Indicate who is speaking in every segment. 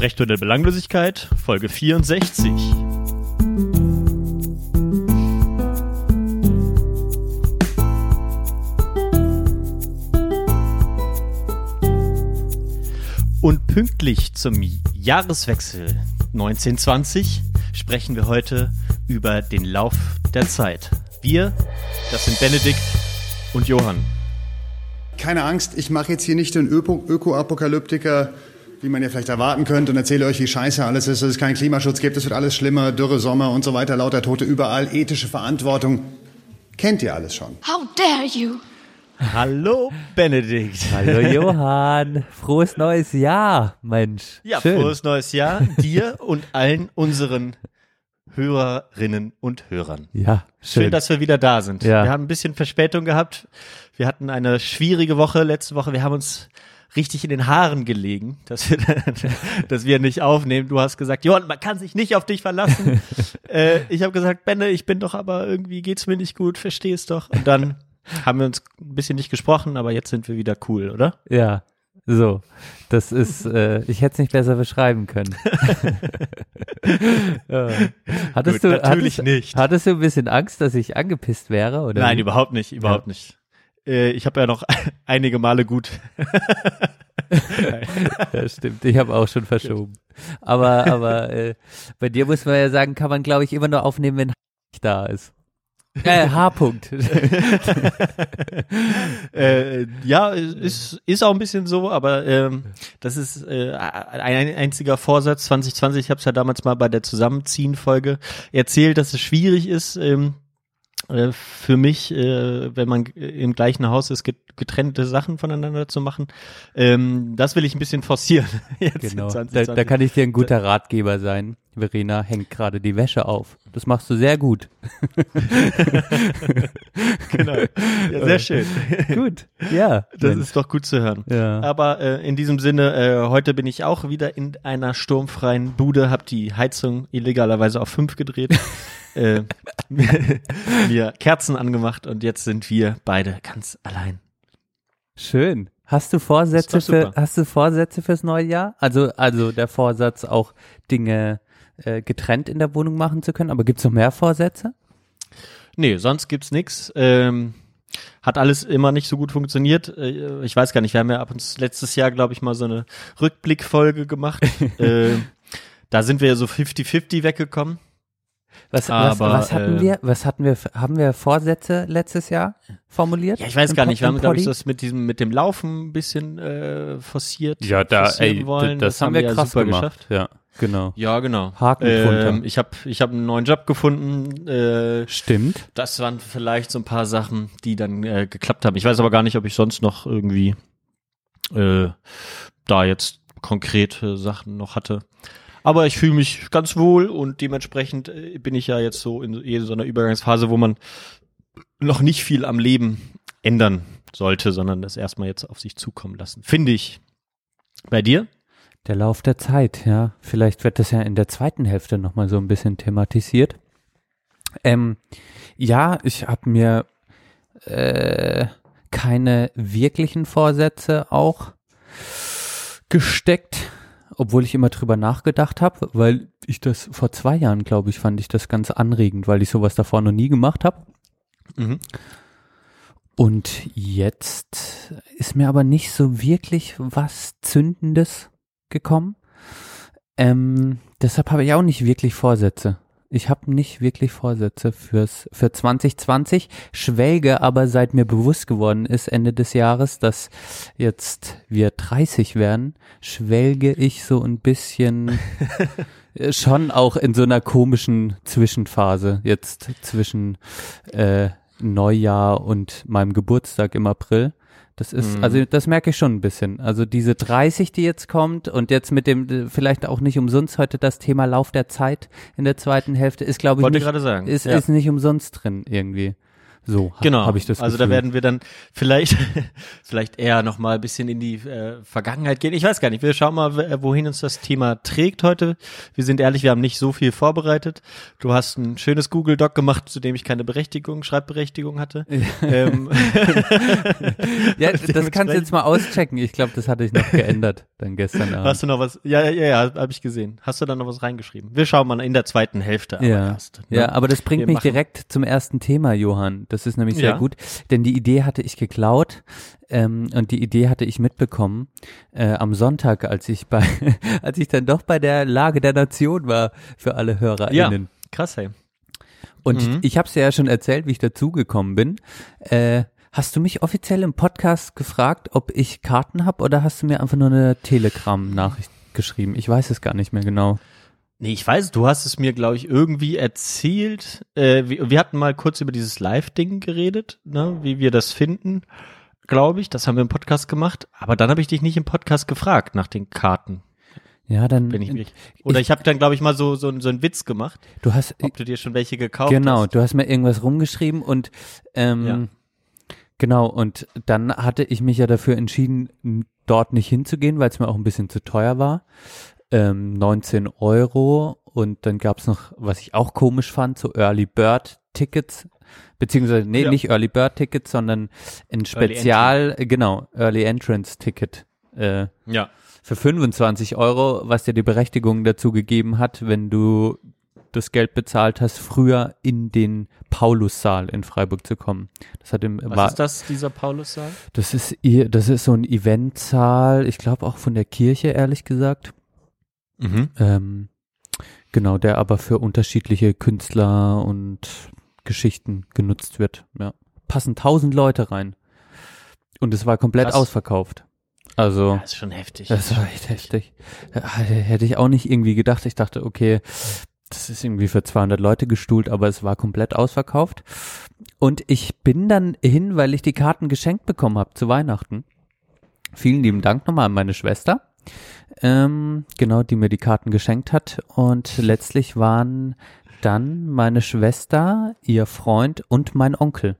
Speaker 1: Sprechstunde der Belanglosigkeit, Folge 64. Und pünktlich zum Jahreswechsel 1920 sprechen wir heute über den Lauf der Zeit. Wir, das sind Benedikt und Johann.
Speaker 2: Keine Angst, ich mache jetzt hier nicht den Öko- Öko-Apokalyptiker, wie man ja vielleicht erwarten könnte, und erzähle euch, wie scheiße alles ist, dass es keinen Klimaschutz gibt, es wird alles schlimmer, Dürre, Sommer und so weiter, lauter Tote überall, ethische Verantwortung. Kennt ihr alles schon.
Speaker 3: How dare you?
Speaker 1: Hallo Benedikt.
Speaker 4: Hallo Johann, frohes neues Jahr, Mensch.
Speaker 1: Ja,
Speaker 4: Schön.
Speaker 1: frohes neues Jahr dir und allen unseren Hörerinnen und Hörern.
Speaker 4: Ja,
Speaker 1: Schön,
Speaker 4: schön.
Speaker 1: dass wir wieder da sind.
Speaker 4: Ja.
Speaker 1: Wir haben ein bisschen Verspätung gehabt. Wir hatten eine schwierige Woche letzte Woche. Wir haben uns richtig in den Haaren gelegen, dass wir, dass wir nicht aufnehmen. Du hast gesagt, Johann, man kann sich nicht auf dich verlassen. äh, ich habe gesagt, Benne, ich bin doch aber irgendwie geht's mir nicht gut, verstehst doch. Und dann haben wir uns ein bisschen nicht gesprochen, aber jetzt sind wir wieder cool, oder?
Speaker 4: ja, so. Das ist, äh, ich hätte es nicht besser beschreiben können. ja. Hattest
Speaker 1: Gut,
Speaker 4: du,
Speaker 1: natürlich
Speaker 4: hattest,
Speaker 1: nicht.
Speaker 4: Hattest du ein bisschen Angst, dass ich angepisst wäre? Oder
Speaker 1: Nein, überhaupt nicht, überhaupt nicht. Äh, ich habe ja noch einige Male gut.
Speaker 4: Ja, stimmt. Ich habe auch schon verschoben. Aber, aber äh, bei dir muss man ja sagen, kann man, glaube ich, immer nur aufnehmen, wenn da ist. Äh, H-Punkt.
Speaker 1: äh, ja, ist, ist auch ein bisschen so, aber ähm, das ist äh, ein einziger Vorsatz. 2020, ich habe es ja damals mal bei der Zusammenziehen-Folge erzählt, dass es schwierig ist. Ähm, äh, für mich, äh, wenn man im gleichen Haus ist, get- getrennte Sachen voneinander zu machen. Ähm, das will ich ein bisschen forcieren. Jetzt
Speaker 4: Genau. Da,
Speaker 1: 2020.
Speaker 4: da kann ich dir ein guter Ratgeber sein. Verena hängt gerade die Wäsche auf. Das machst du sehr gut.
Speaker 1: genau. Ja, sehr schön.
Speaker 4: gut. Ja.
Speaker 1: Das
Speaker 4: Mensch.
Speaker 1: ist doch gut zu hören.
Speaker 4: ja.
Speaker 1: Aber äh, in diesem Sinne, äh, heute bin ich auch wieder in einer sturmfreien Bude, habe die Heizung illegalerweise auf fünf gedreht, äh, mir Kerzen angemacht und jetzt sind wir beide ganz allein.
Speaker 4: Schön. Hast du Vorsätze für hast du Vorsätze fürs neue Jahr? Also also der Vorsatz auch Dinge äh, getrennt in der Wohnung machen zu können, aber gibt's noch mehr Vorsätze?
Speaker 1: Nee, sonst gibt's nix. Ähm, hat alles immer nicht so gut funktioniert. Äh, ich weiß gar nicht, wir haben ja ab uns letztes Jahr, glaube ich, mal so eine Rückblickfolge gemacht. äh, da sind wir ja so 50-50 weggekommen.
Speaker 4: Was, was,
Speaker 1: Aber,
Speaker 4: was hatten
Speaker 1: äh,
Speaker 4: wir? Was hatten wir? Haben wir Vorsätze letztes Jahr formuliert?
Speaker 1: Ja, ich weiß gar nicht. Wir haben, glaube ich, das mit diesem, mit dem Laufen ein bisschen äh, forciert.
Speaker 4: Ja, da, ey,
Speaker 1: wollen.
Speaker 4: das, haben wir
Speaker 1: ja
Speaker 4: krass
Speaker 1: super
Speaker 4: gemacht.
Speaker 1: geschafft.
Speaker 4: Ja, genau.
Speaker 1: Ja, genau.
Speaker 4: Haken
Speaker 1: ähm,
Speaker 4: drunter.
Speaker 1: Ich habe ich hab einen neuen Job gefunden. Äh,
Speaker 4: Stimmt.
Speaker 1: das waren vielleicht so ein paar Sachen, die dann äh, geklappt haben. Ich weiß aber gar nicht, ob ich sonst noch irgendwie äh, da jetzt konkrete Sachen noch hatte. Aber ich fühle mich ganz wohl und dementsprechend äh, bin ich ja jetzt so in, so einer Übergangsphase, wo man noch nicht viel am Leben ändern sollte, sondern das erstmal jetzt auf sich zukommen lassen. Finde ich. Bei dir?
Speaker 4: Der Lauf der Zeit, ja. Vielleicht wird das ja in der zweiten Hälfte nochmal so ein bisschen thematisiert. Ähm, ja, ich habe mir äh, keine wirklichen Vorsätze auch gesteckt, obwohl ich immer drüber nachgedacht habe, weil ich das vor zwei Jahren, glaube ich, fand ich das ganz anregend, weil ich sowas davor noch nie gemacht habe.
Speaker 1: Mhm.
Speaker 4: Und jetzt ist mir aber nicht so wirklich was Zündendes gekommen. Ähm, deshalb habe ich auch nicht wirklich Vorsätze. Ich habe nicht wirklich Vorsätze fürs für 2020, schwelge aber seit mir bewusst geworden ist Ende des Jahres, dass jetzt wir 30 werden, schwelge ich so ein bisschen schon auch in so einer komischen Zwischenphase jetzt zwischen äh, Neujahr und meinem Geburtstag im April. Das ist,
Speaker 1: Mhm.
Speaker 4: also das merke ich schon ein bisschen. Also diese 30, die jetzt kommt und jetzt mit dem, äh, vielleicht auch nicht umsonst heute das Thema Lauf der Zeit in der zweiten Hälfte, ist glaube ich
Speaker 1: Wollte
Speaker 4: nicht,
Speaker 1: gerade sagen.
Speaker 4: ist,
Speaker 1: ja.
Speaker 4: ist nicht umsonst drin irgendwie. So ha-
Speaker 1: Genau.
Speaker 4: habe ich das
Speaker 1: also da
Speaker 4: Gefühl.
Speaker 1: werden wir dann vielleicht, vielleicht eher noch mal ein bisschen in die äh, Vergangenheit gehen. Ich weiß gar nicht. Wir schauen mal, w- wohin uns das Thema trägt heute. Wir sind ehrlich, wir haben nicht so viel vorbereitet. Du hast ein schönes Google Doc gemacht, zu dem ich keine Berechtigung, Schreibberechtigung hatte. ähm,
Speaker 4: Ja, das kannst du jetzt mal auschecken. Ich glaube, das hatte ich noch geändert dann gestern Abend.
Speaker 1: Hast du noch was? Ja, ja, ja, habe ich gesehen. Hast du da noch was reingeschrieben? Wir schauen mal in der zweiten Hälfte. aber
Speaker 4: Ja.
Speaker 1: erst, ne?
Speaker 4: Ja, aber das bringt
Speaker 1: Wir
Speaker 4: mich direkt zum ersten Thema, Johann. Das ist nämlich sehr
Speaker 1: Ja.
Speaker 4: gut, denn die Idee hatte ich geklaut ähm, und die Idee hatte ich mitbekommen äh, am Sonntag, als ich bei, als ich dann doch bei der Lage der Nation war für alle
Speaker 1: Ja,
Speaker 4: HörerInnen.
Speaker 1: krass, hey.
Speaker 4: Und
Speaker 1: Mhm.
Speaker 4: ich habe es ja schon erzählt, wie ich dazugekommen bin. Äh, hast du mich offiziell im Podcast gefragt, ob ich Karten habe oder hast du mir einfach nur eine Telegram-Nachricht geschrieben? Ich weiß es gar nicht mehr genau.
Speaker 1: Nee, ich weiß, du hast es mir, glaube ich, irgendwie erzählt. Äh, wir, wir hatten mal kurz über dieses Live-Ding geredet, ne, wie wir das finden, glaube ich. Das haben wir im Podcast gemacht. Aber dann habe ich dich nicht im Podcast gefragt nach den Karten.
Speaker 4: Ja, dann
Speaker 1: Wenn ich mich, oder ich, habe dann, glaube ich, mal so, so, so einen Witz gemacht,
Speaker 4: du hast
Speaker 1: ob du dir schon welche gekauft
Speaker 4: Genau,
Speaker 1: hast.
Speaker 4: du hast mir irgendwas rumgeschrieben und ähm,
Speaker 1: Ja.
Speaker 4: genau, und dann hatte ich mich ja dafür entschieden, dort nicht hinzugehen, weil es mir auch ein bisschen zu teuer war. Ähm, 19 Euro und dann gab's noch, was ich auch komisch fand, so Early Bird Tickets, beziehungsweise, nee,
Speaker 1: Ja.
Speaker 4: nicht Early Bird Tickets, sondern ein Spezial, äh, genau, Early Entrance Ticket. Äh,
Speaker 1: Ja.
Speaker 4: für 25 Euro, was dir die Berechtigung dazu gegeben hat, wenn du das Geld bezahlt hast, früher in den Paulussaal in Freiburg zu kommen. Das hat im,
Speaker 1: Was
Speaker 4: war,
Speaker 1: ist das, dieser Paulussaal?
Speaker 4: das ist ihr, das ist so ein Eventsaal, ich glaube auch von der Kirche, ehrlich gesagt.
Speaker 1: Mhm.
Speaker 4: Ähm, genau, der aber für unterschiedliche Künstler und Geschichten genutzt wird. Ja. Passen tausend Leute rein. Und es war komplett
Speaker 1: Krass.
Speaker 4: ausverkauft. Also.
Speaker 1: Das ist schon heftig.
Speaker 4: Das war echt heftig. Ja, Hätte ich auch nicht irgendwie gedacht. Ich dachte, okay, das ist irgendwie für 200 Leute gestuhlt, aber es war komplett ausverkauft. Und ich bin dann hin, weil ich die Karten geschenkt bekommen habe zu Weihnachten. Vielen lieben Dank nochmal an meine Schwester, ähm, genau, die mir die Karten geschenkt hat. Und letztlich waren dann meine Schwester, ihr Freund und mein Onkel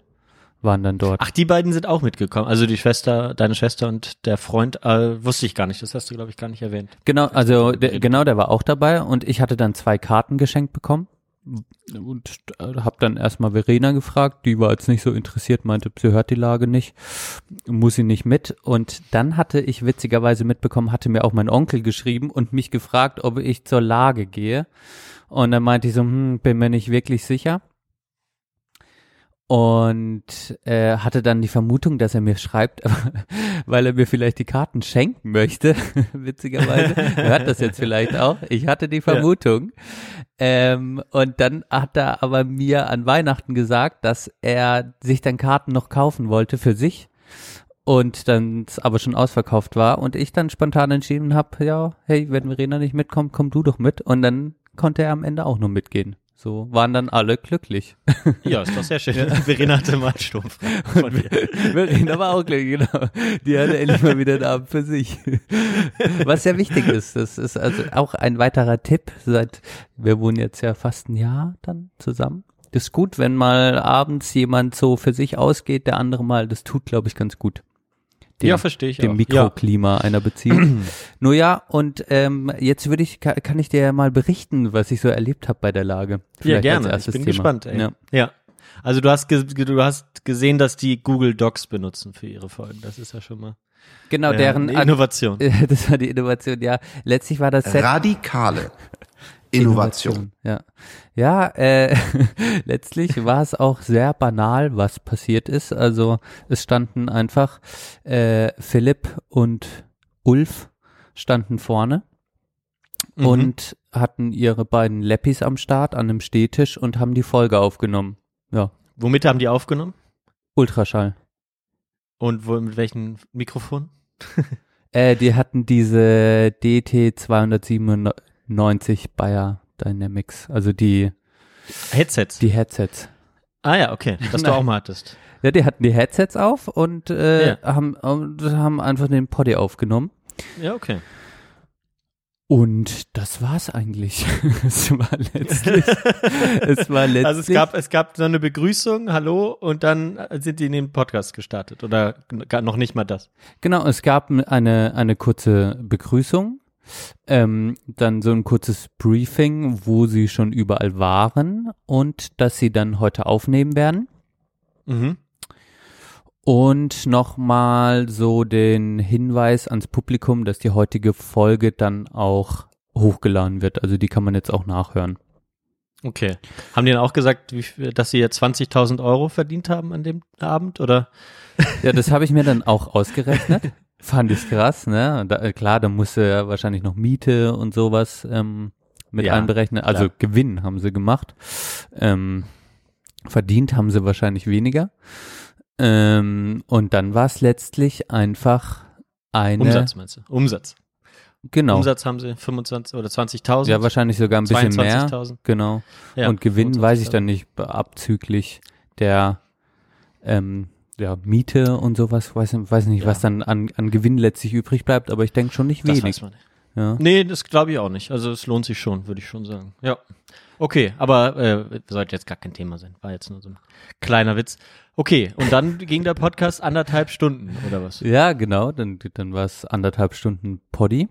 Speaker 4: waren dann dort.
Speaker 1: Ach, die beiden sind auch mitgekommen. Also die Schwester, deine Schwester und der Freund, äh, wusste ich gar nicht. Das hast du, glaube ich, gar nicht erwähnt.
Speaker 4: Genau, also der, genau, der war auch dabei und ich hatte dann zwei Karten geschenkt bekommen und äh, habe dann erstmal Verena gefragt, die war jetzt nicht so interessiert, meinte, sie hört die Lage nicht, muss sie nicht mit. Und dann hatte ich witzigerweise mitbekommen, hatte mir auch mein Onkel geschrieben und mich gefragt, ob ich zur Lage gehe. Und dann meinte ich so, hm, bin mir nicht wirklich sicher und äh, hatte dann die Vermutung, dass er mir schreibt, weil er mir vielleicht die Karten schenken möchte. Witzigerweise hört das jetzt vielleicht auch. Ich hatte die Vermutung. Ähm, und dann hat er aber mir an Weihnachten gesagt, dass er sich dann Karten noch kaufen wollte für sich und dann aber schon ausverkauft war und ich dann spontan entschieden habe, ja, hey, wenn Verena nicht mitkommt, komm du doch mit und dann konnte er am Ende auch nur mitgehen. So waren dann alle glücklich.
Speaker 1: Ja, ist doch sehr schön. Verena hatte mal sturmfrei. Von dir.
Speaker 4: Verena war auch glücklich, genau. Die hatte endlich mal wieder einen Abend für sich. Was sehr wichtig ist, das ist also auch ein weiterer Tipp, seit, wir wohnen jetzt ja fast ein Jahr dann zusammen. Das ist gut, wenn mal abends jemand so für sich ausgeht, der andere mal, das tut, glaube ich, ganz gut. Dem,
Speaker 1: Ja, verstehe ich
Speaker 4: dem
Speaker 1: auch.
Speaker 4: Mikroklima einer Beziehung. Nur ja, und ähm, jetzt würde ich, kann, ich dir ja mal berichten, was ich so erlebt habe bei der Lage.
Speaker 1: Ja,
Speaker 4: Vielleicht als
Speaker 1: gerne. Ich bin
Speaker 4: Thema.
Speaker 1: gespannt. Ey.
Speaker 4: Ja.
Speaker 1: Ja. Also du hast, du hast gesehen, dass die Google Docs benutzen für ihre Folgen. Das ist ja schon mal
Speaker 4: Genau, deren
Speaker 1: Innovation.
Speaker 4: Das war die Innovation, ja. Letztlich war das Set
Speaker 3: Radikale Innovation.
Speaker 4: Ja, ja äh, letztlich war es auch sehr banal, was passiert ist. Also es standen einfach äh, Philipp und Ulf standen vorne
Speaker 1: Mhm.
Speaker 4: und hatten ihre beiden Läppis am Start an einem Stehtisch und haben die Folge aufgenommen. Ja,
Speaker 1: Womit haben die aufgenommen?
Speaker 4: Ultraschall.
Speaker 1: Und wo, mit welchem Mikrofon?
Speaker 4: Äh, die hatten diese DT 297 Bayer Dynamics, also die
Speaker 1: Headsets.
Speaker 4: die Headsets.
Speaker 1: ah ja, okay. Was du auch mal hattest.
Speaker 4: Ja, die hatten die Headsets auf und äh,
Speaker 1: Ja.
Speaker 4: haben, haben einfach den Poddy aufgenommen.
Speaker 1: Ja, okay.
Speaker 4: Und das war's eigentlich. es war letztlich, es war letztlich.
Speaker 1: Also es gab, es gab so eine Begrüßung, hallo, und dann sind die in den Podcast gestartet. Oder noch nicht mal das.
Speaker 4: Genau, es gab eine, eine kurze Begrüßung, ähm, dann so ein kurzes Briefing, wo sie schon überall waren und dass sie dann heute aufnehmen werden.
Speaker 1: Mhm.
Speaker 4: Und nochmal so den Hinweis ans Publikum, dass die heutige Folge dann auch hochgeladen wird. Also die kann man jetzt auch nachhören.
Speaker 1: Okay. Haben die dann auch gesagt, wie, dass sie jetzt 20.000 Euro verdient haben an dem Abend? Oder?
Speaker 4: Ja, das habe ich mir dann auch ausgerechnet. Fand ich krass, ne? Da, äh, klar, da musste ja wahrscheinlich noch Miete und sowas ähm, mit
Speaker 1: Ja,
Speaker 4: einberechnen. Also
Speaker 1: klar.
Speaker 4: Gewinn haben sie gemacht. Ähm, verdient haben sie wahrscheinlich weniger. Ähm, und dann war es letztlich einfach eine
Speaker 1: Umsatz meinst du? Umsatz.
Speaker 4: Genau.
Speaker 1: Umsatz haben sie 25 oder 20.000?
Speaker 4: Ja, wahrscheinlich sogar ein bisschen mehr.
Speaker 1: 22.000.
Speaker 4: Genau.
Speaker 1: Ja,
Speaker 4: und Gewinn weiß ich
Speaker 1: 25.000.
Speaker 4: dann nicht, abzüglich der ähm, ja, Miete und sowas, weiß, weiß nicht,
Speaker 1: Ja.
Speaker 4: was dann an, an Gewinn letztlich übrig bleibt, aber ich denke schon nicht
Speaker 1: Das
Speaker 4: wenig.
Speaker 1: weiß man nicht.
Speaker 4: Ja.
Speaker 1: Nee, das glaube ich auch nicht. Also es lohnt sich schon, würde ich schon sagen. Ja. Okay, aber äh, sollte jetzt gar kein Thema sein. War jetzt nur so ein kleiner Witz. Okay, und dann ging der Podcast anderthalb Stunden, oder was?
Speaker 4: ja, genau, dann, dann war es anderthalb Stunden Poddy.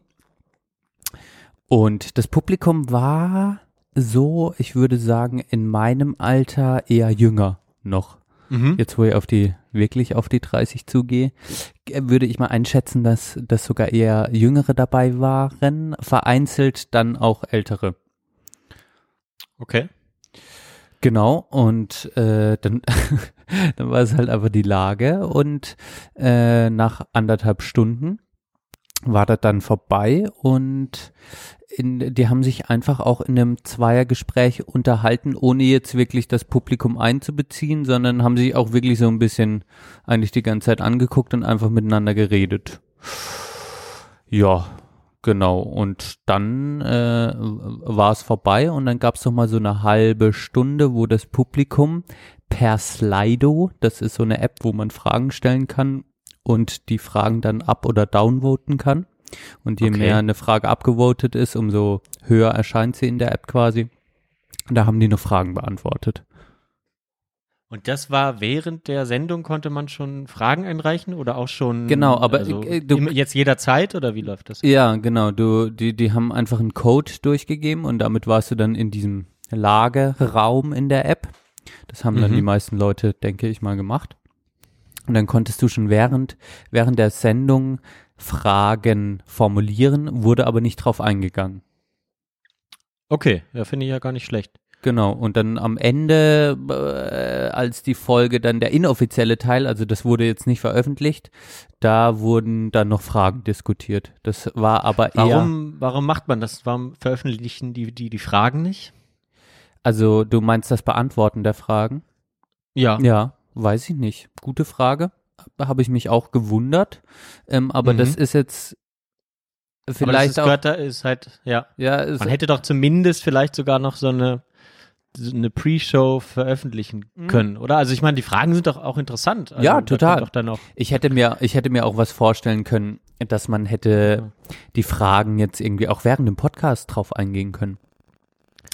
Speaker 4: Und das Publikum war so, ich würde sagen, in meinem Alter eher jünger noch.
Speaker 1: Mhm.
Speaker 4: Jetzt, wo ich auf die, wirklich auf die 30 zugehe, würde ich mal einschätzen, dass, dass sogar eher Jüngere dabei waren, vereinzelt dann auch Ältere.
Speaker 1: Okay.
Speaker 4: Genau, und äh, dann, dann war es halt aber die Lage und äh, nach anderthalb Stunden war das dann vorbei und in, die haben sich einfach auch in einem Zweiergespräch unterhalten, ohne jetzt wirklich das Publikum einzubeziehen, sondern haben sich auch wirklich so ein bisschen eigentlich die ganze Zeit angeguckt und einfach miteinander geredet. Ja, genau. Und dann äh, war es vorbei und dann gab es noch mal so eine halbe Stunde, wo das Publikum per Slido, das ist so eine App, wo man Fragen stellen kann und die Fragen dann up- oder downvoten kann. Und je
Speaker 1: Okay.
Speaker 4: mehr eine Frage abgevotet ist, umso höher erscheint sie in der App quasi. Und da haben die noch Fragen beantwortet.
Speaker 1: Und das war während der Sendung, konnte man schon Fragen einreichen oder auch schon?
Speaker 4: Genau, aber,
Speaker 1: also,
Speaker 4: äh, du-
Speaker 1: jetzt jederzeit oder wie läuft das?
Speaker 4: Ja, genau. Du, die, die haben einfach einen Code durchgegeben und damit warst du dann in diesem Lageraum in der App. Das haben dann
Speaker 1: Mhm.
Speaker 4: die meisten Leute, denke ich mal, gemacht. Und dann konntest du schon während, während der Sendung Fragen formulieren, wurde aber nicht drauf eingegangen.
Speaker 1: Okay, ja, finde ich ja gar nicht schlecht.
Speaker 4: Genau, und dann am Ende, äh, als die Folge dann der inoffizielle Teil, also das wurde jetzt nicht veröffentlicht, da wurden dann noch Fragen diskutiert. Das war aber eher,
Speaker 1: Warum, warum macht man das? Warum veröffentlichen die, die, die Fragen nicht?
Speaker 4: also du meinst das Beantworten der Fragen?
Speaker 1: Ja.
Speaker 4: Ja, weiß ich nicht. Gute Frage. Habe ich mich auch gewundert. Ähm, aber
Speaker 1: Mhm.
Speaker 4: das ist jetzt
Speaker 1: aber das
Speaker 4: vielleicht
Speaker 1: ist,
Speaker 4: auch.
Speaker 1: ist halt, ja.
Speaker 4: ja,
Speaker 1: Man hätte doch zumindest vielleicht sogar noch so eine, so eine Pre-Show veröffentlichen können, oder? Also ich meine, die Fragen sind doch auch interessant. Also
Speaker 4: Mhm. Ja, total. ich hätte mir, ich hätte mir auch was vorstellen können, dass man hätte die Fragen jetzt irgendwie auch während dem Podcast drauf eingehen können.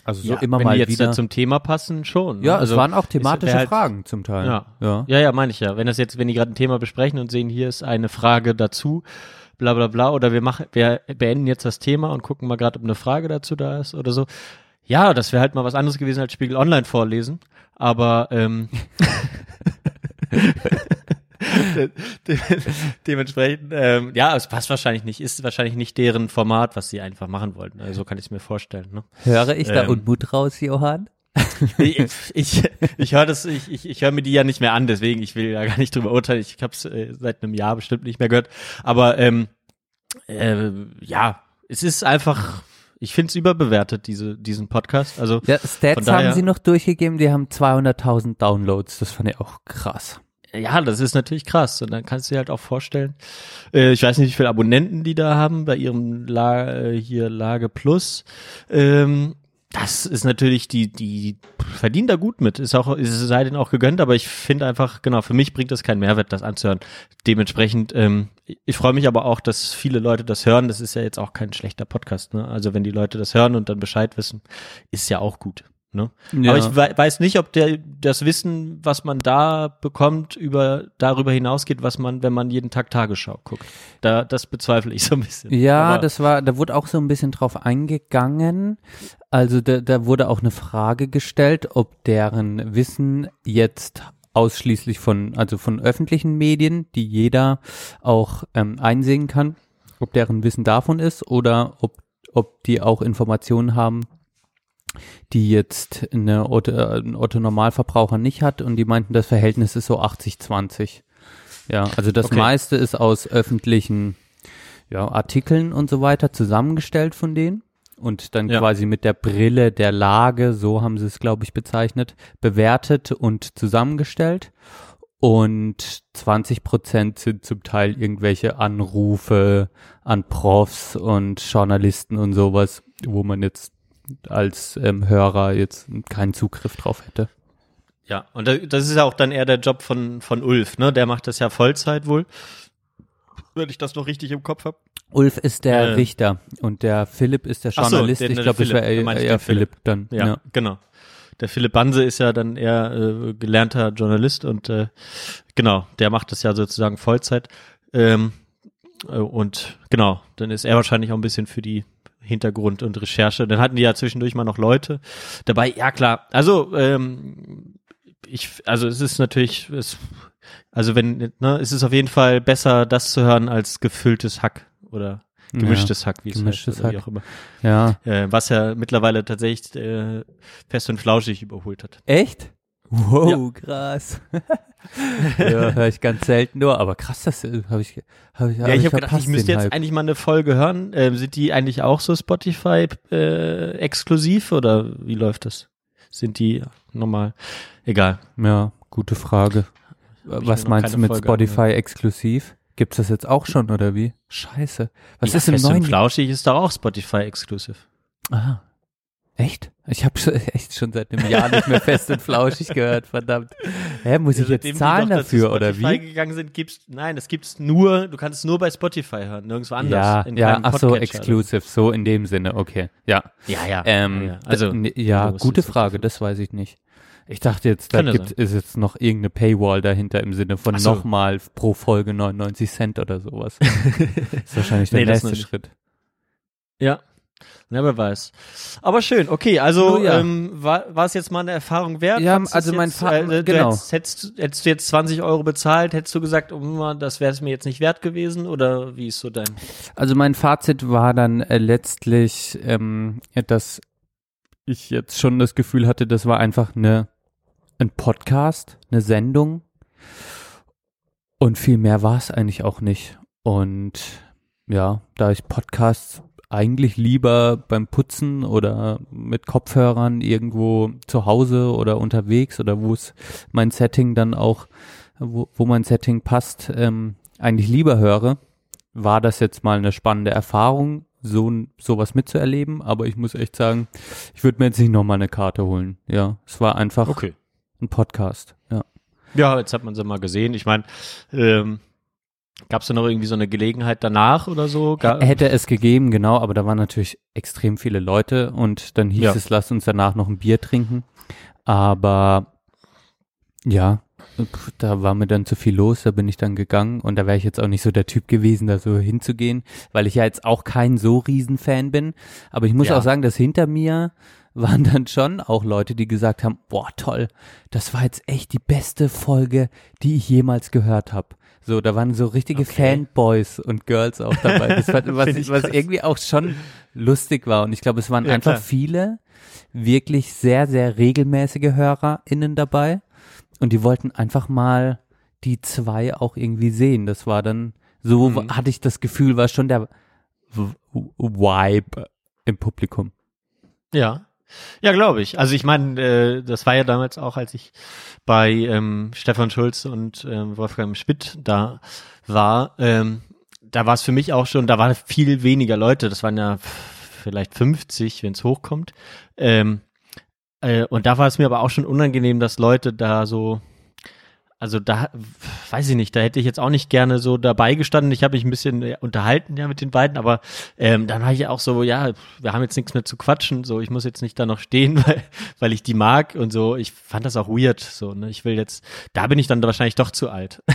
Speaker 4: Also so
Speaker 1: ja,
Speaker 4: immer
Speaker 1: wenn
Speaker 4: mal
Speaker 1: die jetzt
Speaker 4: wieder.
Speaker 1: zum Thema passen, schon. ne?
Speaker 4: ja,
Speaker 1: also,
Speaker 4: es waren auch thematische
Speaker 1: halt-
Speaker 4: Fragen zum Teil.
Speaker 1: Ja.
Speaker 4: ja.
Speaker 1: Ja, ja, meine ich ja. Wenn das jetzt, wenn die gerade ein Thema besprechen und sehen, hier ist eine Frage dazu, bla bla bla, oder wir machen, wir beenden jetzt das Thema und gucken mal gerade, ob eine Frage dazu da ist oder so. Ja, das wäre halt mal was anderes gewesen als Spiegel Online vorlesen. Aber ähm, dementsprechend, ähm, ja, es passt wahrscheinlich nicht, ist wahrscheinlich nicht deren Format, was sie einfach machen wollten. Also so kann ich es mir vorstellen. Ne?
Speaker 4: Höre ich da
Speaker 1: Ähm.
Speaker 4: Unmut raus, Johann?
Speaker 1: ich ich, ich höre das, ich, ich, ich höre mir die ja nicht mehr an, deswegen ich will ja gar nicht drüber urteilen. Ich habe es äh, seit einem Jahr bestimmt nicht mehr gehört. Aber ähm, äh, ja, es ist einfach, ich finde es überbewertet, diese, diesen Podcast. Also
Speaker 4: Ja, Stats
Speaker 1: daher-
Speaker 4: haben sie noch durchgegeben, die haben 200.000 Downloads. Das fand ich auch krass.
Speaker 1: Ja, das ist natürlich krass. Und dann kannst du dir halt auch vorstellen, äh, ich weiß nicht, wie viele Abonnenten die da haben bei ihrem La äh, hier Lage Plus. Ähm, das ist natürlich, die, die verdienen da gut mit. Ist auch, ist es sei denen auch gegönnt, aber ich finde einfach, genau, für mich bringt das keinen Mehrwert, das anzuhören. Dementsprechend, ähm, ich freue mich aber auch, dass viele Leute das hören. Das ist ja jetzt auch kein schlechter Podcast, ne? Also wenn die Leute das hören und dann Bescheid wissen, ist ja auch gut. Ne?
Speaker 4: Ja.
Speaker 1: Aber ich we weiß nicht, ob der das Wissen, was man da bekommt, über darüber hinausgeht, was man, wenn man jeden Tag Tagesschau guckt. Da, das bezweifle ich so ein bisschen.
Speaker 4: Ja,
Speaker 1: Aber-
Speaker 4: das war, da wurde auch so ein bisschen drauf eingegangen. Also da, da wurde auch eine Frage gestellt, ob deren Wissen jetzt ausschließlich von, also von öffentlichen Medien, die jeder auch ähm, einsehen kann, ob deren Wissen davon ist oder ob, ob die auch Informationen haben, die jetzt eine Otto, äh, ein Otto Normalverbraucher nicht hat und die meinten, das Verhältnis ist so 80-20. Ja, also das
Speaker 1: Okay.
Speaker 4: meiste ist aus öffentlichen ja, Artikeln und so weiter zusammengestellt von denen und dann
Speaker 1: Ja.
Speaker 4: quasi mit der Brille der Lage, so haben sie es, glaube ich, bezeichnet, bewertet und zusammengestellt. Und 20 Prozent sind zum Teil irgendwelche Anrufe an Profs und Journalisten und sowas, wo man jetzt als ähm, Hörer jetzt keinen Zugriff drauf hätte.
Speaker 1: Ja, und da- das ist ja auch dann eher der Job von, von Ulf, ne? Der macht das ja Vollzeit wohl. Wenn ich das noch richtig im Kopf habe.
Speaker 4: Ulf ist der
Speaker 1: Äh.
Speaker 4: Richter und der Philipp ist der
Speaker 1: Ach so,
Speaker 4: Journalist.
Speaker 1: den-
Speaker 4: ich
Speaker 1: der
Speaker 4: glaube, das
Speaker 1: Philipp,
Speaker 4: wäre eher, eher Philipp,
Speaker 1: Philipp.
Speaker 4: dann.
Speaker 1: Ja,
Speaker 4: Ja.
Speaker 1: genau. Der Philipp Banse ist ja dann eher äh, gelernter Journalist und äh, genau, der macht das ja sozusagen Vollzeit. Ähm, äh, und genau, dann ist er wahrscheinlich auch ein bisschen für die Hintergrund und Recherche. Dann hatten die ja zwischendurch mal noch Leute dabei. Ja klar, also ähm, ich, also es ist natürlich, es, also wenn, ne, es ist auf jeden Fall besser, das zu hören als gefülltes Hack oder gemischtes Hack, wie es
Speaker 4: gemischtes
Speaker 1: heißt, oder wie
Speaker 4: Hack.
Speaker 1: auch immer.
Speaker 4: ja.
Speaker 1: Äh, was ja mittlerweile tatsächlich äh, fest und flauschig überholt hat.
Speaker 4: Echt? Wow, krass. ja, höre ich ganz selten nur, aber krass, das äh, habe ich, hab ich, hab
Speaker 1: ja, ich habe gedacht, ich müsste jetzt
Speaker 4: Hype.
Speaker 1: eigentlich mal eine Folge hören. Ähm, sind die eigentlich auch so Spotify äh, exklusiv oder wie läuft das? Sind die normal? Egal.
Speaker 4: Ja, gute Frage. Was meinst du mit
Speaker 1: Folge
Speaker 4: Spotify exklusiv? Gibt's das jetzt auch schon oder wie? Scheiße. Was
Speaker 1: ja,
Speaker 4: ist im neuen
Speaker 1: flauschig ist doch auch Spotify exklusiv.
Speaker 4: Aha. Echt? Ich habe schon, echt schon seit einem Jahr nicht mehr fest und flauschig gehört, verdammt. Hä, muss ich jetzt zahlen
Speaker 1: doch
Speaker 4: dafür oder
Speaker 1: Spotify
Speaker 4: wie?
Speaker 1: gegangen sind, gibt's nein, es gibt's nur, du kannst es nur bei Spotify hören, nirgendwo anders.
Speaker 4: Ja,
Speaker 1: in
Speaker 4: ja, ach so, exclusive, so in dem Sinne, okay. Ja.
Speaker 1: Ja, ja.
Speaker 4: Ähm,
Speaker 1: ja. Also
Speaker 4: ja, gute Frage, das weiß ich nicht. Ich dachte jetzt, da gibt, ist jetzt noch irgendeine Paywall dahinter im Sinne von
Speaker 1: so.
Speaker 4: nochmal pro Folge 99 Cent oder sowas. ist wahrscheinlich der
Speaker 1: Nee, das
Speaker 4: nächste. Schritt.
Speaker 1: Ja. Na, wer weiß. Aber schön, okay, also
Speaker 4: Oh ja.
Speaker 1: ähm, war, war es jetzt mal eine Erfahrung wert?
Speaker 4: Ja, also mein Fa-
Speaker 1: äh,
Speaker 4: genau.
Speaker 1: Hättest, hättest, hättest du jetzt 20 Euro bezahlt, hättest du gesagt, oh, das wäre es mir jetzt nicht wert gewesen oder wie ist so dein?
Speaker 4: Also mein Fazit war dann äh, letztlich, ähm, dass ich jetzt schon das Gefühl hatte, das war einfach eine ein Podcast, eine Sendung und viel mehr war es eigentlich auch nicht. Und ja, da ich Podcasts eigentlich lieber beim Putzen oder mit Kopfhörern irgendwo zu Hause oder unterwegs oder wo es mein Setting dann auch, wo, wo mein Setting passt, ähm, eigentlich lieber höre, war das jetzt mal eine spannende Erfahrung, so sowas mitzuerleben. Aber ich muss echt sagen, ich würde mir jetzt nicht nochmal eine Karte holen. Ja, es war einfach ein Podcast. Ja.
Speaker 1: Ja, jetzt hat man sie mal gesehen. Ich meine, ähm, gab es da noch irgendwie so eine Gelegenheit danach oder so? Ga
Speaker 4: Hätte es gegeben, genau, aber da waren natürlich extrem viele Leute und dann hieß
Speaker 1: Ja.
Speaker 4: es, lass uns danach noch ein Bier trinken. Aber ja, da war mir dann zu viel los, da bin ich dann gegangen und da wäre ich jetzt auch nicht so der Typ gewesen, da so hinzugehen, weil ich ja jetzt auch kein so Riesenfan bin. Aber ich muss
Speaker 1: Ja.
Speaker 4: auch sagen, dass hinter mir waren dann schon auch Leute, die gesagt haben, boah, toll, das war jetzt echt die beste Folge, die ich jemals gehört habe. So, da waren so richtige
Speaker 1: Okay.
Speaker 4: Fanboys und Girls auch dabei. Das war, was,
Speaker 1: ich
Speaker 4: was irgendwie auch schon lustig war. Und ich glaube, es waren
Speaker 1: Ja,
Speaker 4: einfach
Speaker 1: klar.
Speaker 4: viele wirklich sehr, sehr regelmäßige HörerInnen dabei. Und die wollten einfach mal die zwei auch irgendwie sehen. Das war dann, so
Speaker 1: Mhm.
Speaker 4: hatte ich das Gefühl, war schon der Vibe im Publikum.
Speaker 1: Ja. Ja, glaube ich. Also ich meine, äh, das war ja damals auch, als ich bei ähm, Stefan Schulz und ähm, Wolfgang Schmidt da war, ähm, da war es für mich auch schon, da waren viel weniger Leute. Das waren ja vielleicht 50, wenn es hochkommt. Ähm, äh, und da war es mir aber auch schon unangenehm, dass Leute da so also da weiß ich nicht, da hätte ich jetzt auch nicht gerne so dabei gestanden. Ich habe mich ein bisschen ja, unterhalten ja mit den beiden, aber ähm, dann war ich auch so, ja, wir haben jetzt nichts mehr zu quatschen, so ich muss jetzt nicht da noch stehen, weil, weil ich die mag und so. Ich fand das auch weird, so, ne? Ich will jetzt, da bin ich dann wahrscheinlich doch zu alt.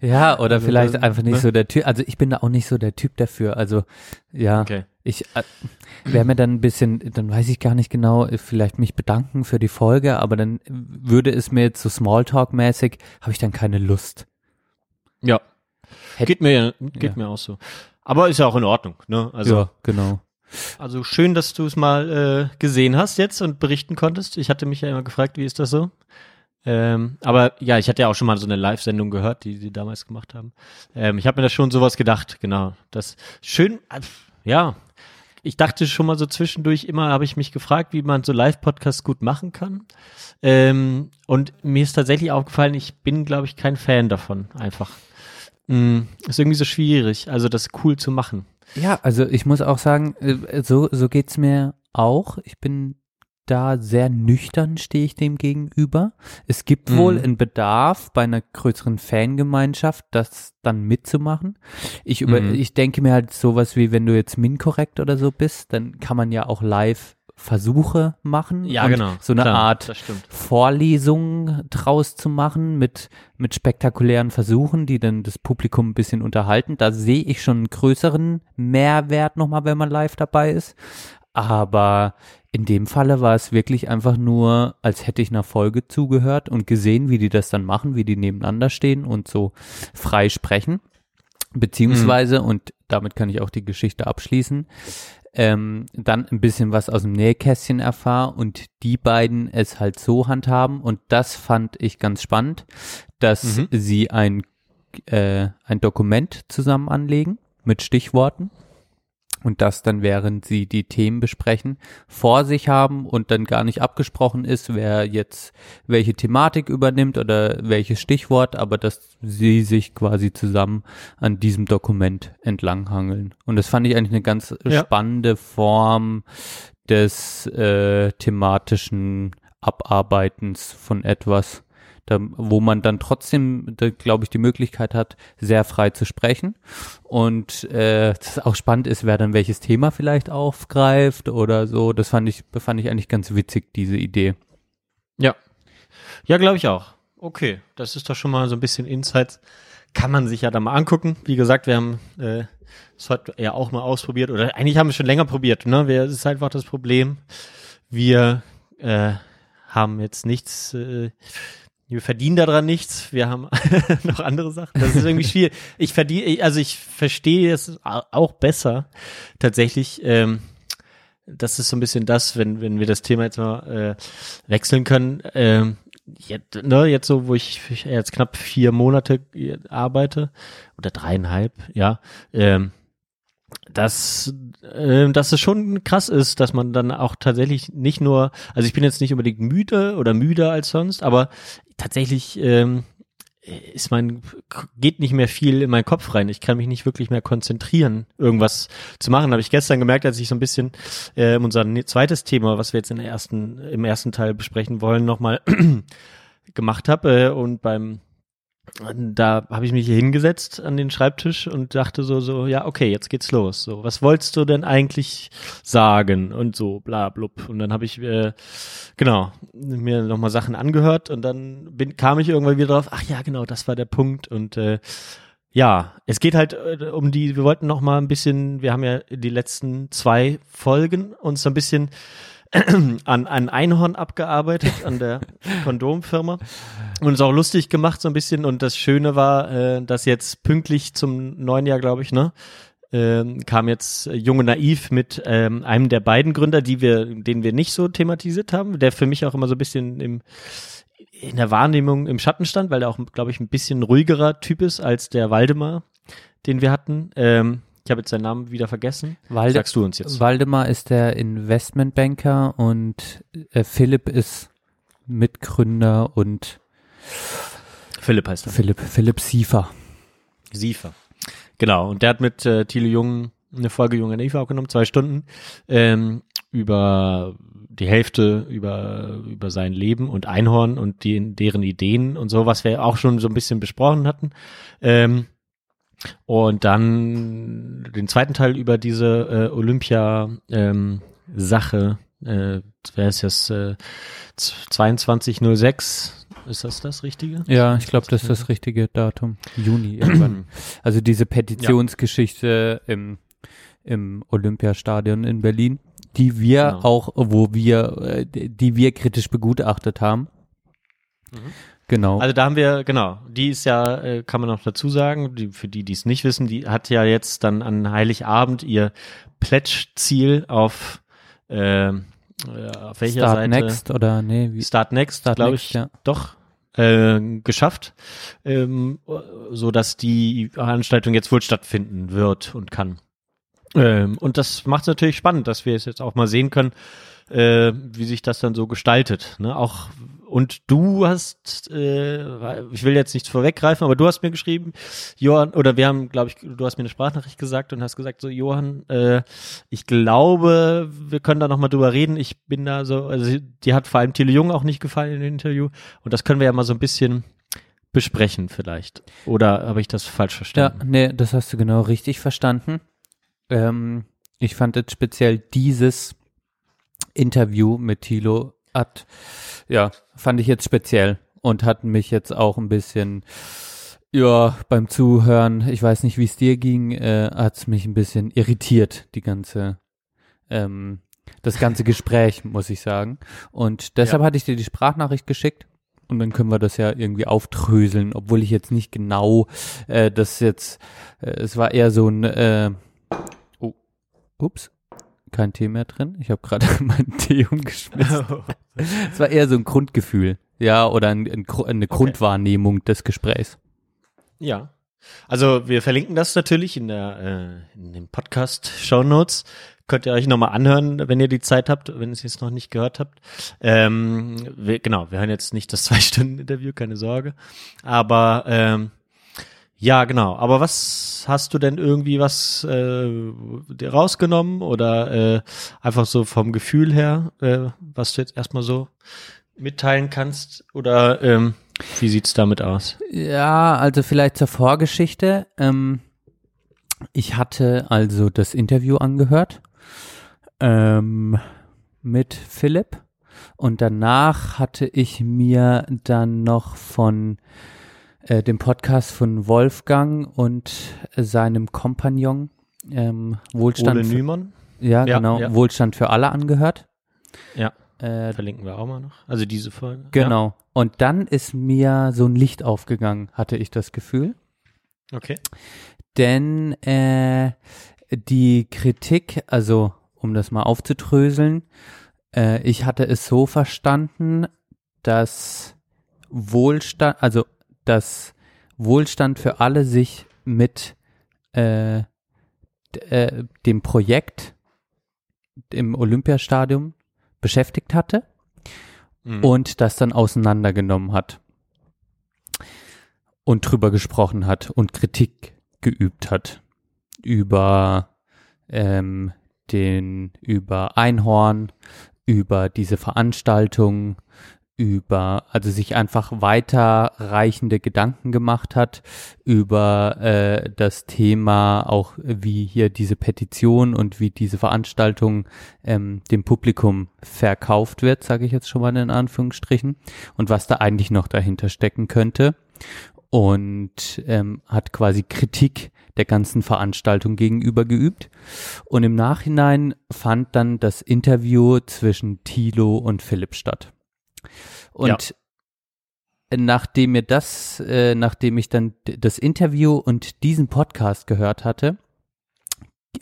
Speaker 4: Ja, oder
Speaker 1: Also
Speaker 4: vielleicht
Speaker 1: dann,
Speaker 4: einfach nicht
Speaker 1: ne?
Speaker 4: so der Typ. Also ich bin da auch nicht so der Typ dafür. Also ja,
Speaker 1: Okay.
Speaker 4: ich äh, wäre mir dann ein bisschen, dann weiß ich gar nicht genau, äh, vielleicht mich bedanken für die Folge, aber dann würde es mir jetzt so Smalltalk-mäßig, habe ich dann keine Lust.
Speaker 1: Ja.
Speaker 4: Hätt-
Speaker 1: Geht mir, geht
Speaker 4: Ja.
Speaker 1: mir auch so. Aber ist ja auch in Ordnung, ne? Also,
Speaker 4: ja, genau.
Speaker 1: also schön, dass du es mal äh, gesehen hast jetzt und berichten konntest. Ich hatte mich ja immer gefragt, wie ist das so? Ähm, aber ja, ich hatte ja auch schon mal so eine Live-Sendung gehört, die sie damals gemacht haben. Ähm, ich habe mir da schon sowas gedacht, genau. Das schön, äh, ja. Ich dachte schon mal so zwischendurch immer, habe ich mich gefragt, wie man so Live-Podcasts gut machen kann. Ähm, und mir ist tatsächlich aufgefallen, ich bin, glaube ich, kein Fan davon, einfach. Mm, ist irgendwie so schwierig, also das cool zu machen.
Speaker 4: Ja, also ich muss auch sagen, äh, so, so geht's mir auch. Ich bin da sehr nüchtern, stehe ich dem gegenüber. Es gibt
Speaker 1: Mhm.
Speaker 4: wohl einen Bedarf bei einer größeren Fangemeinschaft, das dann mitzumachen. Ich, über,
Speaker 1: Mhm.
Speaker 4: ich denke mir halt sowas wie, wenn du jetzt Minkorrekt oder so bist, dann kann man ja auch live Versuche machen.
Speaker 1: Ja, genau.
Speaker 4: So eine
Speaker 1: Klar,
Speaker 4: Art. Vorlesung draus zu machen mit, mit spektakulären Versuchen, die dann das Publikum ein bisschen unterhalten. Da sehe ich schon einen größeren Mehrwert nochmal, wenn man live dabei ist. Aber in dem Falle war es wirklich einfach nur, als hätte ich einer Folge zugehört und gesehen, wie die das dann machen, wie die nebeneinander stehen und so frei sprechen. Beziehungsweise, und damit kann ich auch die Geschichte abschließen, ähm, dann ein bisschen was aus dem Nähkästchen erfahre und die beiden es halt so handhaben und das fand ich ganz spannend, dass
Speaker 1: Mhm.
Speaker 4: sie ein, äh, ein Dokument zusammen anlegen mit Stichworten und das dann, während sie die Themen besprechen, vor sich haben und dann gar nicht abgesprochen ist, wer jetzt welche Thematik übernimmt oder welches Stichwort, aber dass sie sich quasi zusammen an diesem Dokument entlanghangeln. Und das fand ich eigentlich eine ganz
Speaker 1: Ja.
Speaker 4: spannende Form des äh, thematischen Abarbeitens von etwas, da, wo man dann trotzdem, da, glaube ich, die Möglichkeit hat, sehr frei zu sprechen. Und äh, das auch spannend ist, wer dann welches Thema vielleicht aufgreift oder so. Das fand ich, fand ich eigentlich ganz witzig, diese Idee.
Speaker 1: Ja. Ja, glaube ich auch. Okay, das ist doch schon mal so ein bisschen Insights. Kann man sich ja da mal angucken. Wie gesagt, wir haben äh, es heute ja auch mal ausprobiert oder eigentlich haben wir schon länger probiert. Ne? Wir, es ist einfach das Problem. Wir äh, haben jetzt nichts. Äh, wir verdienen daran nichts. Wir haben noch andere Sachen. Das ist irgendwie schwierig. Ich verdiene, also ich verstehe es au- auch besser tatsächlich. Ähm, das ist so ein bisschen das, wenn, wenn wir das Thema jetzt mal äh, wechseln können. Ähm, jetzt, ne, jetzt so, wo ich jetzt knapp vier Monate arbeite oder dreieinhalb, ja, ähm, dass, äh, dass es schon krass ist, dass man dann auch tatsächlich nicht nur, also ich bin jetzt nicht unbedingt müde oder müder als sonst, aber tatsächlich ähm, ist mein, geht nicht mehr viel in meinen Kopf rein. Ich kann mich nicht wirklich mehr konzentrieren, irgendwas zu machen. Habe ich gestern gemerkt, als ich so ein bisschen äh, unser ne- zweites Thema, was wir jetzt in der ersten, im ersten Teil besprechen wollen, nochmal gemacht habe äh, und beim da habe ich mich hier hingesetzt an den Schreibtisch und dachte so, so, ja, okay, jetzt geht's los. So, was wolltest du denn eigentlich sagen? Und so, bla, blub. Und dann habe ich, äh, genau, mir nochmal Sachen angehört und dann bin, kam ich irgendwann wieder drauf, ach ja, genau, das war der Punkt. Und äh, ja, es geht halt äh, um die, wir wollten noch mal ein bisschen, wir haben ja die letzten zwei Folgen uns so ein bisschen an, an Einhorn abgearbeitet, an der Kondomfirma. Und uns auch lustig gemacht so ein bisschen. Und das Schöne war, äh, dass jetzt pünktlich zum neuen Jahr, glaube ich, ne, ähm, kam jetzt äh, Junge Naiv mit ähm, einem der beiden Gründer, die wir, den wir nicht so thematisiert haben, der für mich auch immer so ein bisschen im in der Wahrnehmung im Schatten stand, weil er auch, glaube ich, ein bisschen ruhigerer Typ ist als der Waldemar, den wir hatten. Ähm, ich habe jetzt seinen Namen wieder vergessen.
Speaker 4: Walde
Speaker 1: Sagst du uns jetzt?
Speaker 4: Waldemar ist der Investmentbanker und äh, Philipp ist Mitgründer und
Speaker 1: Philipp heißt er.
Speaker 4: Philipp, Philipp Siefer.
Speaker 1: Siefer. Genau, und der hat mit äh, Thiele Jung eine Folge Junge Neva aufgenommen, zwei Stunden, ähm, über die Hälfte über, über sein Leben und Einhorn und die, deren Ideen und so, was wir auch schon so ein bisschen besprochen hatten. Ähm, und dann den zweiten Teil über diese äh, Olympia-Sache, ähm, äh, wer ist das, äh, 2206, ist das das Richtige?
Speaker 4: Ja, ich glaube, das ist das richtige Datum. Juni irgendwann. Also diese Petitionsgeschichte ja. im, im Olympiastadion in Berlin, die wir genau. auch, wo wir, äh, die wir kritisch begutachtet haben.
Speaker 1: Mhm. Genau. Also da haben wir, genau, die ist ja, äh, kann man noch dazu sagen, die, für die, die es nicht wissen, die hat ja jetzt dann an Heiligabend ihr Pledge-Ziel auf, äh, auf welcher
Speaker 4: Start
Speaker 1: Seite?
Speaker 4: Next oder nee,
Speaker 1: wie? Start Next, glaube ich, ja. doch äh, geschafft, ähm, so dass die Veranstaltung jetzt wohl stattfinden wird und kann. Ähm, und das macht es natürlich spannend, dass wir es jetzt auch mal sehen können, äh, wie sich das dann so gestaltet. Ne? Auch und du hast, äh, ich will jetzt nichts vorweggreifen, aber du hast mir geschrieben, Johann, oder wir haben, glaube ich, du hast mir eine Sprachnachricht gesagt und hast gesagt, so Johann, äh, ich glaube, wir können da nochmal drüber reden. Ich bin da so, also die hat vor allem Thiele Jung auch nicht gefallen in dem Interview und das können wir ja mal so ein bisschen besprechen vielleicht. Oder habe ich das falsch verstanden?
Speaker 4: Ja, nee, das hast du genau richtig verstanden. Ähm, ich fand jetzt speziell dieses Interview mit Thilo hat, ja, fand ich jetzt speziell und hat mich jetzt auch ein bisschen, ja, beim Zuhören, ich weiß nicht, wie es dir ging, äh, hat es mich ein bisschen irritiert, die ganze, ähm, das ganze Gespräch, muss ich sagen. Und deshalb ja. hatte ich dir die Sprachnachricht geschickt. Und dann können wir das ja irgendwie auftröseln, obwohl ich jetzt nicht genau äh, das jetzt, äh, es war eher so ein, äh, oh, ups, kein Tee mehr drin. Ich habe gerade meinen Tee umgeschmissen. Es war eher so ein Grundgefühl, ja, oder ein, ein, eine Grundwahrnehmung okay. des Gesprächs.
Speaker 1: Ja. Also wir verlinken das natürlich in der äh, in den Podcast Show Notes. Könnt ihr euch nochmal anhören, wenn ihr die Zeit habt, wenn ihr es jetzt noch nicht gehört habt. Ähm, wir, genau, wir hören jetzt nicht das zwei Stunden Interview, keine Sorge. Aber ähm, ja, genau. Aber was hast du denn irgendwie was äh, rausgenommen oder äh, einfach so vom Gefühl her, äh, was du jetzt erstmal so mitteilen kannst? Oder ähm, wie sieht's damit aus?
Speaker 4: Ja, also vielleicht zur Vorgeschichte. Ähm, ich hatte also das Interview angehört ähm, mit Philipp und danach hatte ich mir dann noch von äh, dem Podcast von Wolfgang und seinem Kompagnon ähm, Wohlstand.
Speaker 1: Ole Nümann?
Speaker 4: Ja, ja genau. Ja. Wohlstand für alle angehört.
Speaker 1: Ja. Äh, Verlinken wir auch mal noch. Also diese Folge.
Speaker 4: Genau. Ja. Und dann ist mir so ein Licht aufgegangen, hatte ich das Gefühl.
Speaker 1: Okay.
Speaker 4: Denn äh, die Kritik, also um das mal aufzudröseln, äh, ich hatte es so verstanden, dass Wohlstand, also dass Wohlstand für alle sich mit äh, äh, dem Projekt im Olympiastadion beschäftigt hatte mhm. und das dann auseinandergenommen hat und drüber gesprochen hat und Kritik geübt hat über ähm, den über Einhorn, über diese Veranstaltung, über, also sich einfach weiterreichende Gedanken gemacht hat über äh, das Thema, auch wie hier diese Petition und wie diese Veranstaltung ähm, dem Publikum verkauft wird, sage ich jetzt schon mal in Anführungsstrichen, und was da eigentlich noch dahinter stecken könnte. Und ähm, hat quasi Kritik der ganzen Veranstaltung gegenüber geübt. Und im Nachhinein fand dann das Interview zwischen Thilo und Philipp statt. Und ja. nachdem mir das, äh, nachdem ich dann das Interview und diesen Podcast gehört hatte,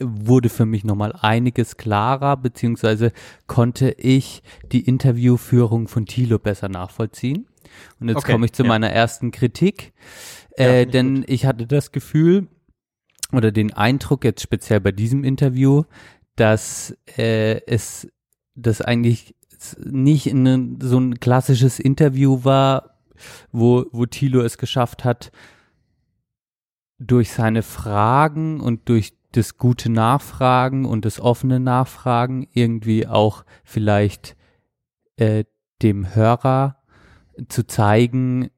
Speaker 4: wurde für mich nochmal einiges klarer, beziehungsweise konnte ich die Interviewführung von Thilo besser nachvollziehen. Und jetzt okay, komme ich zu ja. meiner ersten Kritik, äh, ja, denn gut. ich hatte das Gefühl oder den Eindruck jetzt speziell bei diesem Interview, dass äh, es das eigentlich nicht in so ein klassisches Interview war, wo, wo Thilo es geschafft hat, durch seine Fragen und durch das gute Nachfragen und das offene Nachfragen irgendwie auch vielleicht äh, dem Hörer zu zeigen,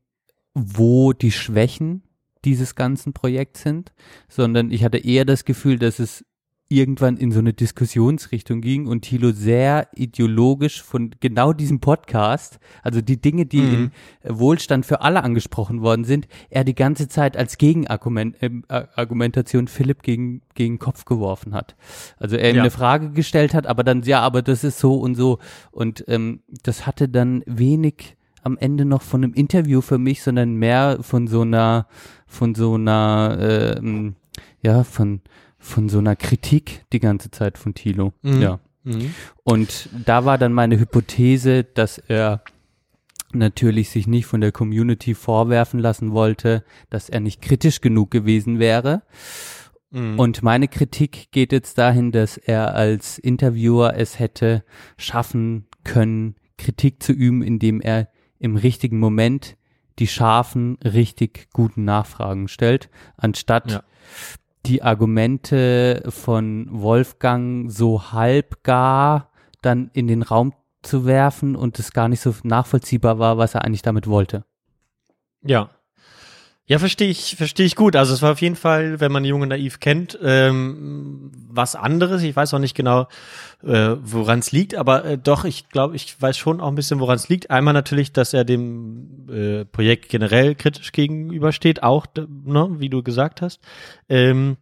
Speaker 4: wo die Schwächen dieses ganzen Projekts sind, sondern ich hatte eher das Gefühl, dass es irgendwann in so eine Diskussionsrichtung ging und Thilo sehr ideologisch von genau diesem Podcast, also die Dinge, die
Speaker 1: Mhm.
Speaker 4: in Wohlstand für alle angesprochen worden sind, er die ganze Zeit als Gegenargumentation äh, Argumentation Philipp gegen, gegen den Kopf geworfen hat. Also er ihm
Speaker 1: Ja.
Speaker 4: eine Frage gestellt hat, aber dann, ja, aber das ist so und so. Und ähm, das hatte dann wenig am Ende noch von einem Interview für mich, sondern mehr von so einer, von so einer, ähm, ja, von, von so einer Kritik die ganze Zeit von Thilo.
Speaker 1: Mhm.
Speaker 4: Ja.
Speaker 1: Mhm.
Speaker 4: Und da war dann meine Hypothese, dass er natürlich sich nicht von der Community vorwerfen lassen wollte, dass er nicht kritisch genug gewesen wäre.
Speaker 1: Mhm.
Speaker 4: Und meine Kritik geht jetzt dahin, dass er als Interviewer es hätte schaffen können, Kritik zu üben, indem er im richtigen Moment die scharfen, richtig guten Nachfragen stellt, anstatt
Speaker 1: Ja.
Speaker 4: Die Argumente von Wolfgang so halbgar dann in den Raum zu werfen und es gar nicht so nachvollziehbar war, was er eigentlich damit wollte.
Speaker 1: Ja. Ja, verstehe ich, verstehe ich gut. Also es war auf jeden Fall, wenn man Junge Naiv kennt, ähm, was anderes. Ich weiß auch nicht genau, äh, woran es liegt, aber äh, doch, ich glaube, ich weiß schon auch ein bisschen, woran es liegt. Einmal natürlich, dass er dem äh, Projekt generell kritisch gegenübersteht, auch, ne, wie du gesagt hast. Ähm,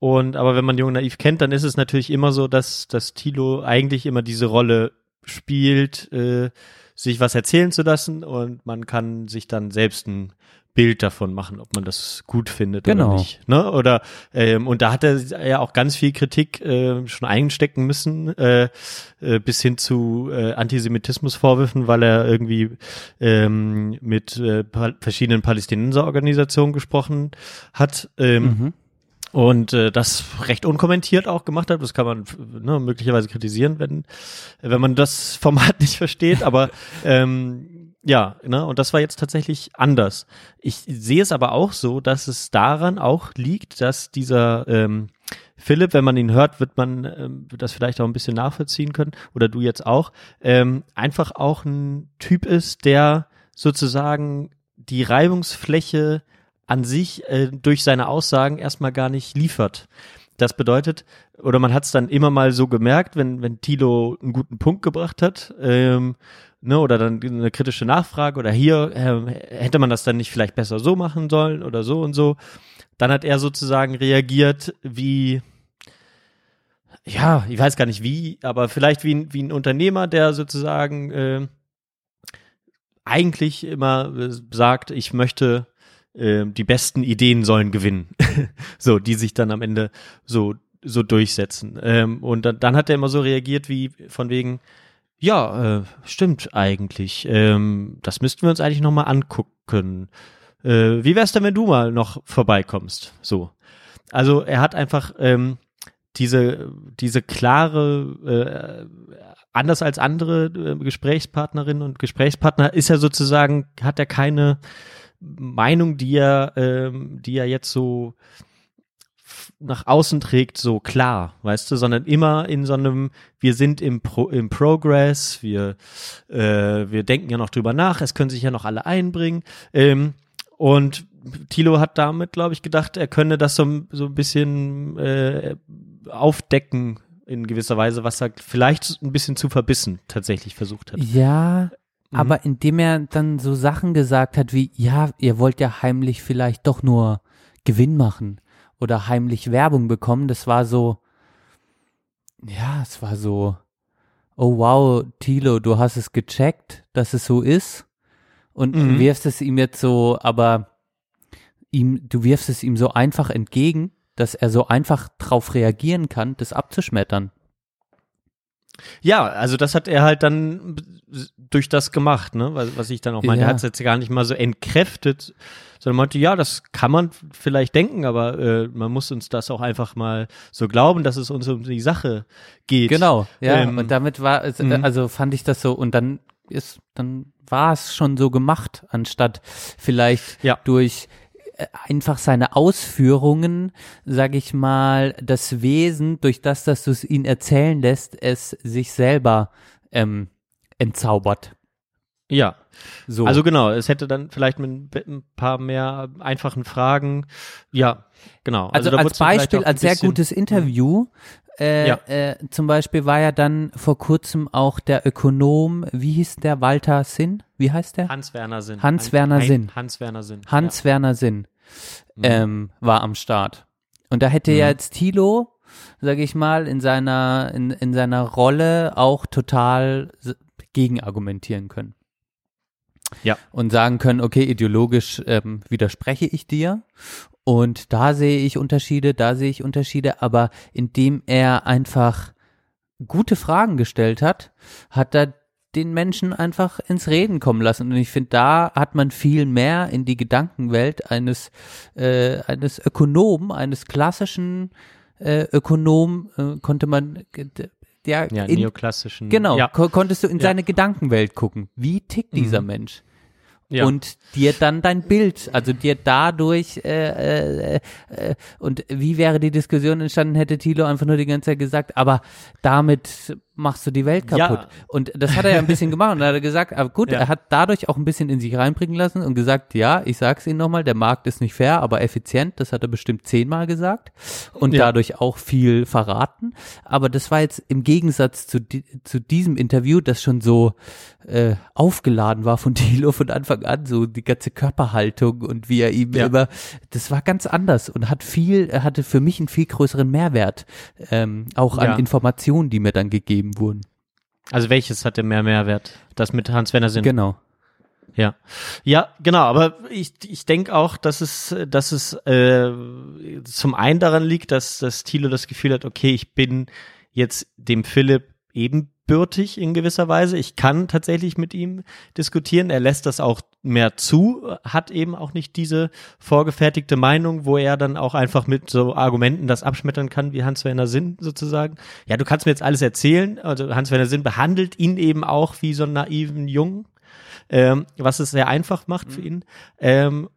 Speaker 1: und aber wenn man Junge Naiv kennt, dann ist es natürlich immer so, dass, dass Tilo eigentlich immer diese Rolle spielt, äh, sich was erzählen zu lassen und man kann sich dann selbst ein Bild davon machen, ob man das gut findet
Speaker 4: Genau.
Speaker 1: oder nicht. Ne? Oder ähm, und da hat er ja auch ganz viel Kritik äh, schon einstecken müssen, äh, äh, bis hin zu äh, Antisemitismusvorwürfen, weil er irgendwie ähm, mit äh, pa verschiedenen Palästinenserorganisationen gesprochen hat. Ähm,
Speaker 4: Mhm.
Speaker 1: und äh, das recht unkommentiert auch gemacht hat. Das kann man ne, möglicherweise kritisieren, wenn wenn man das Format nicht versteht. Aber ähm, ja, ne, und das war jetzt tatsächlich anders. Ich sehe es aber auch so, dass es daran auch liegt, dass dieser ähm, Philipp, wenn man ihn hört, wird man ähm, das vielleicht auch ein bisschen nachvollziehen können, oder du jetzt auch, ähm, einfach auch ein Typ ist, der sozusagen die Reibungsfläche an sich äh, durch seine Aussagen erstmal gar nicht liefert. Das bedeutet, oder man hat es dann immer mal so gemerkt, wenn, wenn Tilo einen guten Punkt gebracht hat, ähm, ne, oder dann eine kritische Nachfrage oder hier ähm, hätte man das dann nicht vielleicht besser so machen sollen oder so und so, dann hat er sozusagen reagiert wie, ja, ich weiß gar nicht wie, aber vielleicht wie, ein- wie ein Unternehmer, der sozusagen äh, eigentlich immer äh, sagt, ich möchte äh, die besten Ideen sollen gewinnen. so, die sich dann am Ende so, so durchsetzen. Ähm, und dann, dann hat er immer so reagiert wie von wegen, ja, äh, stimmt eigentlich. Ähm, das müssten wir uns eigentlich nochmal angucken. Äh, wie wär's denn, wenn du mal noch vorbeikommst? So. Also er hat einfach ähm, diese, diese klare, äh, anders als andere äh, Gesprächspartnerinnen und Gesprächspartner ist er sozusagen, hat er keine Meinung, die er, ähm, die er jetzt so nach außen trägt, so klar, weißt du, sondern immer in so einem, wir sind im, Pro, im Progress, wir, äh, wir denken ja noch drüber nach, es können sich ja noch alle einbringen. Ähm, und Thilo hat damit, glaube ich, gedacht, er könne das so, so ein bisschen äh, aufdecken in gewisser Weise, was er vielleicht ein bisschen zu verbissen tatsächlich versucht hat.
Speaker 4: Ja,
Speaker 1: Mhm.
Speaker 4: aber indem er dann so Sachen gesagt hat wie, ja, ihr wollt ja heimlich vielleicht doch nur Gewinn machen oder heimlich Werbung bekommen, das war so, ja, es war so, oh wow, Tilo, du hast es gecheckt, dass es so ist und
Speaker 1: Mhm.
Speaker 4: wirfst es ihm jetzt so, aber ihm, du wirfst es ihm so einfach entgegen, dass er so einfach drauf reagieren kann, das abzuschmettern.
Speaker 1: Ja, also das hat er halt dann durch das gemacht, ne? Was, was ich dann auch meinte.
Speaker 4: Ja.
Speaker 1: Er hat es jetzt gar nicht mal so entkräftet, sondern meinte, ja, das kann man vielleicht denken, aber äh, man muss uns das auch einfach mal so glauben, dass es uns um die Sache geht.
Speaker 4: Genau, ja.
Speaker 1: Ähm,
Speaker 4: und damit war es,
Speaker 1: mhm.
Speaker 4: also fand ich das so, und dann ist, dann war es schon so gemacht, anstatt vielleicht
Speaker 1: Ja.
Speaker 4: durch äh, einfach seine Ausführungen, sag ich mal, das Wesen, durch das, dass du es ihn erzählen lässt, es sich selber ähm, entzaubert.
Speaker 1: Ja.
Speaker 4: So.
Speaker 1: Also genau, es hätte dann vielleicht mit ein paar mehr einfachen Fragen, ja, genau.
Speaker 4: Also,
Speaker 1: da
Speaker 4: als Beispiel, als sehr gutes Interview, äh,
Speaker 1: Ja.
Speaker 4: äh, zum Beispiel war ja dann vor kurzem auch der Ökonom, wie hieß der, Walter Sinn? Wie heißt der?
Speaker 1: Hans-Werner Sinn.
Speaker 4: Hans-Werner Sinn.
Speaker 1: Hans-Werner Sinn.
Speaker 4: Hans-Werner Sinn
Speaker 1: Mhm.
Speaker 4: ähm, war am Start. Und da hätte ja
Speaker 1: Mhm.
Speaker 4: jetzt Thilo, sage ich mal, in seiner, in, in seiner Rolle auch total gegenargumentieren können.
Speaker 1: Ja.
Speaker 4: Und sagen können, okay, ideologisch ähm, widerspreche ich dir. Und da sehe ich Unterschiede, da sehe ich Unterschiede, aber indem er einfach gute Fragen gestellt hat, hat er den Menschen einfach ins Reden kommen lassen. Und ich finde, da hat man viel mehr in die Gedankenwelt eines, äh, eines Ökonomen, eines klassischen äh, Ökonom, äh, konnte man ja,
Speaker 1: Ja,
Speaker 4: in,
Speaker 1: neoklassischen.
Speaker 4: genau,
Speaker 1: Ja.
Speaker 4: ko konntest du in
Speaker 1: Ja.
Speaker 4: seine Gedankenwelt gucken. Wie tickt dieser
Speaker 1: Mhm.
Speaker 4: Mensch?
Speaker 1: Ja.
Speaker 4: und dir dann dein Bild, also dir dadurch äh, äh, äh, und wie wäre die Diskussion entstanden, hätte Thilo einfach nur die ganze Zeit gesagt, aber damit machst du die Welt
Speaker 1: Ja.
Speaker 4: kaputt. Und das hat er ja ein bisschen gemacht und hat er gesagt, aber gut,
Speaker 1: Ja.
Speaker 4: er hat dadurch auch ein bisschen in sich reinbringen lassen und gesagt, ja, ich sag's Ihnen nochmal, der Markt ist nicht fair, aber effizient, das hat er bestimmt zehnmal gesagt und
Speaker 1: Ja.
Speaker 4: dadurch auch viel verraten. Aber das war jetzt im Gegensatz zu, di zu diesem Interview, das schon so äh, aufgeladen war von Thilo von Anfang an, so die ganze Körperhaltung und wie er ihm
Speaker 1: Ja.
Speaker 4: immer, das war ganz anders und hat viel, er hatte für mich einen viel größeren Mehrwert, ähm, auch an
Speaker 1: Ja.
Speaker 4: Informationen, die mir dann gegeben wurden.
Speaker 1: Also welches hatte mehr Mehrwert? Das mit Hans-Werner Sinn.
Speaker 4: Genau.
Speaker 1: Ja, ja, genau. Aber ich, ich denke auch, dass es, dass es äh, zum einen daran liegt, dass, dass Thilo das Gefühl hat, okay, ich bin jetzt dem Philipp ebenbürtig in gewisser Weise. Ich kann tatsächlich mit ihm diskutieren. Er lässt das auch mehr zu, hat eben auch nicht diese vorgefertigte Meinung, wo er dann auch einfach mit so Argumenten das abschmettern kann, wie Hans-Werner Sinn sozusagen. Ja, du kannst mir jetzt alles erzählen. Also Hans-Werner Sinn behandelt ihn eben auch wie so einen naiven Jungen ähm, was es sehr einfach macht für ihn. Ähm,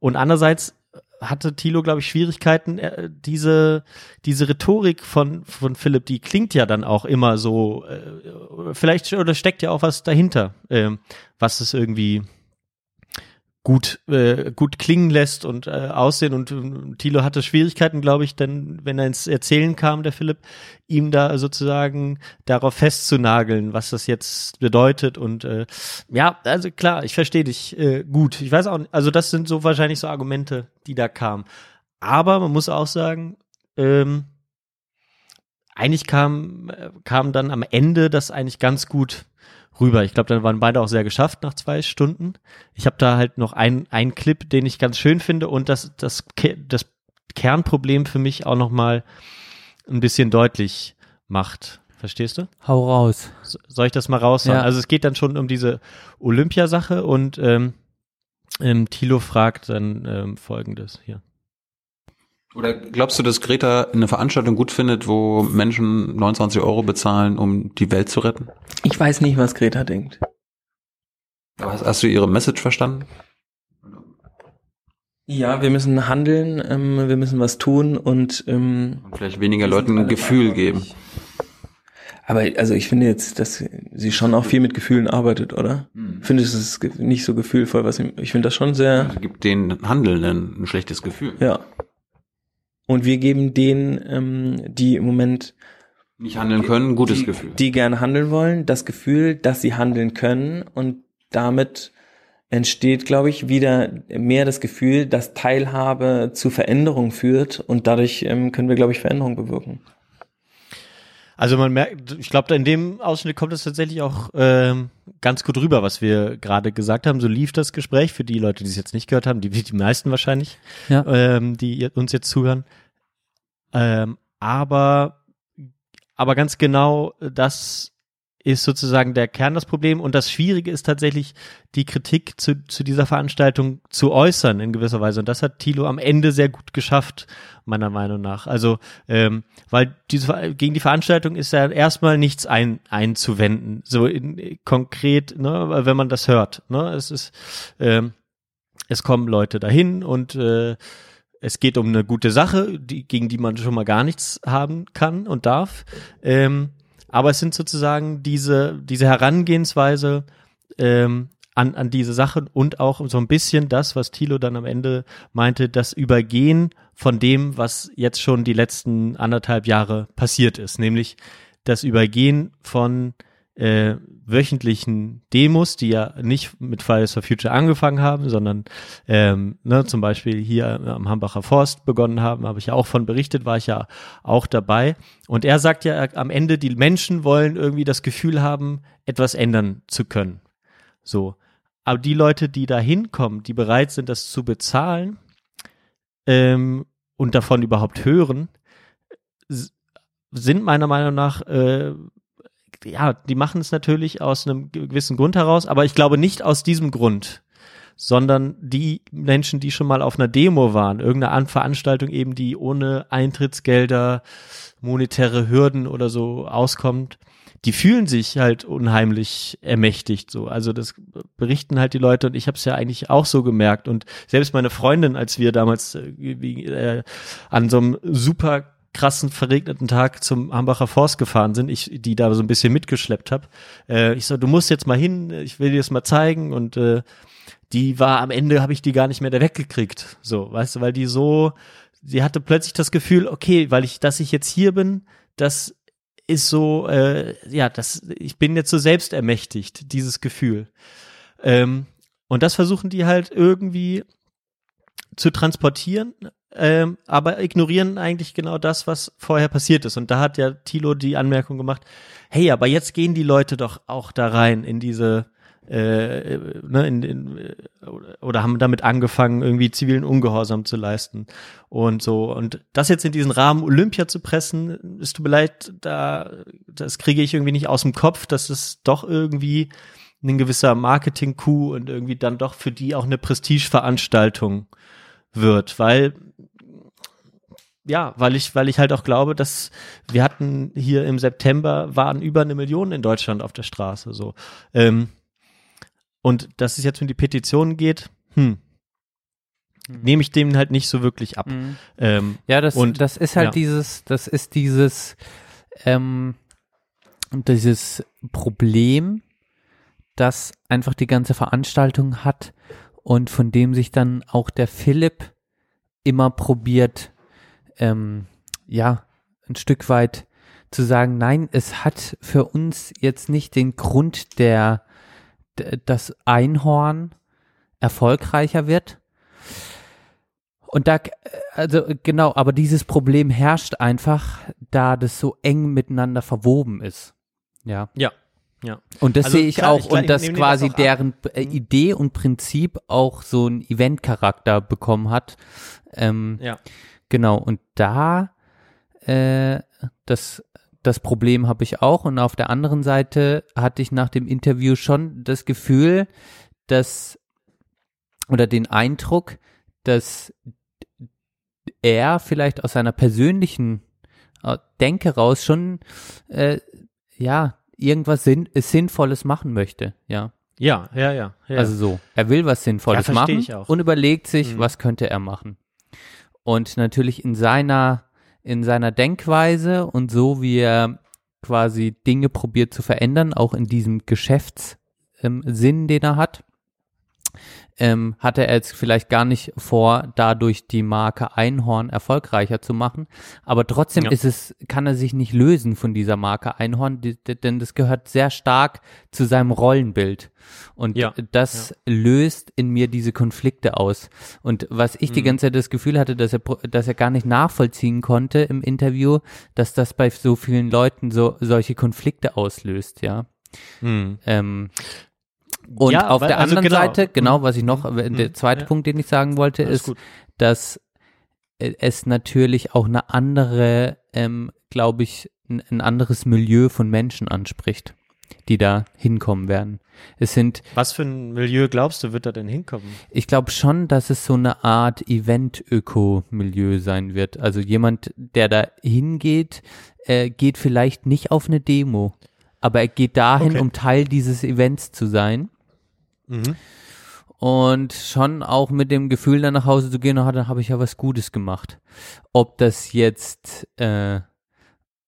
Speaker 1: und andererseits hatte Thilo, glaube ich, Schwierigkeiten, äh, diese, diese Rhetorik von, von Philipp, die klingt ja dann auch immer so, äh, vielleicht oder steckt ja auch was dahinter, ähm, was es irgendwie gut, äh, gut klingen lässt und äh, aussehen. Und äh, Thilo hatte Schwierigkeiten, glaube ich, denn wenn er ins Erzählen kam, der Philipp, ihm da sozusagen darauf festzunageln, was das jetzt bedeutet. Und äh, ja, also klar, ich verstehe dich äh, gut. Ich weiß auch, nicht, also das sind so wahrscheinlich so Argumente, die da kamen. Aber man muss auch sagen, ähm, eigentlich kam, äh, kam dann am Ende das eigentlich ganz gut rüber. Ich glaube, dann waren beide auch sehr geschafft nach zwei Stunden. Ich habe da halt noch einen einen Clip, den ich ganz schön finde und das, das, das Kernproblem für mich auch noch mal ein bisschen deutlich macht. Verstehst du?
Speaker 4: Hau raus.
Speaker 1: So- Soll ich das mal raushauen?
Speaker 4: Ja.
Speaker 1: Also es geht dann schon um diese Olympiasache und ähm, ähm, Thilo fragt dann ähm, folgendes hier.
Speaker 3: Oder glaubst du, dass Greta eine Veranstaltung gut findet, wo Menschen 29 Euro bezahlen, um die Welt zu retten?
Speaker 5: Ich weiß nicht, was Greta denkt.
Speaker 3: Aber Hast, hast du ihre Message verstanden?
Speaker 5: Ja, wir müssen handeln, ähm, wir müssen was tun und ähm,
Speaker 3: Und vielleicht weniger Leuten ein Gefühl geben.
Speaker 5: aber also ich finde jetzt, dass sie schon auch viel mit Gefühlen arbeitet, oder?
Speaker 3: Hm.
Speaker 5: Finde ich es nicht so gefühlvoll, was sie, ich finde das schon sehr,
Speaker 3: Also gibt den Handelnden ein schlechtes Gefühl.
Speaker 5: ja. Und wir geben denen, ähm, die im Moment
Speaker 3: Nicht handeln können, ein gutes
Speaker 5: die,
Speaker 3: Gefühl.
Speaker 5: die gerne handeln wollen, das Gefühl, dass sie handeln können und damit entsteht, glaube ich, wieder mehr das Gefühl, dass Teilhabe zu Veränderung führt und dadurch ähm, können wir, glaube ich, Veränderung bewirken.
Speaker 1: Also man merkt, ich glaube, in dem Ausschnitt kommt es tatsächlich auch ähm, ganz gut rüber, was wir gerade gesagt haben. So lief das Gespräch für die Leute, die es jetzt nicht gehört haben, die, die meisten wahrscheinlich,
Speaker 4: Ja.
Speaker 1: ähm, die uns jetzt zuhören. Ähm, aber, aber ganz genau, das ist sozusagen der Kern das Problem. Und das Schwierige ist tatsächlich, die Kritik zu, zu dieser Veranstaltung zu äußern in gewisser Weise. Und das hat Thilo am Ende sehr gut geschafft, meiner Meinung nach. Also, ähm, weil diese, gegen die Veranstaltung ist ja erstmal nichts ein, einzuwenden. So in, konkret, ne, wenn man das hört. Ne? Es ist, ähm, es kommen Leute dahin und äh, es geht um eine gute Sache, die, gegen die man schon mal gar nichts haben kann und darf. Ähm, aber es sind sozusagen diese, diese Herangehensweise ähm, an, an diese Sachen und auch so ein bisschen das, was Thilo dann am Ende meinte, das Übergehen von dem, was jetzt schon die letzten anderthalb Jahre passiert ist, nämlich das Übergehen von äh, wöchentlichen Demos, die ja nicht mit Fridays for Future angefangen haben, sondern ähm, ne, zum Beispiel hier am Hambacher Forst begonnen haben, habe ich ja auch von berichtet, war ich ja auch dabei. Und er sagt ja am Ende, die Menschen wollen irgendwie das Gefühl haben, etwas ändern zu können. So. Aber die Leute, die da hinkommen, die bereit sind, das zu bezahlen ähm, und davon überhaupt hören, sind meiner Meinung nach äh, ja, die machen es natürlich aus einem gewissen Grund heraus, aber ich glaube nicht aus diesem Grund, sondern die Menschen, die schon mal auf einer Demo waren, irgendeine Veranstaltung eben, die ohne Eintrittsgelder, monetäre Hürden oder so auskommt, die fühlen sich halt unheimlich ermächtigt so. Also das berichten halt die Leute und ich habe es ja eigentlich auch so gemerkt und selbst meine Freundin, als wir damals äh, äh, an so einem super krassen verregneten Tag zum Hambacher Forst gefahren sind, ich die da so ein bisschen mitgeschleppt habe. Äh, ich so, du musst jetzt mal hin, ich will dir das mal zeigen und äh, die war am Ende habe ich die gar nicht mehr da weggekriegt, so, weißt du, weil die so sie hatte plötzlich das Gefühl, okay, weil ich dass ich jetzt hier bin, das ist so äh, ja, das ich bin jetzt so selbstermächtigt, dieses Gefühl. Ähm, und das versuchen die halt irgendwie zu transportieren ähm, aber ignorieren eigentlich genau das, was vorher passiert ist. Und da hat ja Thilo die Anmerkung gemacht, hey, aber jetzt gehen die Leute doch auch da rein in diese äh, ne, in, in, äh, oder haben damit angefangen, irgendwie zivilen Ungehorsam zu leisten und so. Und das jetzt in diesen Rahmen Olympia zu pressen, ist du leid, da, das kriege ich irgendwie nicht aus dem Kopf, dass es doch irgendwie ein gewisser Marketing-Coup und irgendwie dann doch für die auch eine Prestigeveranstaltung wird, weil ja, weil ich, weil ich halt auch glaube, dass wir hatten hier im September waren über eine Million in Deutschland auf der Straße, so. Ähm, und dass es jetzt um die Petition geht, hm, mhm. nehme ich dem halt nicht so wirklich ab. Mhm.
Speaker 4: Ähm, ja, das, und, das ist halt ja. dieses, das ist dieses, ähm, dieses Problem, das einfach die ganze Veranstaltung hat und von dem sich dann auch der Philipp immer probiert ähm, ja, ein Stück weit zu sagen, nein, es hat für uns jetzt nicht den Grund, der, der das Einhorn erfolgreicher wird. Und da, also genau, aber dieses Problem herrscht einfach, da das so eng miteinander verwoben ist. Ja.
Speaker 1: Ja. Ja.
Speaker 4: Und das also, sehe ich klar, auch ich, und dass quasi deren ab. Mhm. Idee und Prinzip auch so einen Eventcharakter bekommen hat. Ähm, ja. Genau, und da äh, das, das Problem habe ich auch. Und auf der anderen Seite hatte ich nach dem Interview schon das Gefühl, dass oder den Eindruck, dass er vielleicht aus seiner persönlichen äh, Denke raus schon äh, ja irgendwas Sinn, Sinnvolles machen möchte, ja.
Speaker 1: Ja, ja, ja. ja.
Speaker 4: Also so, er will was Sinnvolles ja, machen und überlegt sich, mhm. was könnte er machen und natürlich in seiner in seiner Denkweise und so wie er quasi Dinge probiert zu verändern, auch in diesem Geschäftssinn, ähm, den er hat, ähm, hatte er jetzt vielleicht gar nicht vor, dadurch die Marke Einhorn erfolgreicher zu machen. Aber trotzdem ja. ist es, kann er sich nicht lösen von dieser Marke Einhorn, die, denn das gehört sehr stark zu seinem Rollenbild. Und ja. das ja. löst in mir diese Konflikte aus. Und was ich mhm. die ganze Zeit das Gefühl hatte, dass er, dass er gar nicht nachvollziehen konnte im Interview, dass das bei so vielen Leuten so solche Konflikte auslöst, ja. Mhm. Ähm, und ja, auf der also anderen genau. Seite, genau, was ich noch, mhm. der zweite ja. Punkt, den ich sagen wollte, Alles ist, gut. dass äh, es natürlich auch eine andere, ähm, glaube ich, ein, ein, anderes Milieu von Menschen anspricht, die da hinkommen werden. Es sind.
Speaker 1: Was für ein Milieu glaubst du, wird da denn hinkommen?
Speaker 4: Ich glaube schon, dass es so eine Art Event-Öko-Milieu sein wird. Also jemand, der da hingeht, äh, geht vielleicht nicht auf eine Demo, aber er geht dahin, okay. um Teil dieses Events zu sein. Mhm. und schon auch mit dem Gefühl dann nach Hause zu gehen, oh, dann habe ich ja was Gutes gemacht. Ob das jetzt äh,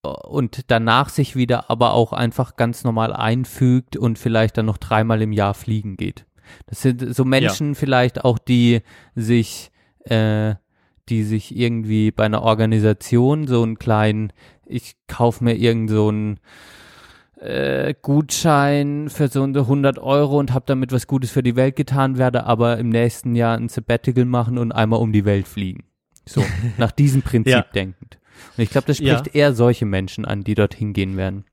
Speaker 4: und danach sich wieder aber auch einfach ganz normal einfügt und vielleicht dann noch dreimal im Jahr fliegen geht. Das sind so Menschen ja. vielleicht auch, die sich, äh, die sich irgendwie bei einer Organisation so einen kleinen, ich kaufe mir irgend so einen äh, Gutschein für so 100 Euro und habe damit was Gutes für die Welt getan, werde aber im nächsten Jahr ein Sabbatical machen und einmal um die Welt fliegen. So, nach diesem Prinzip ja. denkend. Und ich glaube, das spricht ja. eher solche Menschen an, die dorthin gehen werden.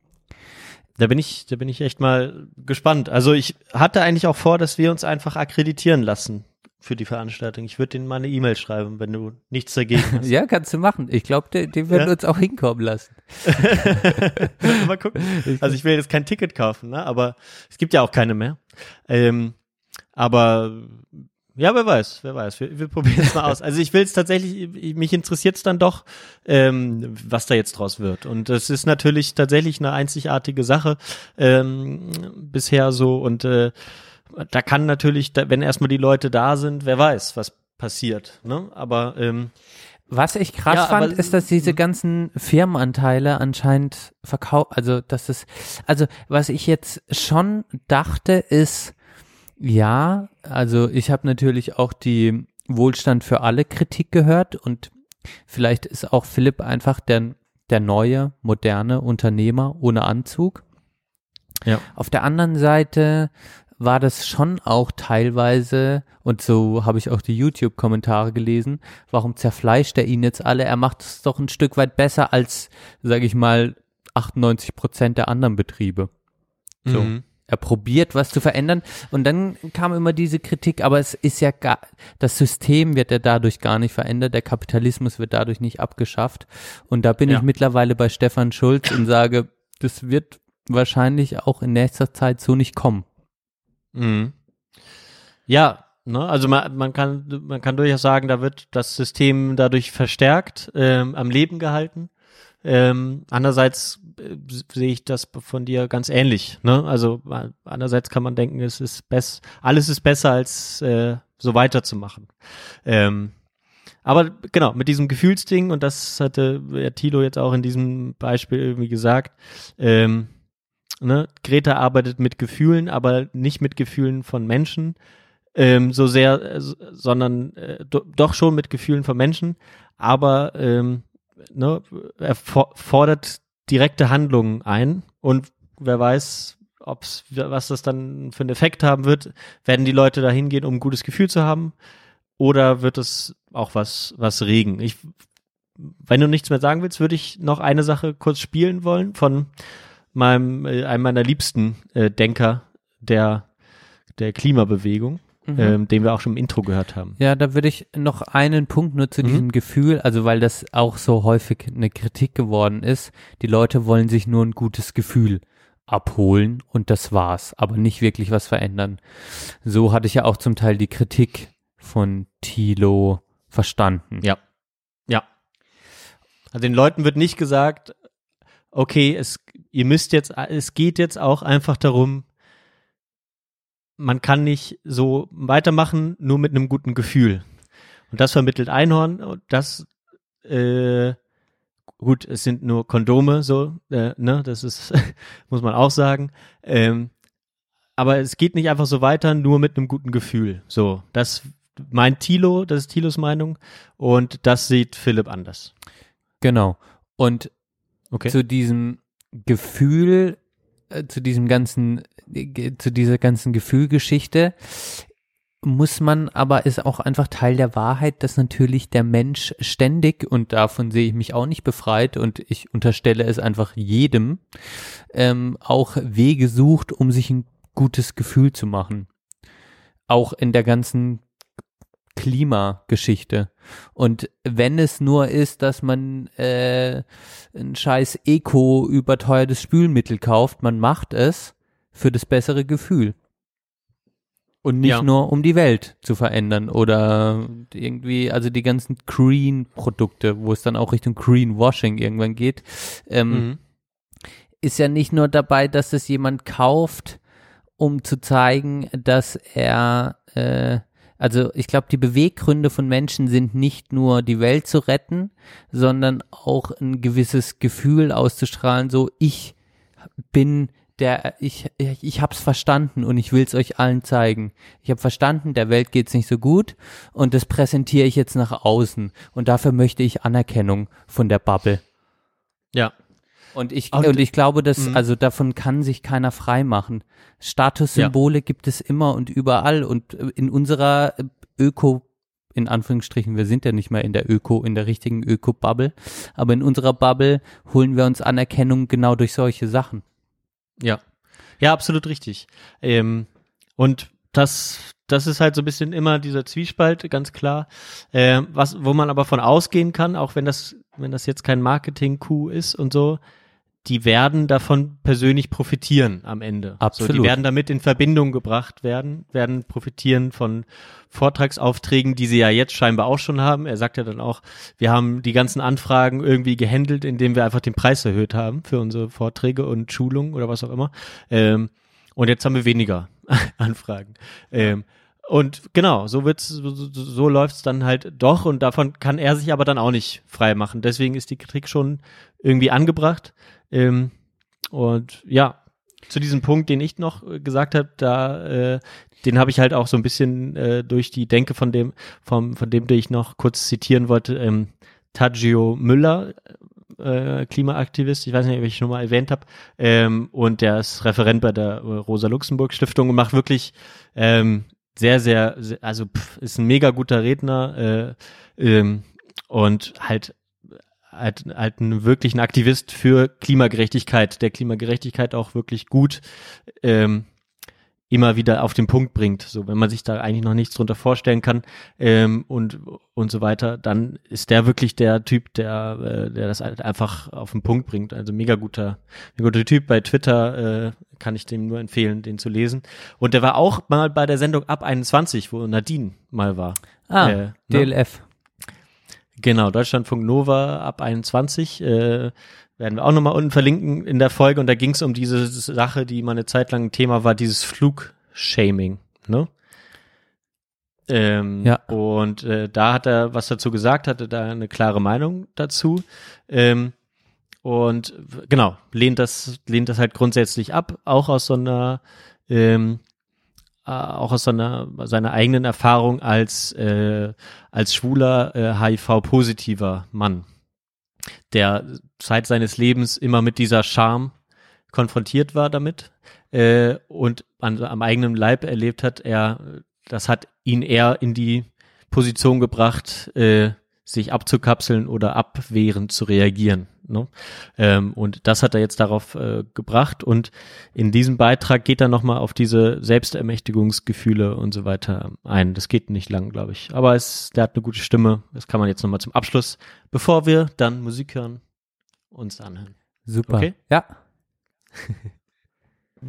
Speaker 1: Da bin ich, da bin ich echt mal gespannt. Also ich hatte eigentlich auch vor, dass wir uns einfach akkreditieren lassen für die Veranstaltung. Ich würde denen mal eine E-Mail schreiben, wenn du nichts dagegen hast.
Speaker 4: ja, kannst du machen. Ich glaube, die, die würden ja? uns auch hinkommen lassen.
Speaker 1: mal gucken. Also ich will jetzt kein Ticket kaufen, ne? aber es gibt ja auch keine mehr. Ähm, aber ja, wer weiß, wer weiß. Wir, wir probieren es mal aus. Also ich will es tatsächlich, mich interessiert es dann doch, ähm, was da jetzt draus wird. Und es ist natürlich tatsächlich eine einzigartige Sache ähm, bisher so. Und äh, da kann natürlich, wenn erstmal die Leute da sind, wer weiß, was passiert. Ne? Aber ähm,
Speaker 4: was ich krass ja, fand, ist, dass diese hm. ganzen Firmenanteile anscheinend verkauft, also das ist, also was ich jetzt schon dachte, ist, ja, also ich habe natürlich auch die Wohlstand für alle Kritik gehört und vielleicht ist auch Philipp einfach der, der neue, moderne Unternehmer ohne Anzug. Ja. Auf der anderen Seite war das schon auch teilweise, und so habe ich auch die YouTube-Kommentare gelesen, warum zerfleischt er ihn jetzt alle? Er macht es doch ein Stück weit besser als, sage ich mal, 98 Prozent der anderen Betriebe. So. Mhm er probiert was zu verändern und dann kam immer diese Kritik, aber es ist ja gar, das System wird ja dadurch gar nicht verändert, der Kapitalismus wird dadurch nicht abgeschafft und da bin ja. ich mittlerweile bei Stefan Schulz und sage, das wird wahrscheinlich auch in nächster Zeit so nicht kommen.
Speaker 1: Mhm. Ja, ne, also man, man kann man kann durchaus sagen, da wird das System dadurch verstärkt, ähm, am Leben gehalten. Ähm, andererseits äh, sehe ich das von dir ganz ähnlich. Ne? Also andererseits kann man denken, es ist best, alles ist besser als äh, so weiterzumachen. Ähm, aber genau, mit diesem Gefühlsding, und das hatte ja Tilo jetzt auch in diesem Beispiel irgendwie gesagt, ähm, ne, Greta arbeitet mit Gefühlen, aber nicht mit Gefühlen von Menschen, ähm, so sehr, äh, sondern äh, do, doch schon mit Gefühlen von Menschen, aber ähm, ne, er fordert direkte Handlungen ein und wer weiß, ob's, was das dann für einen Effekt haben wird. Werden die Leute da hingehen, um ein gutes Gefühl zu haben? Oder wird es auch was, was regen? Ich, wenn du nichts mehr sagen willst, würde ich noch eine Sache kurz spielen wollen von meinem, äh, einem meiner liebsten äh, Denker der, der Klimabewegung mhm. ähm, den wir auch schon im Intro gehört haben.
Speaker 4: Ja, da würde ich noch einen Punkt nur zu mhm. diesem Gefühl, also weil das auch so häufig eine Kritik geworden ist. Die Leute wollen sich nur ein gutes Gefühl abholen und das war's, aber nicht wirklich was verändern. So hatte ich ja auch zum Teil die Kritik von Thilo verstanden.
Speaker 1: Ja. Ja. Also den Leuten wird nicht gesagt, okay, es, ihr müsst jetzt, es geht jetzt auch einfach darum, man kann nicht so weitermachen, nur mit einem guten Gefühl. Und das vermittelt Einhorn und das, äh, gut, es sind nur Kondome, so, äh, ne, das ist, muss man auch sagen. Ähm, aber es geht nicht einfach so weiter, nur mit einem guten Gefühl. So, das meint Thilo, das ist Thilos Meinung und das sieht Philipp anders.
Speaker 4: Genau. Und okay. zu diesem Gefühl äh, zu diesem ganzen, äh, zu dieser ganzen Gefühlgeschichte muss man aber ist auch einfach Teil der Wahrheit, dass natürlich der Mensch ständig und davon sehe ich mich auch nicht befreit und ich unterstelle es einfach jedem ähm, auch Wege sucht, um sich ein gutes Gefühl zu machen. Auch in der ganzen Klimageschichte. Und wenn es nur ist, dass man äh, ein scheiß Eco überteuertes Spülmittel kauft, man macht es für das bessere Gefühl. Und nicht ja. nur, um die Welt zu verändern oder irgendwie, also die ganzen Green-Produkte, wo es dann auch Richtung Greenwashing irgendwann geht, ähm, mhm. ist ja nicht nur dabei, dass es jemand kauft, um zu zeigen, dass er, äh, also ich glaube, die Beweggründe von Menschen sind nicht nur die Welt zu retten, sondern auch ein gewisses Gefühl auszustrahlen, so ich bin der, ich, ich, hab's verstanden und ich will's euch allen zeigen. Ich habe verstanden, der Welt geht's nicht so gut und das präsentiere ich jetzt nach außen und dafür möchte ich Anerkennung von der Bubble.
Speaker 1: Ja.
Speaker 4: Und ich,
Speaker 1: Und-
Speaker 4: und, ich glaube, dass,
Speaker 1: Mhm.
Speaker 4: also davon kann sich keiner frei machen. Statussymbole gibt es immer und überall und äh, in unserer äh, Öko, in Anführungsstrichen, wir sind ja nicht mehr in der Öko, in der richtigen Öko-Bubble, aber in unserer Bubble holen wir uns Anerkennung genau durch solche Sachen.
Speaker 1: Ja. Ja, absolut richtig. Ähm, und das, das ist halt so ein bisschen immer dieser Zwiespalt, ganz klar. Ähm, was, wo man aber von ausgehen kann, auch wenn das, wenn das jetzt kein Marketing-Coup ist und so, die werden davon persönlich profitieren am Ende. So,
Speaker 4: Absolut.
Speaker 1: die werden damit in Verbindung gebracht werden, werden profitieren von Vortragsaufträgen, die sie ja jetzt scheinbar auch schon haben. Er sagt ja dann auch, wir haben die ganzen Anfragen irgendwie gehandelt, indem wir einfach den Preis erhöht haben für unsere Vorträge und Schulungen oder was auch immer. Ähm, und jetzt haben wir weniger Anfragen. Ähm, und genau, so wird's, so, so, so läuft's dann halt doch und davon kann er sich aber dann auch nicht frei machen. Deswegen ist die Kritik schon irgendwie angebracht. Ähm, und ja, zu diesem Punkt, den ich noch äh, gesagt habe, da, äh, den habe ich halt auch so ein bisschen äh, durch die Denke von dem, vom, von dem, den ich noch kurz zitieren wollte, ähm, Tadgio Müller, äh, Klimaaktivist, ich weiß nicht, ob ich schon mal erwähnt habe, ähm, und der ist Referent bei der äh, Rosa-Luxemburg-Stiftung und macht wirklich ähm, sehr, sehr, sehr also pff, ist ein mega guter Redner äh, ähm, und halt halt, halt ein wirklich ein Aktivist für Klimagerechtigkeit, der Klimagerechtigkeit auch wirklich gut ähm, immer wieder auf den Punkt bringt. So, wenn man sich da eigentlich noch nichts drunter vorstellen kann ähm, und und so weiter, dann ist der wirklich der Typ, der äh, der das halt einfach auf den Punkt bringt. Also mega guter, mega guter Typ. Bei Twitter äh, kann ich dem nur empfehlen, den zu lesen. Und der war auch mal bei der Sendung ab 21, wo Nadine mal war.
Speaker 4: Ah,
Speaker 1: Äh, ne? Genau, Deutschlandfunk Nova ab 21. Äh, werden wir auch nochmal unten verlinken in der Folge. Und da ging es um diese Sache, die mal eine Zeit lang ein Thema war, dieses Flugshaming. Ne? Ähm,
Speaker 4: Ja.
Speaker 1: Und äh, da hat er was dazu gesagt, hatte da eine klare Meinung dazu. Ähm, und genau, lehnt das, lehnt das halt grundsätzlich ab, auch aus so einer, ähm, äh, auch aus seiner, seiner eigenen Erfahrung als, äh, als schwuler, äh, HIV-positiver Mann, der Zeit seines Lebens immer mit dieser Scham konfrontiert war damit äh, und an, am eigenen Leib erlebt hat, er, das hat ihn eher in die Position gebracht, äh, sich abzukapseln oder abwehrend zu reagieren. Ne? Ähm, und das hat er jetzt darauf äh, gebracht. Und in diesem Beitrag geht er nochmal auf diese Selbstermächtigungsgefühle und so weiter ein. Das geht nicht lang, glaube ich. Aber es, der hat eine gute Stimme. Das kann man jetzt nochmal zum Abschluss, bevor wir dann Musik hören, uns anhören.
Speaker 4: Super.
Speaker 1: Okay.
Speaker 4: Ja.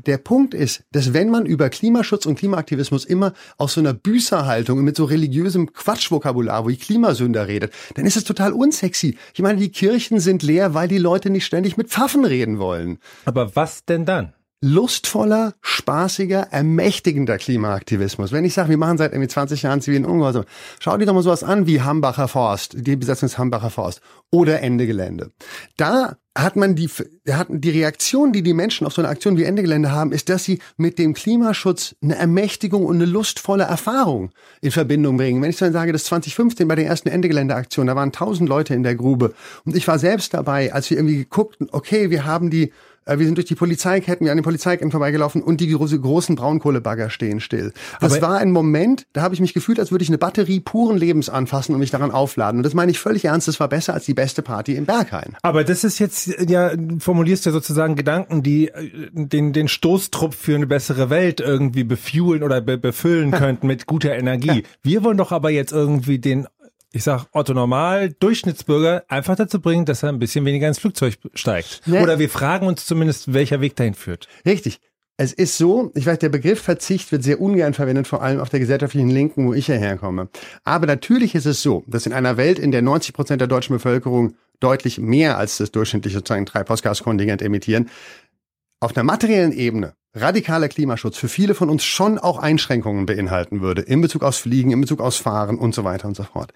Speaker 2: Der Punkt ist, dass wenn man über Klimaschutz und Klimaaktivismus immer aus so einer Büßerhaltung und mit so religiösem Quatschvokabular, wo die Klimasünder redet, dann ist es total unsexy. Ich meine, die Kirchen sind leer, weil die Leute nicht ständig mit Pfaffen reden wollen.
Speaker 6: Aber was denn dann?
Speaker 2: lustvoller, spaßiger, ermächtigender Klimaaktivismus. Wenn ich sage, wir machen seit irgendwie 20 Jahren zivilen Ungehorsam, schau dir doch mal sowas an wie Hambacher Forst, die Besetzung des Hambacher Forst oder Ende Gelände. Da hat man die, hat die Reaktion, die die Menschen auf so eine Aktion wie Ende Gelände haben, ist, dass sie mit dem Klimaschutz eine Ermächtigung und eine lustvolle Erfahrung in Verbindung bringen. Wenn ich dann sage, das 2015 bei der ersten Ende Gelände Aktion, da waren tausend Leute in der Grube und ich war selbst dabei, als wir irgendwie geguckten, okay, wir haben die wir sind durch die Polizeiketten, wir an den Polizeiketten vorbeigelaufen und die große, großen Braunkohlebagger stehen still. Das
Speaker 6: Aber-
Speaker 2: war ein Moment, da habe ich mich gefühlt, als würde ich eine Batterie puren Lebens anfassen und mich daran aufladen. Und das meine ich völlig ernst, das war besser als die beste Party im Berghain.
Speaker 6: Aber das ist jetzt ja, du formulierst ja sozusagen Gedanken, die äh, den, den Stoßtrupp für eine bessere Welt irgendwie befuelen oder be befüllen könnten mit guter Energie. Wir wollen doch aber jetzt irgendwie den, ich sag Otto Normal, Durchschnittsbürger einfach dazu bringen, dass er ein bisschen weniger ins Flugzeug steigt.
Speaker 2: Nee.
Speaker 6: Oder wir fragen uns zumindest, welcher Weg dahin führt.
Speaker 2: Richtig. Es ist so, ich weiß, der Begriff Verzicht wird sehr ungern verwendet, vor allem auf der gesellschaftlichen Linken, wo ich hierher komme. Aber natürlich ist es so, dass in einer Welt, in der 90 Prozent der deutschen Bevölkerung deutlich mehr als das durchschnittliche sozusagen Treibhausgaskontingent emittieren, auf einer materiellen Ebene radikaler Klimaschutz für viele von uns schon auch Einschränkungen beinhalten würde, in Bezug aufs Fliegen, in Bezug aufs Fahren und so weiter und so fort.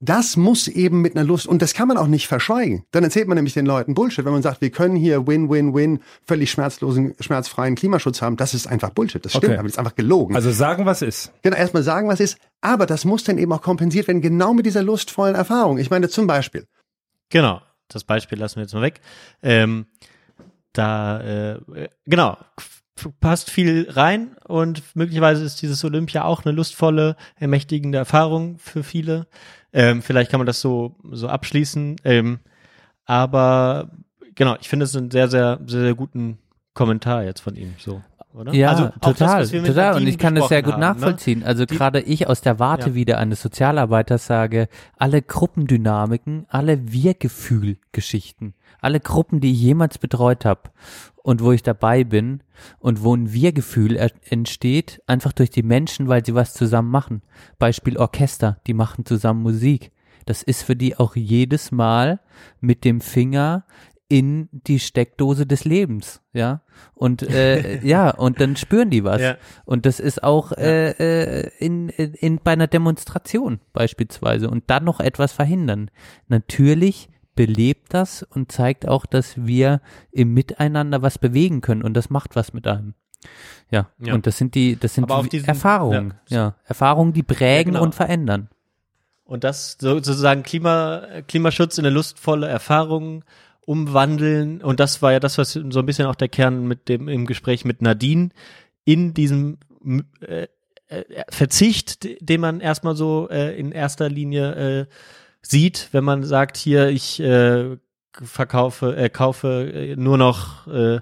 Speaker 2: Das muss eben mit einer Lust, und das kann man auch nicht verschweigen. Dann erzählt man nämlich den Leuten Bullshit, wenn man sagt, wir können hier Win-Win-Win, völlig schmerzlosen, schmerzfreien Klimaschutz haben. Das ist einfach Bullshit. Das stimmt,
Speaker 6: Okay.
Speaker 2: aber das ist einfach gelogen.
Speaker 6: Also sagen, was ist.
Speaker 2: Genau, erstmal sagen, was ist. Aber das muss dann eben auch kompensiert werden, genau mit dieser lustvollen Erfahrung. Ich meine, zum Beispiel,
Speaker 1: Genau, das Beispiel lassen wir jetzt mal weg. Ähm, da, äh, genau, passt viel rein und möglicherweise ist dieses Olympia auch eine lustvolle, ermächtigende Erfahrung für viele. Ähm, vielleicht kann man das so, so abschließen. Ähm, aber genau, ich finde es einen sehr, sehr, sehr, sehr guten Kommentar jetzt von ihm, so, oder?
Speaker 4: Ja,
Speaker 1: Also auch das,
Speaker 4: total, total. Und ich kann das sehr gut
Speaker 1: haben, ne?
Speaker 4: nachvollziehen. Also
Speaker 1: Die-
Speaker 4: gerade ich aus der Warte
Speaker 1: Ja.
Speaker 4: wieder eines Sozialarbeiters sage, alle Gruppendynamiken, alle Wir-Gefühl-Geschichten, alle Gruppen, die ich jemals betreut habe und wo ich dabei bin und wo ein Wir-Gefühl entsteht, einfach durch die Menschen, weil sie was zusammen machen. Beispiel Orchester, die machen zusammen Musik. Das ist für die auch jedes Mal mit dem Finger in die Steckdose des Lebens, ja. Und äh, ja, und dann spüren die was.
Speaker 1: Ja.
Speaker 4: Und das ist auch äh, äh, in, in, in bei einer Demonstration beispielsweise und dann noch etwas verhindern. Natürlich belebt das und zeigt auch, dass wir im Miteinander was bewegen können und das macht was mit einem. Ja,
Speaker 1: Ja.
Speaker 4: und das sind die, das sind die
Speaker 1: diesen-
Speaker 4: Erfahrungen,
Speaker 1: ja.
Speaker 4: ja. Erfahrungen, die prägen
Speaker 1: genau.
Speaker 4: und verändern.
Speaker 1: Und das so- sozusagen Klima, Klimaschutz in eine lustvolle Erfahrung umwandeln. Und das war ja das, was so ein bisschen auch der Kern mit dem im Gespräch mit Nadine in diesem äh, äh, Verzicht, den man erstmal so äh, in erster Linie äh, sieht, wenn man sagt, hier ich äh, verkaufe, äh, kaufe äh, nur noch äh,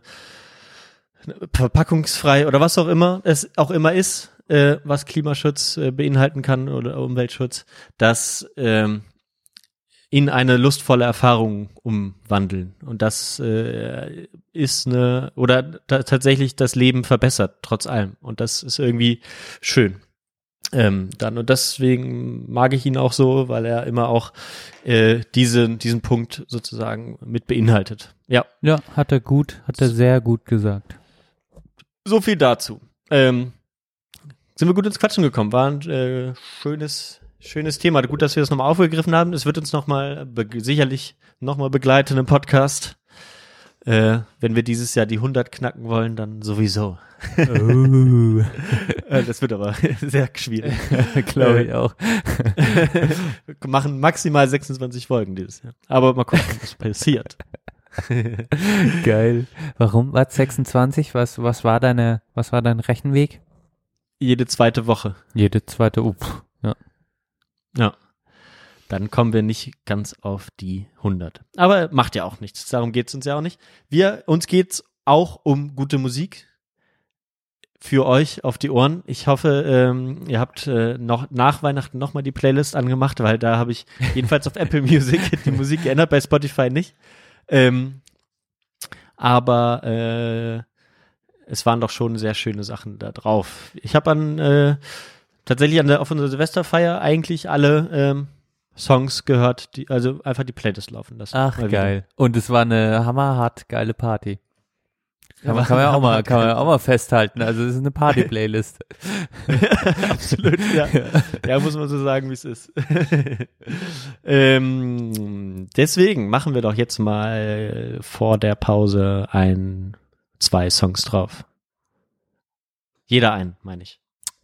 Speaker 1: verpackungsfrei oder was auch immer es auch immer ist, äh, was Klimaschutz äh, beinhalten kann oder Umweltschutz, das ähm, in eine lustvolle Erfahrung umwandeln. Und das äh, ist eine, oder da, tatsächlich das Leben verbessert, trotz allem. Und das ist irgendwie schön. Ähm, dann und deswegen mag ich ihn auch so, weil er immer auch äh, diese, diesen Punkt sozusagen mit beinhaltet. Ja,
Speaker 4: Ja, hat er gut, hat er sehr gut gesagt.
Speaker 1: so viel dazu. Ähm, sind wir gut ins Quatschen gekommen. War ein äh, schönes, schönes Thema. Gut, dass wir das nochmal aufgegriffen haben. Es wird uns nochmal sicherlich nochmal begleiten im Podcast. Äh, wenn wir dieses Jahr die 100 knacken wollen, dann sowieso.
Speaker 4: Oh,
Speaker 1: Äh, das wird aber sehr schwierig.
Speaker 4: glaube ich auch.
Speaker 1: wir machen maximal 26 Folgen dieses Jahr. Aber mal gucken, was passiert.
Speaker 4: Geil. Warum war 26? Was, was war deine, was war dein Rechenweg?
Speaker 1: Jede zweite Woche.
Speaker 4: Jede zweite, up. Ja.
Speaker 1: Dann kommen wir nicht ganz auf die 100. Aber macht ja auch nichts. Darum geht's uns ja auch nicht. Wir, uns geht's auch um gute Musik für euch auf die Ohren. Ich hoffe, ähm, ihr habt äh, noch nach Weihnachten nochmal die Playlist angemacht, weil da habe ich jedenfalls auf Apple Music die Musik geändert, bei Spotify nicht. Ähm, aber äh, es waren doch schon sehr schöne Sachen da drauf. Ich habe an äh, tatsächlich an der, auf unserer Silvesterfeier eigentlich alle ähm, Songs gehört, die, also einfach die Playlist laufen lassen.
Speaker 4: Ach,
Speaker 1: wieder.
Speaker 4: geil. Und es war eine hammerhart geile Party. Kann man, kann man ja auch mal, kann man ja auch mal festhalten. Also es ist eine Party-Playlist.
Speaker 1: Absolut, ja. ja, muss man so sagen, wie es ist. ähm, deswegen machen wir doch jetzt mal vor der Pause ein, zwei Songs drauf. Jeder einen, meine ich.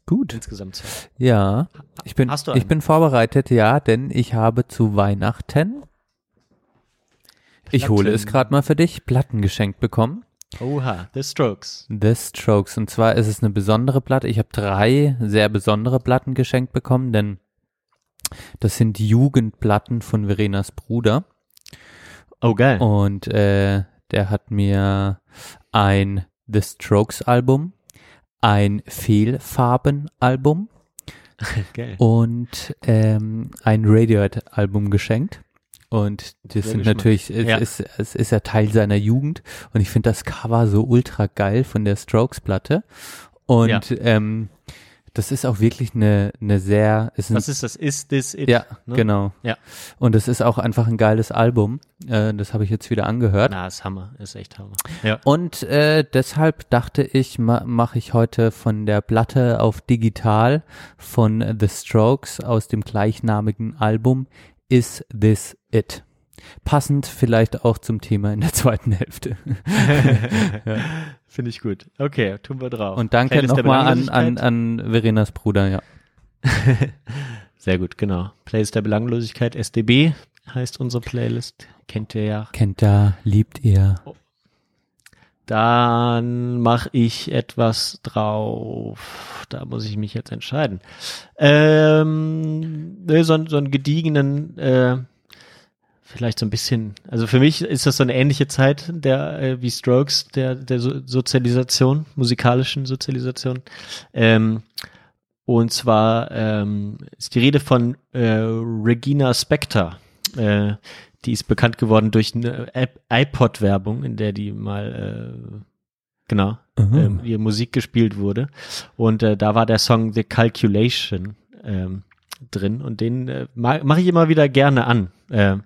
Speaker 4: Gut.
Speaker 1: Insgesamt zwei.
Speaker 4: Ja. Ich bin,
Speaker 1: Hast du
Speaker 4: ich bin vorbereitet, ja, denn ich habe zu Weihnachten, ich hole es gerade mal für dich, Platten geschenkt bekommen.
Speaker 1: Oha, The Strokes.
Speaker 4: The Strokes. Und zwar ist es eine besondere Platte. Ich habe drei sehr besondere Platten geschenkt bekommen, denn das sind Jugendplatten von Verenas Bruder.
Speaker 1: Oh, geil.
Speaker 4: Und äh, der hat mir ein The Strokes Album, ein Fehlfarben Album
Speaker 1: geil.
Speaker 4: und ähm, ein Radiohead Album geschenkt. Und das
Speaker 1: Sehr
Speaker 4: sind natürlich, es,
Speaker 1: Ja.
Speaker 4: ist, es ist ja Teil seiner Jugend und ich finde das Cover so ultra geil von der Strokes Platte. Und
Speaker 1: Ja.
Speaker 4: ähm, Das ist auch wirklich eine, eine sehr, ist ein,
Speaker 1: Was ist das? Ist this it?
Speaker 4: ja,
Speaker 1: ne?
Speaker 4: genau.
Speaker 1: Ja.
Speaker 4: Und es ist auch einfach ein geiles Album. Äh, das habe ich jetzt wieder angehört.
Speaker 1: Na, ist Hammer. Ist echt Hammer. Ja.
Speaker 4: Und äh, deshalb dachte ich, ma mache ich heute von der Platte auf digital von The Strokes aus dem gleichnamigen Album Is This It? Passend vielleicht auch zum Thema in der zweiten Hälfte.
Speaker 1: Finde ich gut. Okay, tun wir drauf.
Speaker 4: Und danke nochmal an, an, an Verenas Bruder, ja.
Speaker 1: Sehr gut, genau. Playlist der Belanglosigkeit, SDB heißt unsere Playlist. Kennt ihr ja.
Speaker 4: Kennt ihr, liebt ihr.
Speaker 1: Dann mache ich etwas drauf. Da muss ich mich jetzt entscheiden. Ähm, so, so einen gediegenen, äh, vielleicht so ein bisschen, also für mich ist das so eine ähnliche Zeit der äh, wie Strokes, der, der so Sozialisation, musikalischen Sozialisation. Ähm, und zwar ähm, ist die Rede von äh, Regina Spektor. Äh, die ist bekannt geworden durch eine iPod-Werbung, in der die mal äh, genau ähm, ihre Musik gespielt wurde. Und äh, da war der Song The Calculation ähm, drin und den äh, ma mache ich immer wieder gerne an. Ähm,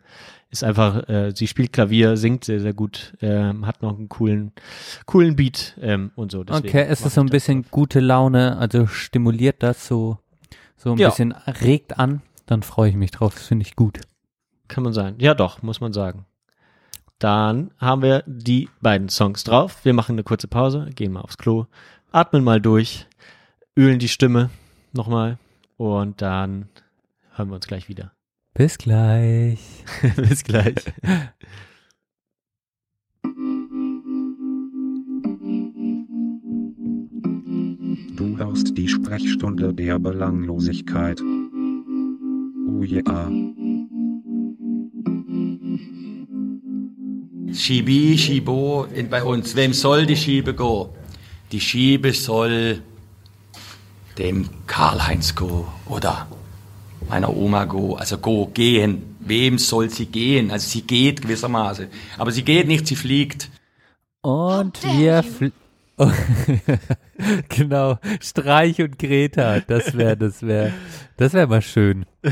Speaker 1: ist einfach, äh, sie spielt Klavier, singt sehr, sehr gut, ähm, hat noch einen coolen, coolen Beat ähm, und so. Deswegen
Speaker 4: Okay, es ist so
Speaker 1: ich
Speaker 4: ein bisschen gute Laune, also stimuliert das so, so ein
Speaker 1: Ja.
Speaker 4: bisschen regt an, dann freue ich mich drauf, das finde ich gut.
Speaker 1: Kann man sein. Ja, doch, muss man sagen. Dann haben wir die beiden Songs drauf. Wir machen eine kurze Pause, gehen mal aufs Klo, atmen mal durch, ölen die Stimme nochmal und dann hören wir uns gleich wieder.
Speaker 4: Bis gleich.
Speaker 1: Bis gleich.
Speaker 7: Du hörst die Sprechstunde der Belanglosigkeit. Oh ja.
Speaker 8: Schibi, Schibo in, bei uns. Wem soll die Schiebe go? Die Schiebe soll dem Karl-Heinz go oder meiner Oma go, also go, gehen. Wem soll sie gehen? Also sie geht gewissermaßen. Aber sie geht nicht, sie fliegt.
Speaker 4: Und wir fl oh, genau, Streich und Greta, das wäre, das wäre, das wäre mal schön.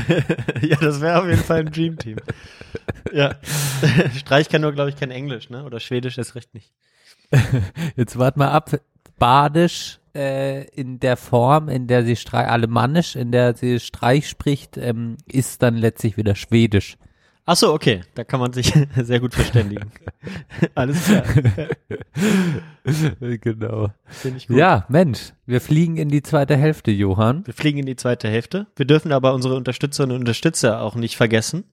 Speaker 1: ja, das wäre auf jeden Fall ein Dreamteam. ja. Streich kann nur, glaube ich, kein Englisch, ne? Oder Schwedisch ist recht nicht.
Speaker 4: Jetzt wart mal ab. Badisch äh, in der Form, in der sie Streich, alemannisch, in der sie Streich spricht, ähm, ist dann letztlich wieder Schwedisch.
Speaker 1: Ach so, okay. Da kann man sich sehr gut verständigen. Alles klar.
Speaker 4: genau.
Speaker 1: Finde ich gut.
Speaker 4: Ja, Mensch, wir fliegen in die zweite Hälfte, Johann.
Speaker 1: Wir fliegen in die zweite Hälfte. Wir dürfen aber unsere Unterstützerinnen und Unterstützer auch nicht vergessen,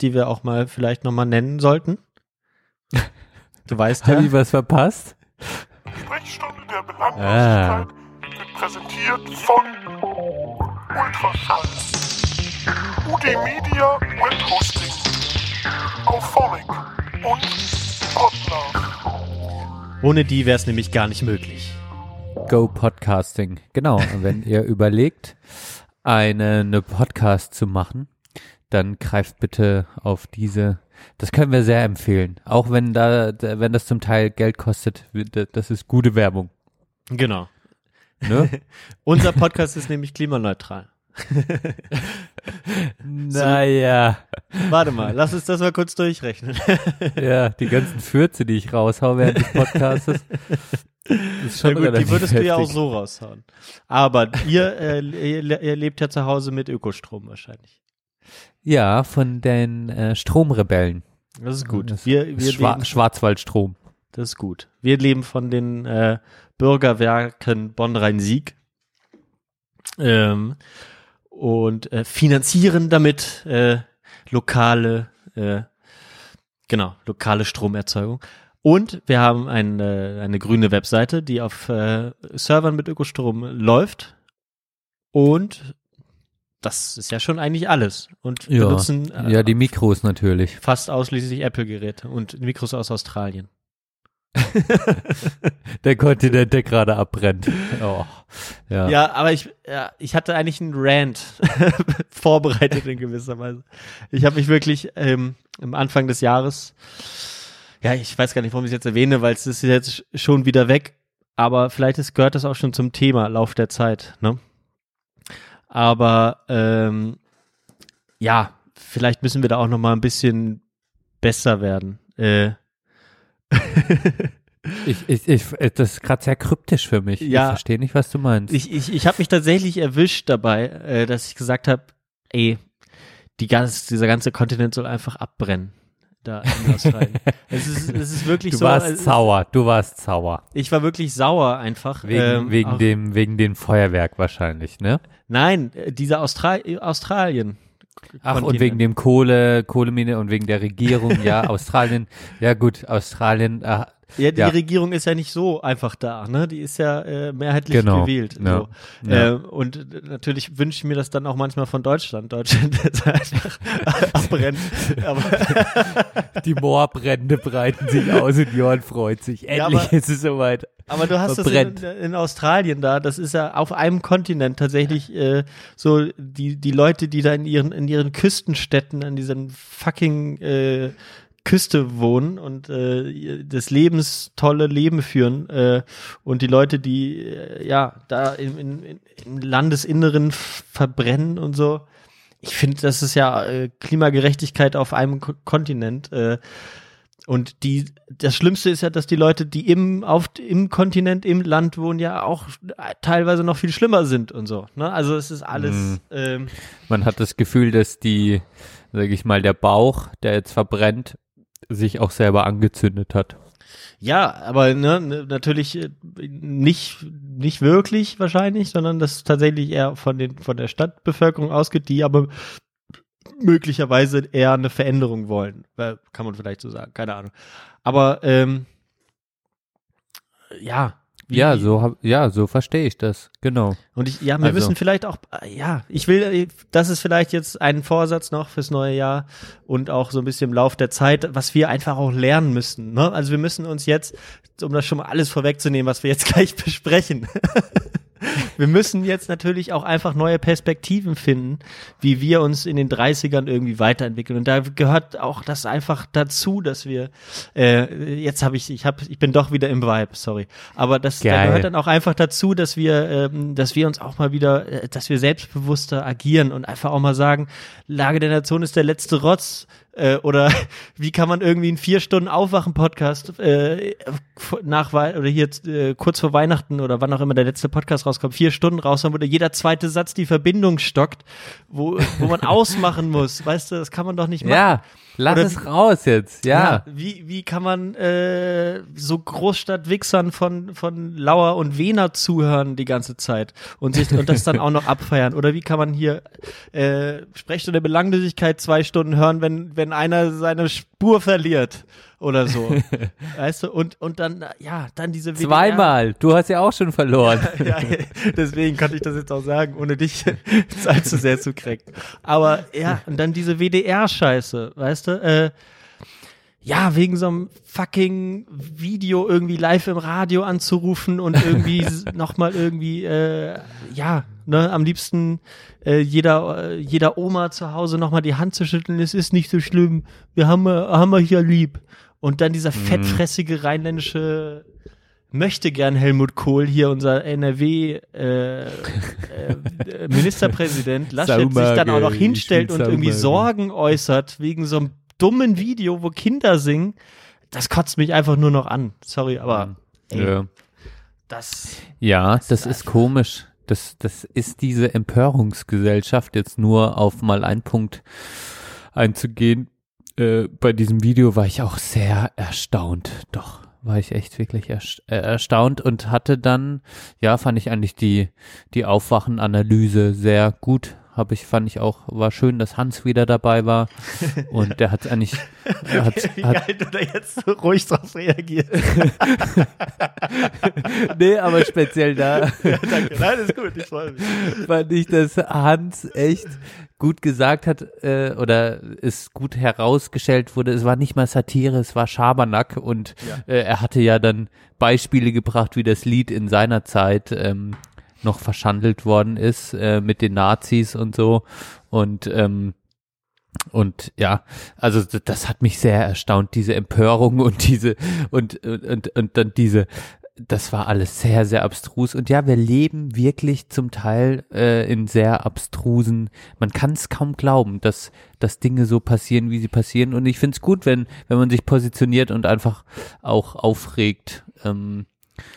Speaker 1: die wir auch mal vielleicht nochmal nennen sollten. Du weißt ja.
Speaker 4: Habe ich was verpasst?
Speaker 9: Sprechstunde der Belanglosigkeit wird präsentiert von Ultraschall, UD Media Web Hosting, Auphonic und Podlove.
Speaker 1: Ohne die wäre es nämlich gar nicht möglich.
Speaker 4: Go Podcasting. Genau. Und wenn ihr überlegt, eine, eine Podcast zu machen, dann greift bitte auf diese. Das können wir sehr empfehlen. Auch wenn da, wenn das zum Teil Geld kostet, das ist gute Werbung.
Speaker 1: Genau.
Speaker 4: Ne?
Speaker 1: Unser Podcast ist nämlich klimaneutral.
Speaker 4: naja.
Speaker 1: Warte mal, lass uns das mal kurz durchrechnen.
Speaker 4: Ja, die ganzen Fürze, die ich raushau während des Podcasts, ist schon
Speaker 1: gut, die würdest du ja auch
Speaker 4: heftig.
Speaker 1: so raushauen. Aber ihr, äh, ihr, ihr lebt ja zu Hause mit Ökostrom wahrscheinlich.
Speaker 4: Ja, von den äh, Stromrebellen.
Speaker 1: Das ist gut.
Speaker 4: Das
Speaker 1: Wir, wir
Speaker 4: Schwa Schwarzwaldstrom.
Speaker 1: das ist gut. Wir leben von den äh, Bürgerwerken Bonn-Rhein-Sieg ähm, und äh, finanzieren damit äh, lokale, äh, genau, lokale Stromerzeugung. Und wir haben eine, eine grüne Webseite, die auf äh, Servern mit Ökostrom läuft. Und das ist ja schon eigentlich alles. Und
Speaker 4: Ja,
Speaker 1: benutzen äh,
Speaker 4: ja, die Mikros natürlich.
Speaker 1: fast ausschließlich Apple-Geräte und Mikros aus Australien.
Speaker 4: Der Kontinent, der gerade abbrennt. Oh, ja.
Speaker 1: Ja, aber ich, ja, ich hatte eigentlich einen Rant vorbereitet in gewisser Weise. Ich habe mich wirklich ähm, am Anfang des Jahres, ja, ich weiß gar nicht, warum ich es jetzt erwähne, weil es ist jetzt schon wieder weg, aber vielleicht ist, gehört das auch schon zum Thema Lauf der Zeit. Ne? Aber ähm, ja, vielleicht müssen wir da auch noch mal ein bisschen besser werden. Äh,
Speaker 4: Ich, ich, ich, das ist gerade sehr kryptisch für mich.
Speaker 1: Ja.
Speaker 4: Ich verstehe nicht, was du meinst.
Speaker 1: ich ich, ich habe mich tatsächlich erwischt dabei, äh, dass ich gesagt habe, ey, die ganz, dieser ganze Kontinent soll einfach abbrennen. Da in Australien. es, ist, es ist wirklich
Speaker 4: du
Speaker 1: so.
Speaker 4: warst
Speaker 1: es ist-
Speaker 4: sauer, du warst sauer.
Speaker 1: Ich war wirklich sauer einfach.
Speaker 4: Wegen,
Speaker 1: ähm,
Speaker 4: wegen
Speaker 1: auch-
Speaker 4: dem, wegen dem Feuerwerk wahrscheinlich, ne?
Speaker 1: Nein, äh, dieser Austral Australien.
Speaker 4: Ach, und
Speaker 1: Kontinent.
Speaker 4: wegen dem Kohle, Kohlemine und wegen der Regierung, ja, Australien, ja gut, Australien, äh,
Speaker 1: Ja, die
Speaker 4: Ja.
Speaker 1: Regierung ist ja nicht so einfach da, ne? Die ist ja äh, mehrheitlich
Speaker 4: Genau.
Speaker 1: gewählt.
Speaker 4: Ja.
Speaker 1: So.
Speaker 4: Ja.
Speaker 1: Äh, und natürlich wünsche ich mir das dann auch manchmal von Deutschland. Deutschland ist einfach abbrennt. Aber
Speaker 4: die Moorbrände breiten sich aus und Jörn freut sich.
Speaker 1: Ja,
Speaker 4: Endlich
Speaker 1: aber-
Speaker 4: ist es soweit.
Speaker 1: Aber du hast das in, in Australien da, das ist ja auf einem Kontinent tatsächlich äh, so die die Leute, die da in ihren in ihren Küstenstädten an diesen fucking äh, Küste wohnen und äh, das lebenstolle Leben führen äh, und die Leute, die äh, ja da im, in, im Landesinneren verbrennen und so. Ich finde, das ist ja äh, Klimagerechtigkeit auf einem Ko Kontinent. Äh, und die, das Schlimmste ist ja, dass die Leute, die im, auf, im Kontinent, im Land wohnen, ja auch teilweise noch viel schlimmer sind und so. Ne? Also es ist alles,
Speaker 4: Mhm.
Speaker 1: ähm,
Speaker 4: Man hat das Gefühl, dass die, sage ich mal, der Bauch, der jetzt verbrennt, sich auch selber angezündet hat.
Speaker 1: ja, aber ne, natürlich äh, nicht, nicht wirklich wahrscheinlich, sondern das tatsächlich eher von den, von der Stadtbevölkerung ausgeht, die aber möglicherweise eher eine Veränderung wollen. Äh, Kann man vielleicht so sagen, keine Ahnung. Aber ähm, ja. Wie-
Speaker 4: ja, so hab, ja, so verstehe ich das. Genau.
Speaker 1: Und ich, ja, wir
Speaker 4: Also-
Speaker 1: müssen vielleicht auch, äh, ja, ich will, äh, das ist vielleicht jetzt ein Vorsatz noch fürs neue Jahr und auch so ein bisschen im Lauf der Zeit, was wir einfach auch lernen müssen. Ne? Also wir müssen uns jetzt, um das schon mal alles vorwegzunehmen, was wir jetzt gleich besprechen. Wir müssen jetzt natürlich auch einfach neue Perspektiven finden, wie wir uns in den 30ern irgendwie weiterentwickeln. Und da gehört auch das einfach dazu, dass wir äh, jetzt habe ich, ich habe, ich bin doch wieder im Vibe, sorry. Aber das da gehört dann auch einfach dazu, dass wir, ähm, dass wir uns auch mal wieder, äh, dass wir selbstbewusster agieren und einfach auch mal sagen, Lage der Nation ist der letzte Rotz. Äh, oder wie kann man irgendwie einen vier Stunden Aufwachen-Podcast äh, nach oder hier äh, kurz vor Weihnachten oder wann auch immer der letzte Podcast rauskommt, vier Stunden raushauen, wo jeder zweite Satz die Verbindung stockt, wo, wo man ausmachen muss. Weißt du, das kann man doch nicht machen.
Speaker 4: Ja, lass
Speaker 1: Oder
Speaker 4: es raus jetzt. Ja.
Speaker 1: Wie, wie kann man äh, so Großstadt-Wichsern von, von Lauer und Wiener zuhören die ganze Zeit und sich und das dann auch noch abfeiern? Oder wie kann man hier äh, Sprechstunde Belanglosigkeit zwei Stunden hören, wenn, wenn einer seine Spur verliert oder so? weißt du? Und, und dann, ja, dann diese WDR
Speaker 4: Zweimal. Du hast ja auch schon verloren.
Speaker 1: ja, deswegen konnte ich das jetzt auch sagen, ohne dich allzu sehr zu kränken. Aber ja, und dann diese WDR-Scheiße, weißt du? Äh, ja, wegen so einem fucking Video irgendwie live im Radio anzurufen und irgendwie nochmal irgendwie, äh, ja, ne, am liebsten äh, jeder, äh, jeder Oma zu Hause nochmal die Hand zu schütteln, es ist nicht so schlimm, wir haben, haben wir hier lieb. Und dann dieser fettfressige rheinländische möchte gern Helmut Kohl hier unser NRW äh, äh, Ministerpräsident Laschet sich dann auch noch hinstellt und irgendwie. Sorgen äußert wegen so einem dummen Video, wo Kinder singen. Das kotzt mich einfach nur noch an. Sorry, aber ey,
Speaker 4: Ja.
Speaker 1: das
Speaker 4: Ja, das ist komisch. Das, das ist diese Empörungsgesellschaft, jetzt nur auf mal einen Punkt einzugehen. Äh, bei diesem Video war ich auch sehr erstaunt. Doch, war ich echt wirklich äh, erstaunt und hatte dann, ja, fand ich eigentlich die, die Aufwachenanalyse sehr gut. Habe ich, fand ich auch, war schön, dass Hans wieder dabei war. Und der hat eigentlich, hat,
Speaker 1: wie
Speaker 4: hat,
Speaker 1: geil du da jetzt so ruhig drauf reagierst.
Speaker 4: nee, aber speziell da.
Speaker 1: ja, danke. Nein, ist gut, ich freue mich.
Speaker 4: fand ich, dass Hans echt gut gesagt hat äh, oder es gut herausgestellt wurde. Es war nicht mal Satire, es war Schabernack und äh, er hatte ja dann Beispiele gebracht, wie das Lied in seiner Zeit ähm, noch verschandelt worden ist äh, mit den Nazis und so und ähm, und ja, also das hat mich sehr erstaunt, diese Empörung und diese und und und, und dann diese das war alles sehr, sehr abstrus. Und ja, wir leben wirklich zum Teil äh, in sehr abstrusen, man kann es kaum glauben, dass, dass Dinge so passieren, wie sie passieren. Und ich finde es gut, wenn, wenn man sich positioniert und einfach auch aufregt. Ähm,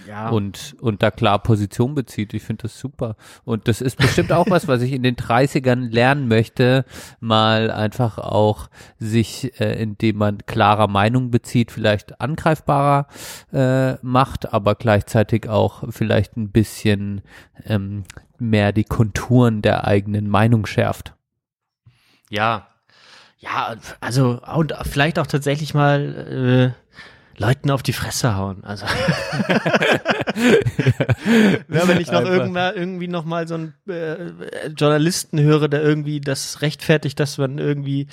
Speaker 1: Ja.
Speaker 4: und, und da klar Position bezieht. Ich finde das super. Und das ist bestimmt auch was, was ich in den 30ern lernen möchte, mal einfach auch sich, äh, indem man klarer Meinung bezieht, vielleicht angreifbarer äh, macht, aber gleichzeitig auch vielleicht ein bisschen ähm, mehr die Konturen der eigenen Meinung schärft.
Speaker 1: Ja. Ja, also und vielleicht auch tatsächlich mal äh, Leuten auf die Fresse hauen. Also ja, wenn ich noch irgendwann irgendwie noch mal so einen äh, Journalisten höre, der irgendwie das rechtfertigt, dass man irgendwie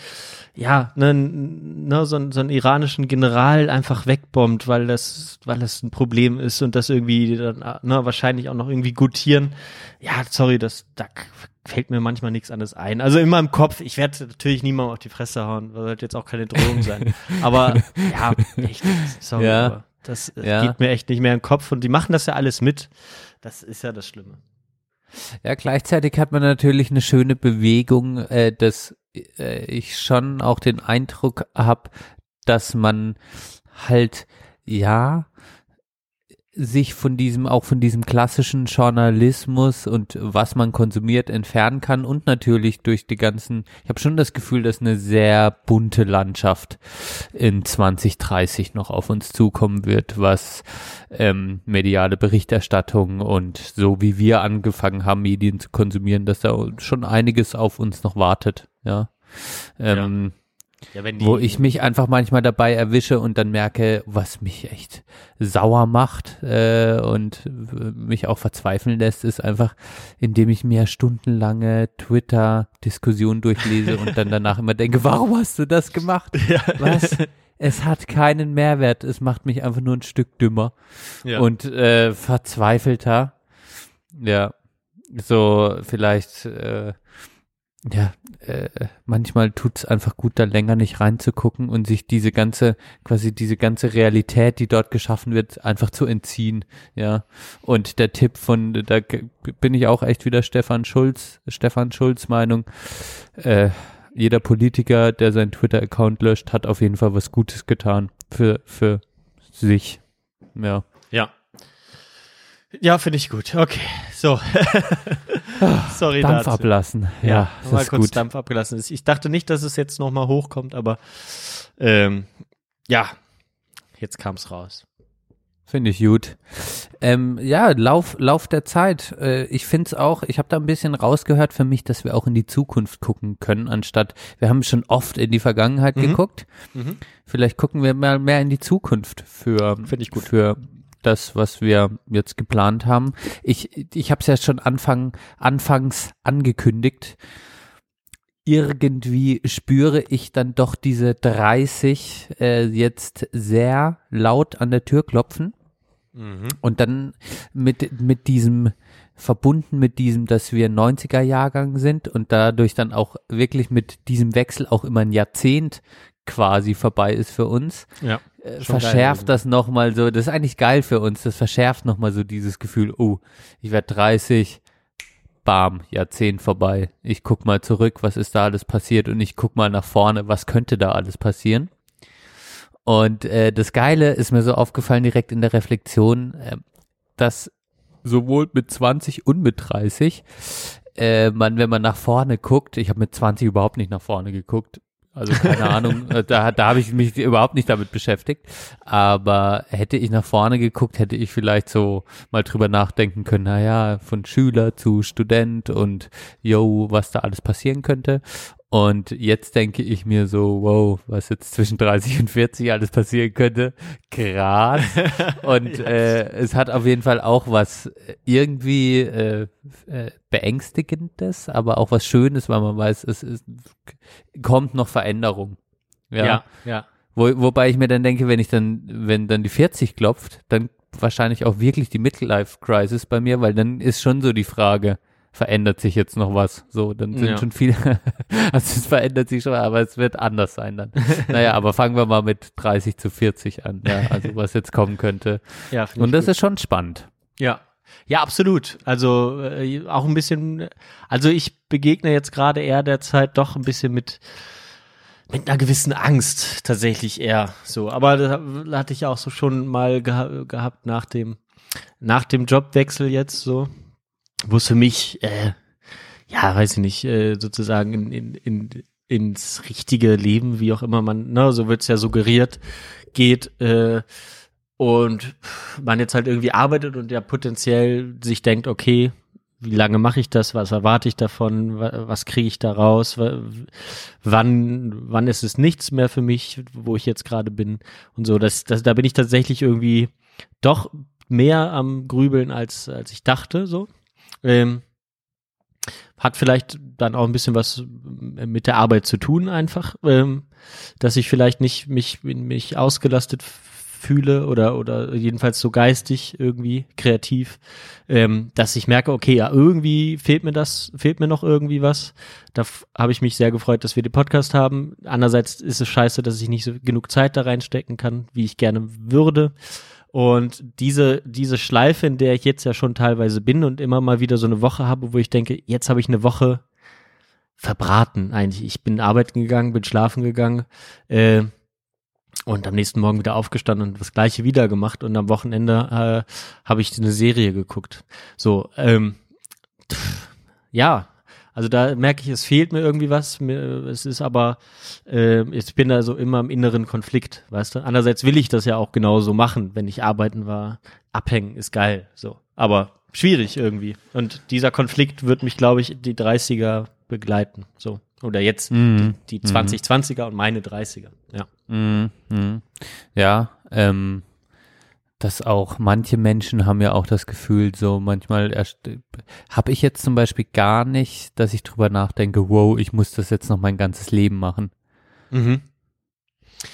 Speaker 1: ja ne, ne, so, einen- so einen iranischen General einfach wegbombt, weil das weil das ein Problem ist und das irgendwie dann ne, wahrscheinlich auch noch irgendwie gutieren. Ja, sorry, das da fällt mir manchmal nichts anderes ein. Also in meinem Kopf, ich werde natürlich niemandem auf die Fresse hauen, das sollte jetzt auch keine Drohung sein. Aber ja, echt, sorry,
Speaker 4: Ja.
Speaker 1: das
Speaker 4: Ja.
Speaker 1: geht mir echt nicht mehr in den Kopf und die machen das ja alles mit. Das ist ja das Schlimme.
Speaker 4: Ja, gleichzeitig hat man natürlich eine schöne Bewegung, äh, dass äh, ich schon auch den Eindruck habe, dass man halt, ja, sich von diesem, auch von diesem klassischen Journalismus und was man konsumiert entfernen kann und natürlich durch die ganzen, ich habe schon das Gefühl, dass eine sehr bunte Landschaft in 2030 noch auf uns zukommen wird, was ähm, mediale Berichterstattung und so wie wir angefangen haben, Medien zu konsumieren, dass da schon einiges auf uns noch wartet, ja. Ähm,
Speaker 1: Ja, wenn
Speaker 4: wo ich mich einfach manchmal dabei erwische und dann merke, was mich echt sauer macht äh, und mich auch verzweifeln lässt, ist einfach, indem ich mir stundenlange Twitter-Diskussionen durchlese und dann danach immer denke, warum hast du das gemacht? Was? Es hat keinen Mehrwert, es macht mich einfach nur ein Stück dümmer
Speaker 1: Ja.
Speaker 4: und äh, verzweifelter. Ja, so vielleicht, äh, ja, äh, manchmal tut's einfach gut, da länger nicht reinzugucken und sich diese ganze, quasi diese ganze Realität, die dort geschaffen wird, einfach zu entziehen. Ja. Und der Tipp von, da bin ich auch echt wieder Stefan Schulz, Stefan Schulz Meinung, äh, jeder Politiker, der seinen Twitter-Account löscht, hat auf jeden Fall was Gutes getan für, für sich. Ja.
Speaker 1: Ja. Ja, finde ich gut. Okay, so. Sorry
Speaker 4: Dampf
Speaker 1: dazu.
Speaker 4: ablassen. Ja,
Speaker 1: mal
Speaker 4: das ist
Speaker 1: kurz
Speaker 4: gut.
Speaker 1: Dampf abgelassen. Ich dachte nicht, dass es jetzt nochmal hochkommt, aber ähm, ja, jetzt kam's raus.
Speaker 4: Finde ich gut. Ähm, ja, Lauf, Lauf der Zeit. Äh, ich finde es auch, ich habe da ein bisschen rausgehört für mich, dass wir auch in die Zukunft gucken können, anstatt, wir haben schon oft in die Vergangenheit
Speaker 1: Mhm.
Speaker 4: geguckt.
Speaker 1: Mhm.
Speaker 4: Vielleicht gucken wir mal mehr in die Zukunft für,
Speaker 1: Finde ich gut.
Speaker 4: für das, was wir jetzt geplant haben. Ich, ich habe es ja schon Anfang, anfangs angekündigt. Irgendwie spüre ich dann doch diese 30 äh, jetzt sehr laut an der Tür klopfen.
Speaker 1: Mhm.
Speaker 4: Und dann mit, mit diesem, verbunden mit diesem, dass wir 90er Jahrgang sind und dadurch dann auch wirklich mit diesem Wechsel auch immer ein Jahrzehnt quasi vorbei ist für uns,
Speaker 1: Ja.
Speaker 4: Äh, verschärft das nochmal so, das ist eigentlich geil für uns, das verschärft nochmal so dieses Gefühl, oh, ich werde 30, bam, Jahrzehnt vorbei. Ich guck mal zurück, was ist da alles passiert und ich guck mal nach vorne, was könnte da alles passieren. Und äh, das Geile ist mir so aufgefallen direkt in der Reflexion, äh, dass sowohl mit 20 und mit 30 äh, man, wenn man nach vorne guckt, ich habe mit 20 überhaupt nicht nach vorne geguckt, also keine Ahnung, äh, da, da habe ich mich überhaupt nicht damit beschäftigt. Aber hätte ich nach vorne geguckt, hätte ich vielleicht so mal drüber nachdenken können, naja, von Schüler zu Student und yo, was da alles passieren könnte. Und jetzt denke ich mir so, wow, was jetzt zwischen 30 und 40 alles passieren könnte. Krass. Und äh, es hat auf jeden Fall auch was irgendwie äh, äh, beängstigendes, aber auch was Schönes, weil man weiß, es ist, kommt noch Veränderung. Ja.
Speaker 1: Ja, ja.
Speaker 4: Wo, wobei ich mir dann denke, wenn ich dann, wenn dann die 40 klopft, dann wahrscheinlich auch wirklich die Midlife Crisis bei mir, weil dann ist schon so die Frage, verändert sich jetzt noch was. So, dann sind
Speaker 1: Ja.
Speaker 4: schon viele, also es verändert sich schon, aber es wird anders sein dann. naja, aber fangen wir mal mit 30 zu 40 an, ja, also was jetzt kommen könnte.
Speaker 1: Ja,
Speaker 4: Und das
Speaker 1: gut.
Speaker 4: ist schon spannend.
Speaker 1: Ja. Ja, absolut. Also äh, auch ein bisschen, also ich begegne jetzt gerade eher derzeit doch ein bisschen mit mit einer gewissen Angst tatsächlich eher so. Aber das hatte ich auch so schon mal geha gehabt nach dem nach dem Jobwechsel jetzt so, wo es für mich äh, ja, weiß ich nicht, äh, sozusagen in, in, in, ins richtige Leben, wie auch immer man, ne, so wird's ja suggeriert, geht, äh, und man jetzt halt irgendwie arbeitet und ja potenziell sich denkt, okay, wie lange mache ich das, was erwarte ich davon, wa- was kriege ich da raus, wa- wann, wann ist es nichts mehr für mich, wo ich jetzt gerade bin? Und so, das, das, da bin ich tatsächlich irgendwie doch mehr am Grübeln, als, als ich dachte, so. Ähm, hat vielleicht dann auch ein bisschen was mit der Arbeit zu tun, einfach, ähm, dass ich vielleicht nicht mich, mich ausgelastet fühle oder, oder jedenfalls so geistig irgendwie kreativ, ähm, dass ich merke, okay, ja, irgendwie fehlt mir das, fehlt mir noch irgendwie was. Da habe ich mich sehr gefreut, dass wir den Podcast haben. Andererseits ist es scheiße, dass ich nicht so genug Zeit da reinstecken kann, wie ich gerne würde. Und diese, diese Schleife, in der ich jetzt ja schon teilweise bin und immer mal wieder so eine Woche habe, wo ich denke, jetzt habe ich eine Woche verbraten eigentlich. Ich bin arbeiten gegangen, bin schlafen gegangen äh, und am nächsten Morgen wieder aufgestanden und das gleiche wieder gemacht und am Wochenende äh, habe ich eine Serie geguckt. So, ähm, pff, ja, also da merke ich, es fehlt mir irgendwie was. Es ist aber, äh, ich bin da so immer im inneren Konflikt, weißt du. Andererseits will ich das ja auch genauso machen, wenn ich arbeiten war. Abhängen ist geil, so. Aber schwierig irgendwie. Und dieser Konflikt wird mich, glaube ich, die 30er begleiten, so. Oder jetzt
Speaker 4: Mhm.
Speaker 1: die, die 2020er und meine 30er, ja.
Speaker 4: Mhm. Mhm. Ja, ähm, dass auch manche Menschen haben ja auch das Gefühl, so manchmal habe ich jetzt zum Beispiel gar nicht, dass ich drüber nachdenke, wow, ich muss das jetzt noch mein ganzes Leben machen.
Speaker 1: Mhm.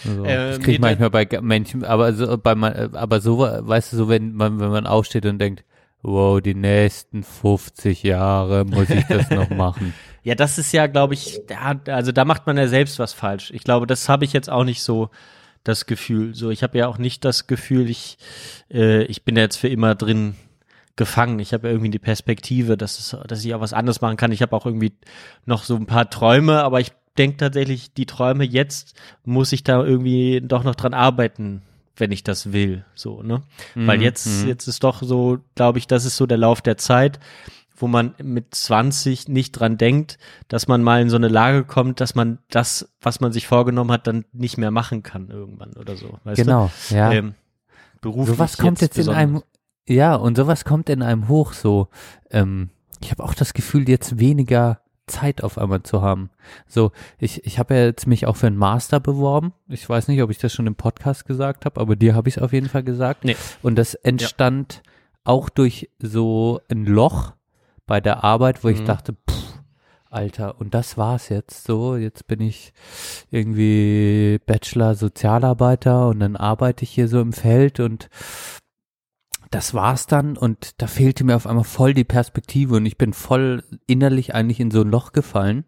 Speaker 4: Also,
Speaker 1: Ähm,
Speaker 4: das kriege ich manchmal bei Menschen, aber so, bei man, äh, aber so, weißt du, so wenn man, wenn man aufsteht und denkt, wow, die nächsten 50 Jahre muss ich das noch machen.
Speaker 1: Ja, das ist ja, glaube ich, da, also da macht man ja selbst was falsch. Ich glaube, das habe ich jetzt auch nicht so das Gefühl. So, ich habe ja auch nicht das Gefühl, ich, äh, ich bin ja jetzt für immer drin gefangen. Ich habe ja irgendwie die Perspektive, dass, es, dass ich auch was anderes machen kann. Ich habe auch irgendwie noch so ein paar Träume, aber ich denke tatsächlich, die Träume jetzt muss ich da irgendwie doch noch dran arbeiten, wenn ich das will. So, ne? Weil
Speaker 4: Mhm,
Speaker 1: jetzt,
Speaker 4: mhm.
Speaker 1: jetzt ist doch so, glaube ich, das ist so der Lauf der Zeit wo man mit 20 nicht dran denkt, dass man mal in so eine Lage kommt, dass man das, was man sich vorgenommen hat, dann nicht mehr machen kann irgendwann oder so. Weißt
Speaker 4: genau,
Speaker 1: du?
Speaker 4: ja.
Speaker 1: Ähm, beruflich
Speaker 4: sowas kommt jetzt, in
Speaker 1: besonders.
Speaker 4: einem, ja, und sowas kommt in einem hoch so. Ähm, ich habe auch das Gefühl, jetzt weniger Zeit auf einmal zu haben. So, ich, ich habe ja jetzt mich auch für einen Master beworben. Ich weiß nicht, ob ich das schon im Podcast gesagt habe, aber dir habe ich es auf jeden Fall gesagt.
Speaker 1: Nee.
Speaker 4: Und das entstand auch durch so ein Loch bei der Arbeit, wo ich
Speaker 1: Mhm.
Speaker 4: dachte, pff, Alter, und das war's jetzt so. Jetzt bin ich irgendwie Bachelor Sozialarbeiter und dann arbeite ich hier so im Feld und das war's dann und da fehlte mir auf einmal voll die Perspektive und ich bin voll innerlich eigentlich in so ein Loch gefallen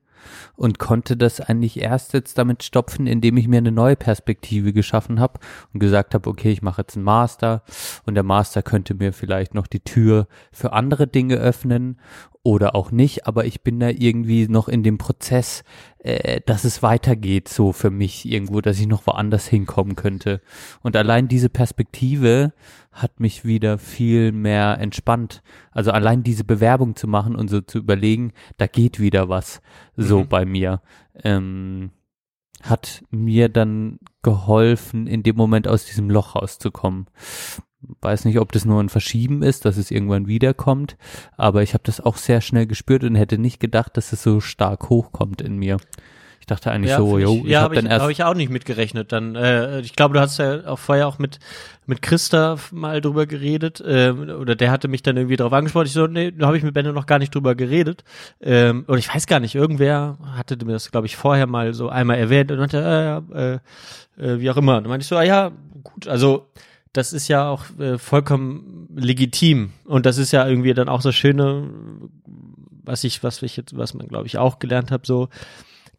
Speaker 4: und konnte das eigentlich erst jetzt damit stopfen, indem ich mir eine neue Perspektive geschaffen habe und gesagt habe, okay, ich mache jetzt einen Master und der Master könnte mir vielleicht noch die Tür für andere Dinge öffnen oder auch nicht, aber ich bin da irgendwie noch in dem Prozess, äh, dass es weitergeht, so für mich irgendwo, dass ich noch woanders hinkommen könnte. Und allein diese Perspektive hat mich wieder viel mehr entspannt. Also allein diese Bewerbung zu machen und so zu überlegen, da geht wieder was so
Speaker 1: Mhm.
Speaker 4: bei mir. Ähm, hat mir dann geholfen, in dem Moment aus diesem Loch rauszukommen. Weiß nicht, ob das nur ein Verschieben ist, dass es irgendwann wiederkommt, aber ich habe das auch sehr schnell gespürt und hätte nicht gedacht, dass es so stark hochkommt in mir. Ich dachte eigentlich
Speaker 1: ja,
Speaker 4: so, yo,
Speaker 1: ich, ja,
Speaker 4: habe dann
Speaker 1: ich,
Speaker 4: erst
Speaker 1: hab ich auch nicht mitgerechnet. Dann, äh, ich glaube, du hast ja auch vorher auch mit mit Christa mal drüber geredet, ähm, oder der hatte mich dann irgendwie darauf angesprochen. Ich so, nee, da habe ich mit Benno noch gar nicht drüber geredet. Ähm, oder ich weiß gar nicht, irgendwer hatte mir das, glaube ich, vorher mal so einmal erwähnt und meinte, äh, ja, äh, äh, wie auch immer. Und dann meinte ich so, ah ja, gut, also das ist ja auch äh, vollkommen legitim. Und das ist ja irgendwie dann auch das Schöne, was ich, was ich jetzt, was man glaube ich auch gelernt habe, so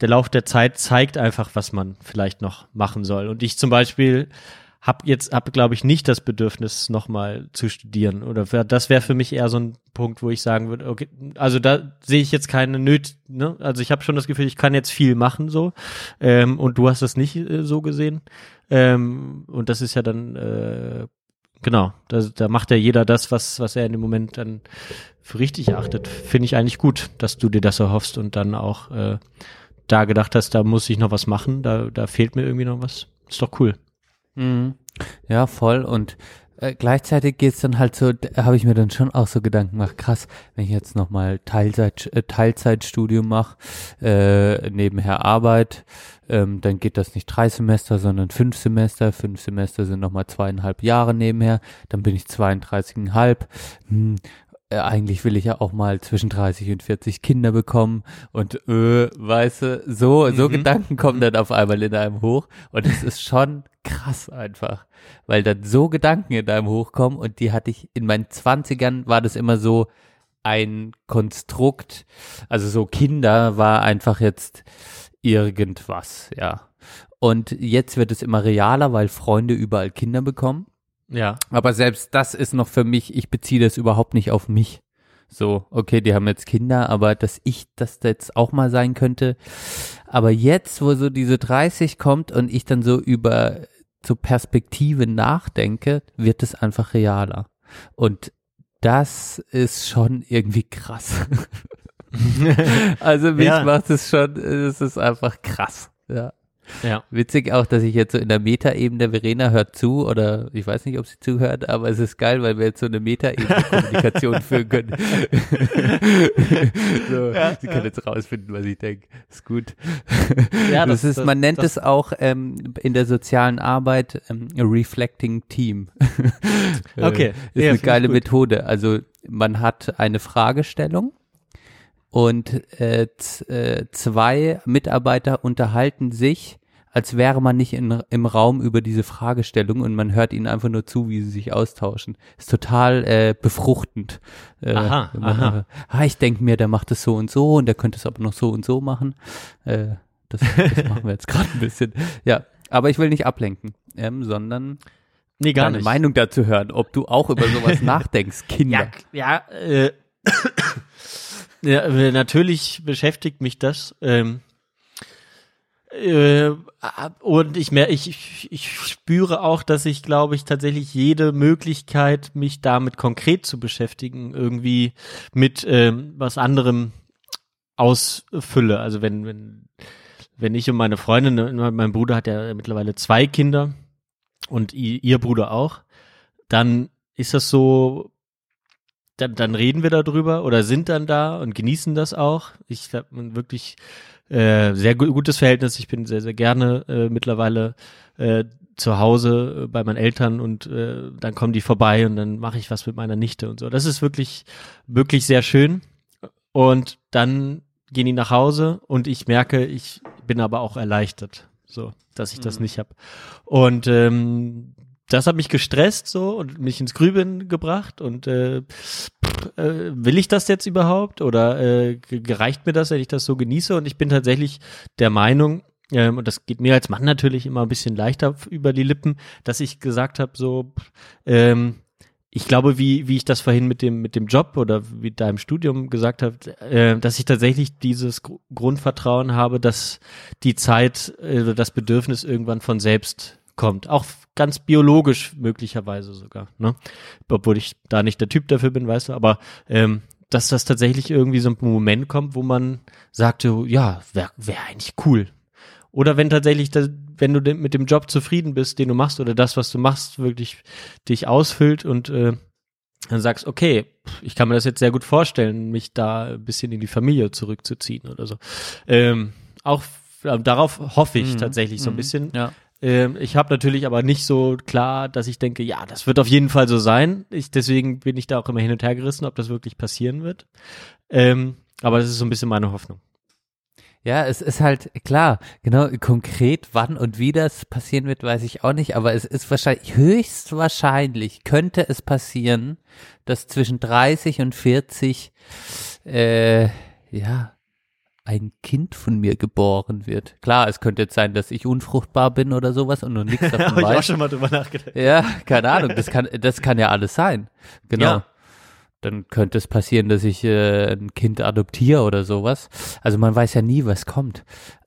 Speaker 1: der Lauf der Zeit zeigt einfach, was man vielleicht noch machen soll. Und ich zum Beispiel habe jetzt, habe glaube ich nicht das Bedürfnis, nochmal zu studieren. Oder wär, das wäre für mich eher so ein Punkt, wo ich sagen würde, okay, also da sehe ich jetzt keine Nöte. Ne? Also ich habe schon das Gefühl, ich kann jetzt viel machen so. Ähm, und du hast das nicht äh, so gesehen. Ähm, und das ist ja dann äh, genau, da, da macht ja jeder das, was, was er in dem Moment dann für richtig erachtet. Finde ich eigentlich gut, dass du dir das erhoffst und dann auch äh, da gedacht hast, da muss ich noch was machen, da, da fehlt mir irgendwie noch was. Ist doch cool.
Speaker 4: Mhm. Ja, voll. Und äh, gleichzeitig geht's dann halt so, da habe ich mir dann schon auch so Gedanken gemacht, krass, wenn ich jetzt nochmal Teilzeit, äh, Teilzeitstudium mache, äh, nebenher Arbeit, ähm, dann geht das nicht drei Semester, sondern fünf Semester. Fünf Semester sind nochmal zweieinhalb Jahre nebenher, dann bin ich 32,5. Hm, äh, eigentlich will ich ja auch mal zwischen 30 und 40 Kinder bekommen und äh, weißt du, so, so
Speaker 1: Mhm.
Speaker 4: Gedanken kommen dann auf einmal in einem hoch und es ist schon krass einfach, weil dann so Gedanken in einem hochkommen und die hatte ich in meinen 20ern war das immer so ein Konstrukt, also so Kinder war einfach jetzt irgendwas, ja. Und jetzt wird es immer realer, weil Freunde überall Kinder bekommen.
Speaker 1: Ja.
Speaker 4: Aber selbst das ist noch für mich, ich beziehe das überhaupt nicht auf mich. So, okay, die haben jetzt Kinder, aber dass ich das jetzt auch mal sein könnte. Aber jetzt, wo so diese 30 kommt und ich dann so über so Perspektive nachdenke, wird es einfach realer. Und das ist schon irgendwie krass. also mich
Speaker 1: Ja.
Speaker 4: macht es schon, es ist einfach krass. Ja.
Speaker 1: Ja.
Speaker 4: Witzig auch, dass ich jetzt so in der Metaebene, Verena hört zu oder ich weiß nicht, ob sie zuhört, aber es ist geil, weil wir jetzt so eine Metaebene-Kommunikation führen können. so, sie kann jetzt rausfinden, was ich denke. Ist gut.
Speaker 1: Ja,
Speaker 4: das,
Speaker 1: das-
Speaker 4: ist,
Speaker 1: das-
Speaker 4: man nennt
Speaker 1: das-
Speaker 4: es auch ähm, in der sozialen Arbeit ähm, a Reflecting Team. Äh,
Speaker 1: Okay.
Speaker 4: Ist
Speaker 1: Ja,
Speaker 4: eine geile. Methode. Also man hat eine Fragestellung und äh, äh, zwei Mitarbeiter unterhalten sich, als wäre man nicht in, im Raum über diese Fragestellung und man hört ihnen einfach nur zu, wie sie sich austauschen. Ist total äh, befruchtend. Äh,
Speaker 1: Aha, aha.
Speaker 4: ah, ich denke mir, der macht es so und so und der könnte es aber noch so und so machen. Äh, das, das machen wir jetzt gerade ein bisschen. Ja, aber ich will nicht ablenken, ähm, sondern
Speaker 1: Nee, gar
Speaker 4: deine
Speaker 1: nicht.
Speaker 4: Meinung dazu hören, ob du auch über sowas nachdenkst, Kinder.
Speaker 1: Ja, ja, äh, ja, äh, natürlich beschäftigt mich das. Ähm, äh, und ich mehr, ich, ich, spüre auch, dass ich, glaube ich, tatsächlich jede Möglichkeit, mich damit konkret zu beschäftigen, irgendwie mit ähm, was anderem ausfülle. Also wenn, wenn, wenn ich und meine Freundin, ne, mein Bruder hat ja mittlerweile zwei Kinder und ihr Bruder auch, dann ist das so, dann, dann reden wir darüber oder sind dann da und genießen das auch. Ich habe ein wirklich äh, sehr gu gutes Verhältnis. Ich bin sehr, sehr gerne äh, mittlerweile äh, zu Hause äh, bei meinen Eltern und äh, dann kommen die vorbei und dann mache ich was mit meiner Nichte und so. Das ist wirklich, wirklich sehr schön. Und dann gehen die nach Hause und ich merke, ich bin aber auch erleichtert, so, dass ich das nicht habe. Und ähm, das hat mich gestresst so und mich ins Grübeln gebracht und äh, äh, will ich das jetzt überhaupt oder äh, ge- gereicht mir das, wenn ich das so genieße? Und ich bin tatsächlich der Meinung, ähm, und das geht mir als Mann natürlich immer ein bisschen leichter über die Lippen, dass ich gesagt habe, so, ähm, ich glaube, wie, wie ich das vorhin mit dem, mit dem Job oder wie deinem Studium gesagt habe, äh, dass ich tatsächlich dieses Gru- Grundvertrauen habe, dass die Zeit, äh, das Bedürfnis irgendwann von selbst kommt. Auch ganz biologisch möglicherweise sogar, ne? Obwohl ich da nicht der Typ dafür bin, weißt du, aber ähm, dass das tatsächlich irgendwie so ein Moment kommt, wo man sagt, so, ja, wäre wär eigentlich cool. Oder wenn tatsächlich, das, wenn du mit dem Job zufrieden bist, den du machst, oder das, was du machst, wirklich dich ausfüllt und äh, dann sagst, okay, ich kann mir das jetzt sehr gut vorstellen, mich da ein bisschen in die Familie zurückzuziehen oder so. Ähm, auch äh, darauf hoffe ich
Speaker 4: Mhm,
Speaker 1: tatsächlich so ein
Speaker 4: mhm,
Speaker 1: bisschen.
Speaker 4: Ja.
Speaker 1: Ähm, ich habe natürlich aber nicht so klar, dass ich denke, ja, das wird auf jeden Fall so sein. Ich, deswegen bin ich da auch immer hin und her gerissen, ob das wirklich passieren wird. Ähm, aber das ist so ein bisschen meine Hoffnung.
Speaker 4: Ja, es ist halt klar, genau, konkret wann und wie das passieren wird, weiß ich auch nicht, aber es ist wahrscheinlich, höchstwahrscheinlich könnte es passieren, dass zwischen 30 und 40, äh, ja, ein Kind von mir geboren wird. Klar, es könnte jetzt sein, dass ich unfruchtbar bin oder sowas und nur nichts davon
Speaker 1: Habe ich auch
Speaker 4: weiß.
Speaker 1: schon mal drüber nachgedacht.
Speaker 4: Ja, keine Ahnung, das kann, das kann ja alles sein. Genau.
Speaker 1: Ja.
Speaker 4: Dann könnte es passieren, dass ich äh, ein Kind adoptiere oder sowas. Also man weiß ja nie, was kommt.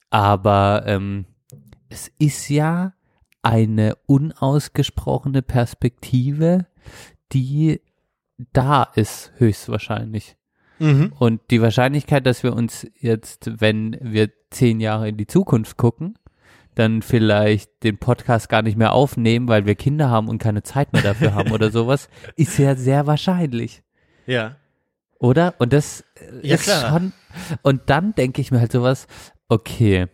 Speaker 4: Aber ähm, es ist ja eine unausgesprochene Perspektive, die da ist, höchstwahrscheinlich.
Speaker 1: Mhm.
Speaker 4: Und die Wahrscheinlichkeit, dass wir uns jetzt, wenn wir zehn Jahre in die Zukunft gucken, dann vielleicht den Podcast gar nicht mehr aufnehmen, weil wir Kinder haben und keine Zeit mehr dafür haben oder sowas, ist ja sehr wahrscheinlich.
Speaker 1: Ja.
Speaker 4: Oder? Und das äh,
Speaker 1: Ja,
Speaker 4: ist
Speaker 1: klar.
Speaker 4: schon. Und dann denke ich mir halt sowas, okay.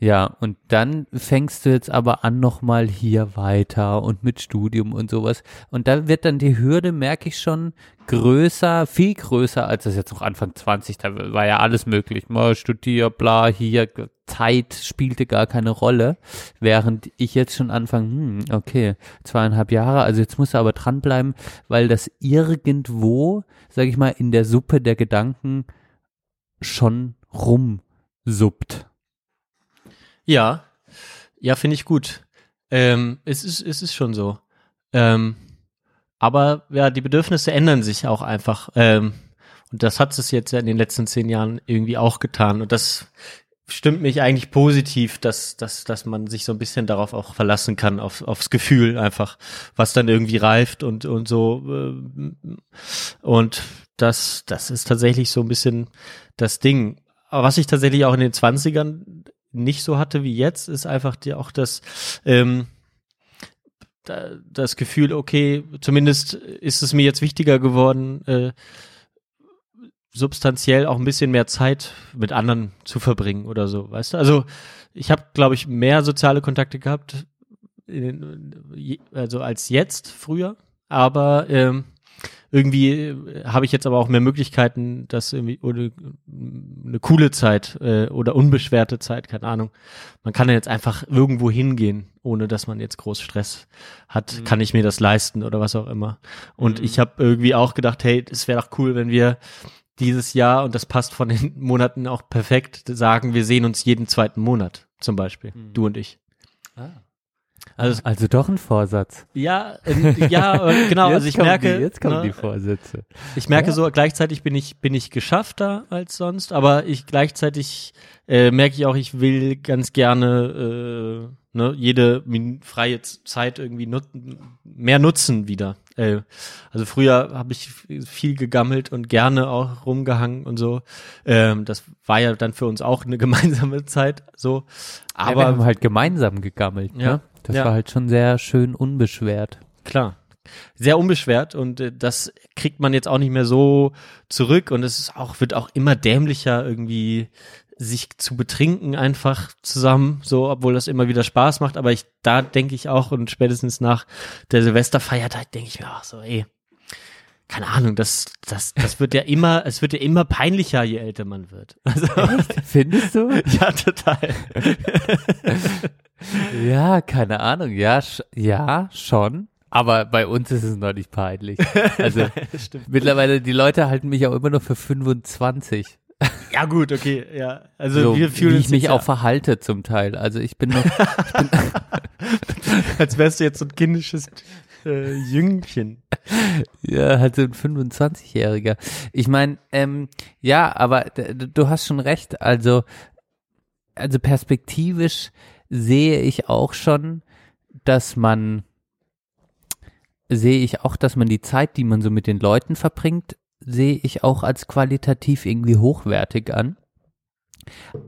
Speaker 4: Ja, und dann fängst du jetzt aber an nochmal hier weiter und mit Studium und sowas. Und da wird dann die Hürde, merke ich schon, größer, viel größer, als das jetzt noch Anfang 20, da war ja alles möglich. Mal studier, bla, hier, Zeit spielte gar keine Rolle. Während ich jetzt schon anfange, hm, okay, zweieinhalb Jahre, also jetzt muss er aber dranbleiben, weil das irgendwo, sag ich mal, in der Suppe der Gedanken schon rumsuppt.
Speaker 1: Ja, ja, finde ich gut. Ähm, es ist, es ist schon so. Ähm, aber ja, die Bedürfnisse ändern sich auch einfach. Ähm, und das hat es jetzt ja in den letzten zehn Jahren irgendwie auch getan. Und das stimmt mich eigentlich positiv, dass, dass, dass man sich so ein bisschen darauf auch verlassen kann, auf, aufs Gefühl einfach, was dann irgendwie reift und, und so. ähm, Und das, das ist tatsächlich so ein bisschen das Ding. Aber was ich tatsächlich auch in den 20ern nicht so hatte wie jetzt, ist einfach die, auch das, ähm, da, das Gefühl, okay, zumindest ist es mir jetzt wichtiger geworden, äh, substanziell auch ein bisschen mehr Zeit mit anderen zu verbringen oder so, weißt du? Also ich habe, glaube ich, mehr soziale Kontakte gehabt, in, also als jetzt früher, aber ähm, irgendwie äh, habe ich jetzt aber auch mehr Möglichkeiten, das irgendwie oder eine coole Zeit äh, oder unbeschwerte Zeit, keine Ahnung. Man kann ja jetzt einfach irgendwo hingehen, ohne dass man jetzt groß Stress hat. Kann ich mir das leisten oder was auch immer. Und ich habe irgendwie auch gedacht, hey, es wäre doch cool, wenn wir dieses Jahr, und das passt von den Monaten auch perfekt, sagen, wir sehen uns jeden zweiten Monat, zum Beispiel, du und ich. Also,
Speaker 4: Also doch ein Vorsatz.
Speaker 1: ja, äh, ja, äh, genau,
Speaker 4: Jetzt
Speaker 1: also ich
Speaker 4: kommen
Speaker 1: merke,
Speaker 4: die, jetzt kommen
Speaker 1: ne,
Speaker 4: die Vorsätze.
Speaker 1: ich merke
Speaker 4: Ja.
Speaker 1: so, gleichzeitig bin ich, bin ich geschaffter als sonst, aber ich gleichzeitig äh, merke ich auch, ich will ganz gerne äh, ne, jede min freie Zeit irgendwie nut mehr nutzen wieder. Äh, also früher habe ich viel gegammelt und gerne auch rumgehangen und so. Ähm, das war ja dann für uns auch eine gemeinsame Zeit so.
Speaker 4: Aber ja, wir haben halt gemeinsam gegammelt.
Speaker 1: Ja.
Speaker 4: Ne? Das
Speaker 1: Ja.
Speaker 4: war halt schon sehr schön unbeschwert.
Speaker 1: Klar. Sehr unbeschwert und äh, das kriegt man jetzt auch nicht mehr so zurück und es ist auch, wird auch immer dämlicher irgendwie sich zu betrinken einfach zusammen, so, obwohl das immer wieder Spaß macht, aber ich, da denke ich auch und spätestens nach der Silvesterfeiertag denke ich mir auch so, ey, keine Ahnung, das, das, das wird ja immer, es wird ja immer peinlicher, je älter man wird. Also,
Speaker 4: Findest du?
Speaker 1: ja, total.
Speaker 4: ja, keine Ahnung. Ja, sch ja, schon. Aber bei uns ist es noch nicht peinlich. Also mittlerweile, die Leute halten mich auch immer noch für 25.
Speaker 1: Ja, gut, okay, ja. Also
Speaker 4: So,
Speaker 1: wir fühlen
Speaker 4: wie ich mich auch verhalte zum Teil. Also ich bin noch,
Speaker 1: als wärst du jetzt so ein kindisches äh, Jüngchen.
Speaker 4: ja, halt so ein 25-Jähriger. Ich meine, ähm, ja, aber du hast schon recht. Also, also perspektivisch sehe ich auch schon, dass man, sehe ich auch, dass man die Zeit, die man so mit den Leuten verbringt, sehe ich auch als qualitativ irgendwie hochwertig an.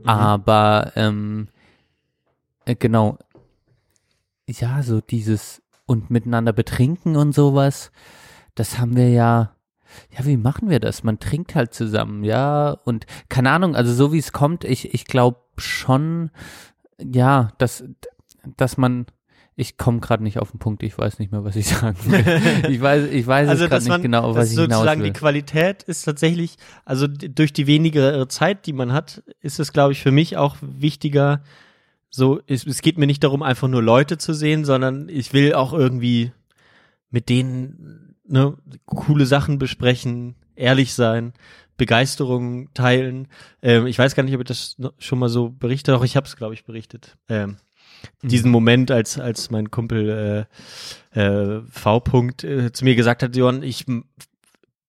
Speaker 4: Aber ähm, äh, genau, ja, so dieses und miteinander betrinken und sowas, das haben wir ja. Ja, wie machen wir das? Man trinkt halt zusammen, ja, und keine Ahnung, also so wie es kommt, ich, ich glaube schon, ja, dass, dass man, Ich komme gerade nicht auf den Punkt, ich weiß nicht mehr, was ich sagen will. ich weiß, ich weiß
Speaker 1: also
Speaker 4: es gerade nicht genau, was ich hinaus
Speaker 1: sozusagen
Speaker 4: will.
Speaker 1: die Qualität ist tatsächlich, also durch die weniger Zeit, die man hat, ist es, glaube ich, für mich auch wichtiger. So, es, es geht mir nicht darum, einfach nur Leute zu sehen, sondern ich will auch irgendwie mit denen ne, coole Sachen besprechen, ehrlich sein, Begeisterung teilen. Ähm, ich weiß gar nicht, ob ich das schon mal so berichtet, doch ich habe es, glaube ich, berichtet. Ähm, Diesen Moment, als als mein Kumpel äh, äh, V. -Punkt, äh, zu mir gesagt hat, Johann, ich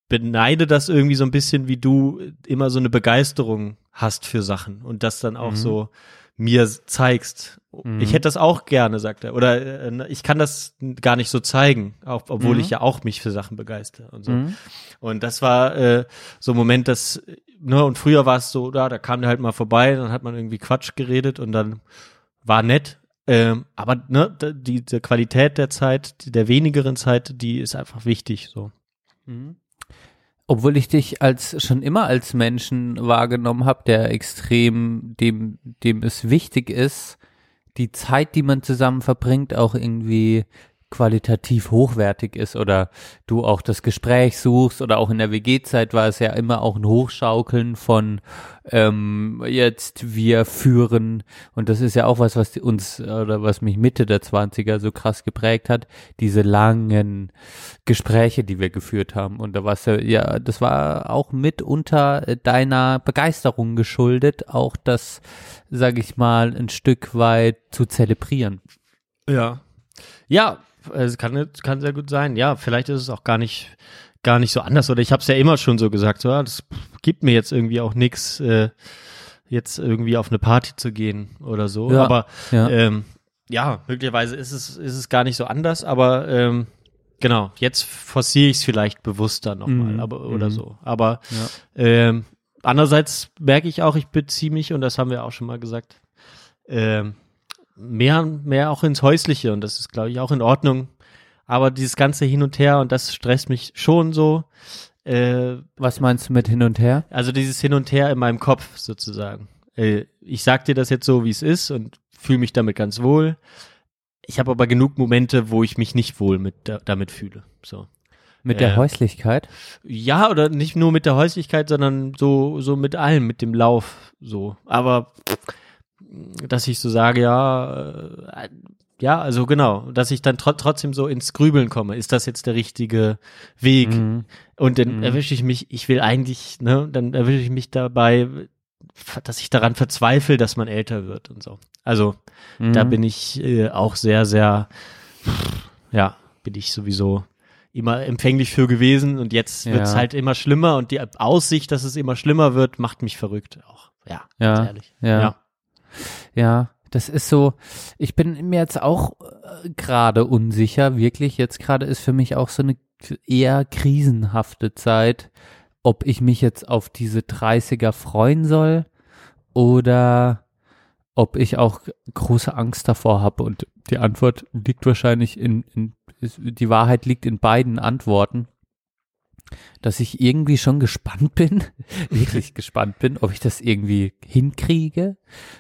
Speaker 1: beneide das irgendwie so ein bisschen, wie du immer so eine Begeisterung hast für Sachen und das dann auch
Speaker 4: Mhm.
Speaker 1: so mir zeigst.
Speaker 4: Mhm.
Speaker 1: Ich hätte das auch gerne, sagt er. Oder äh, ich kann das gar nicht so zeigen, auch, obwohl
Speaker 4: Mhm.
Speaker 1: ich ja auch mich für Sachen begeistere und so.
Speaker 4: Mhm.
Speaker 1: Und das war äh, so ein Moment, dass, ne, und früher war es so, da, da kam der halt mal vorbei, dann hat man irgendwie Quatsch geredet und dann war nett. Ähm, aber ne, die, die Qualität der Zeit, der wenigeren Zeit, die ist einfach wichtig. So.
Speaker 4: Mhm. Obwohl ich dich als schon immer als Menschen wahrgenommen habe, der extrem dem dem es wichtig ist, die Zeit, die man zusammen verbringt, auch irgendwie qualitativ hochwertig ist oder du auch das Gespräch suchst oder auch in der WG-Zeit war es ja immer auch ein Hochschaukeln von ähm, jetzt wir führen und das ist ja auch was, was uns oder was mich Mitte der 20er so krass geprägt hat, diese langen Gespräche, die wir geführt haben und da war's ja, ja, das war auch mitunter äh, deiner Begeisterung geschuldet, auch das, sage ich mal, ein Stück weit zu zelebrieren.
Speaker 1: Ja. Ja, es kann, kann sehr gut sein. Ja, vielleicht ist es auch gar nicht, gar nicht so anders. Oder ich habe es ja immer schon so gesagt, so, ja, das gibt mir jetzt irgendwie auch nichts, äh, jetzt irgendwie auf eine Party zu gehen oder so.
Speaker 4: Ja,
Speaker 1: aber
Speaker 4: ja.
Speaker 1: ähm, ja, möglicherweise ist es, ist es gar nicht so anders, aber ähm, genau, jetzt forciere ich es vielleicht bewusster nochmal,
Speaker 4: Mhm,
Speaker 1: aber oder
Speaker 4: mhm.
Speaker 1: so. Aber
Speaker 4: Ja.
Speaker 1: ähm, andererseits merke ich auch, ich beziehe mich, und das haben wir auch schon mal gesagt, ähm, mehr, mehr auch ins Häusliche und das ist, glaube ich, auch in Ordnung. Aber dieses ganze Hin und Her und das stresst mich schon so. Äh,
Speaker 4: Was meinst du mit hin und her?
Speaker 1: also dieses Hin und Her in meinem Kopf sozusagen. Äh, ich sag dir das jetzt so, wie es ist und fühle mich damit ganz wohl. Ich habe aber genug Momente, wo ich mich nicht wohl mit da, damit fühle. So.
Speaker 4: Mit der
Speaker 1: Äh,
Speaker 4: Häuslichkeit?
Speaker 1: Ja, oder nicht nur mit der Häuslichkeit, sondern so, so mit allem, mit dem Lauf, so. Aber, dass ich so sage, ja, äh, ja, also genau, dass ich dann tro trotzdem so ins Grübeln komme. Ist das jetzt der richtige Weg?
Speaker 4: Mhm.
Speaker 1: Und dann
Speaker 4: Mhm.
Speaker 1: erwische ich mich, ich will eigentlich, ne, dann erwische ich mich dabei, dass ich daran verzweifle, dass man älter wird und so. Also, da
Speaker 4: Mhm.
Speaker 1: bin ich äh, auch sehr, sehr, ja, bin ich sowieso immer empfänglich für gewesen und jetzt
Speaker 4: Ja.
Speaker 1: wird's halt immer schlimmer und die Aussicht, dass es immer schlimmer wird, macht mich verrückt auch. Ja,
Speaker 4: Ja,
Speaker 1: ganz ehrlich.
Speaker 4: ja.
Speaker 1: ja.
Speaker 4: Ja, das ist so, ich bin mir jetzt auch äh, gerade unsicher, wirklich, jetzt gerade ist für mich auch so eine eher krisenhafte Zeit, ob ich mich jetzt auf diese 30er freuen soll oder ob ich auch große Angst davor habe. Und die Antwort liegt wahrscheinlich in, in ist, die Wahrheit liegt in beiden Antworten dass ich irgendwie schon gespannt bin, wirklich gespannt bin, ob ich das irgendwie hinkriege,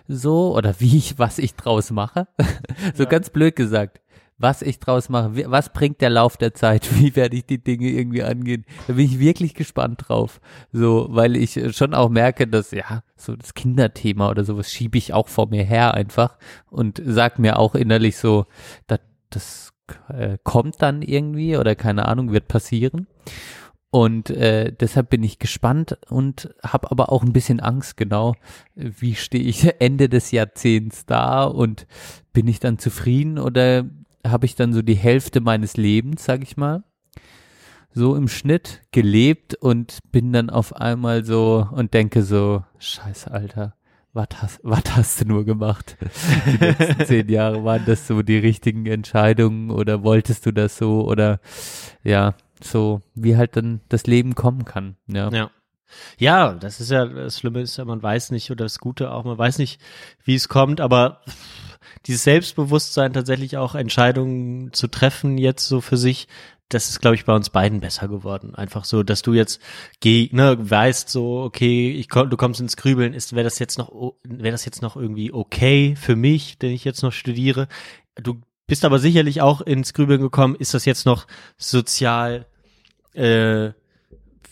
Speaker 4: so, oder wie ich, was ich draus mache. so
Speaker 1: Ja.
Speaker 4: ganz blöd gesagt. Was ich draus mache, was bringt der Lauf der Zeit, wie werde ich die Dinge irgendwie angehen. Da bin ich wirklich gespannt drauf. So, weil ich äh, schon auch merke, dass, ja, so das Kinderthema oder sowas schiebe ich auch vor mir her einfach und sag mir auch innerlich so, das, das äh, kommt dann irgendwie oder keine Ahnung, wird passieren. Und äh, deshalb bin ich gespannt und habe aber auch ein bisschen Angst, genau, wie stehe ich Ende des Jahrzehnts da und bin ich dann zufrieden oder habe ich dann so die Hälfte meines Lebens, sag ich mal, so im Schnitt gelebt und bin dann auf einmal so und denke so, scheiße, Alter, was hast, was hast du nur gemacht? Die letzten zehn Jahre waren das so die richtigen Entscheidungen oder wolltest du das so oder ja, so wie halt dann das Leben kommen kann. Ja.
Speaker 1: Ja. Ja, das ist ja, das Schlimme ist ja, man weiß nicht, oder das Gute auch, man weiß nicht, wie es kommt, aber dieses Selbstbewusstsein, tatsächlich auch Entscheidungen zu treffen, jetzt so für sich, das ist, glaube ich, bei uns beiden besser geworden. Einfach so, dass du jetzt ne, weißt so, okay, ich komm, du kommst ins Grübeln, ist, wäre das jetzt noch, wäre das jetzt noch irgendwie okay für mich, den ich jetzt noch studiere? Du bist aber sicherlich auch ins Grübeln gekommen, ist das jetzt noch sozial, äh,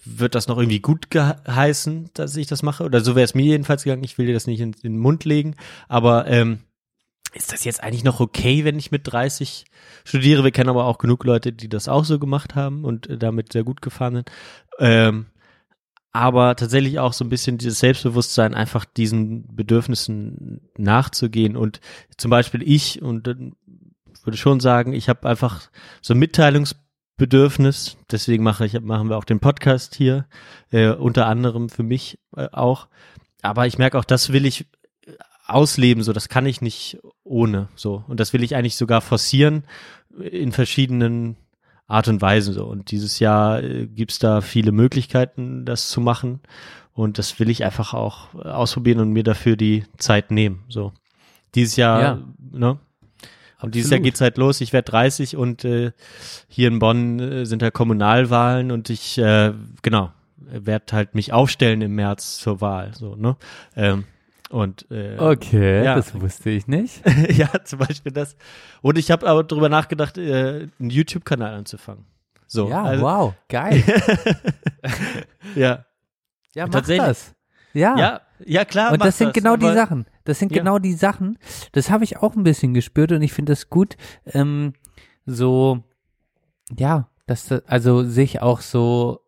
Speaker 1: wird das noch irgendwie gut geheißen, dass ich das mache? Oder so wäre es mir jedenfalls gegangen. Ich will dir das nicht in, in den Mund legen. Aber ähm, ist das jetzt eigentlich noch okay, wenn ich mit 30 studiere? Wir kennen aber auch genug Leute, die das auch so gemacht haben und äh, damit sehr gut gefahren sind. Ähm, aber tatsächlich auch so ein bisschen dieses Selbstbewusstsein, einfach diesen Bedürfnissen nachzugehen. Und zum Beispiel ich, und würde schon sagen, ich habe einfach so ein Mitteilungsbedürfnis. Deswegen mache ich, machen wir auch den Podcast hier, äh, unter anderem für mich äh, auch. Aber ich merke auch, das will ich ausleben, so das kann ich nicht ohne, so und das will ich eigentlich sogar forcieren in verschiedenen Art und Weisen so und dieses Jahr äh, gibt's da viele Möglichkeiten, das zu machen und das will ich einfach auch ausprobieren und mir dafür die Zeit nehmen, so dieses Jahr,
Speaker 4: Ja.
Speaker 1: ne? Und dieses Jahr geht's halt los. Ich werde 30 und äh, hier in Bonn äh, sind ja Kommunalwahlen und ich äh, genau werde halt mich aufstellen im März zur Wahl, so ne? Ähm, und äh,
Speaker 4: Okay,
Speaker 1: Ja.
Speaker 4: das wusste ich nicht.
Speaker 1: ja, zum Beispiel das. Und ich habe aber drüber nachgedacht, äh, einen YouTube-Kanal anzufangen. So,
Speaker 4: ja,
Speaker 1: also,
Speaker 4: wow, geil.
Speaker 1: ja,
Speaker 4: Ja, mach
Speaker 1: Tatsächlich.
Speaker 4: das. Ja.
Speaker 1: ja, ja klar.
Speaker 4: Und das sind genau die Sachen. Das sind
Speaker 1: Ja.
Speaker 4: genau die Sachen. Das habe ich auch ein bisschen gespürt und ich finde das gut. Ähm, so, ja, dass da- also sich auch so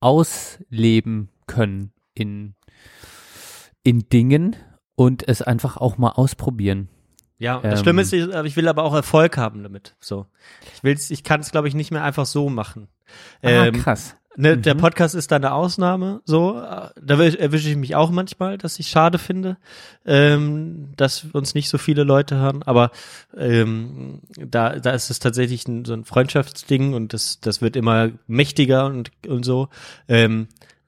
Speaker 4: ausleben können in in Dingen und es einfach auch mal ausprobieren.
Speaker 1: Ja, das
Speaker 4: Ähm,
Speaker 1: Schlimme ist, ich, ich will aber auch Erfolg haben damit. So, ich will's, ich kann es, glaube ich, nicht mehr einfach so machen.
Speaker 4: ah,
Speaker 1: Ähm,
Speaker 4: krass.
Speaker 1: Ne, Der Podcast ist da eine Ausnahme, so. Da erwisch- erwische ich mich auch manchmal, dass ich schade finde, ähm, dass uns nicht so viele Leute hören. Aber ähm, da, da ist es tatsächlich ein, so ein Freundschaftsding und das, das wird immer mächtiger und, und so. Ähm,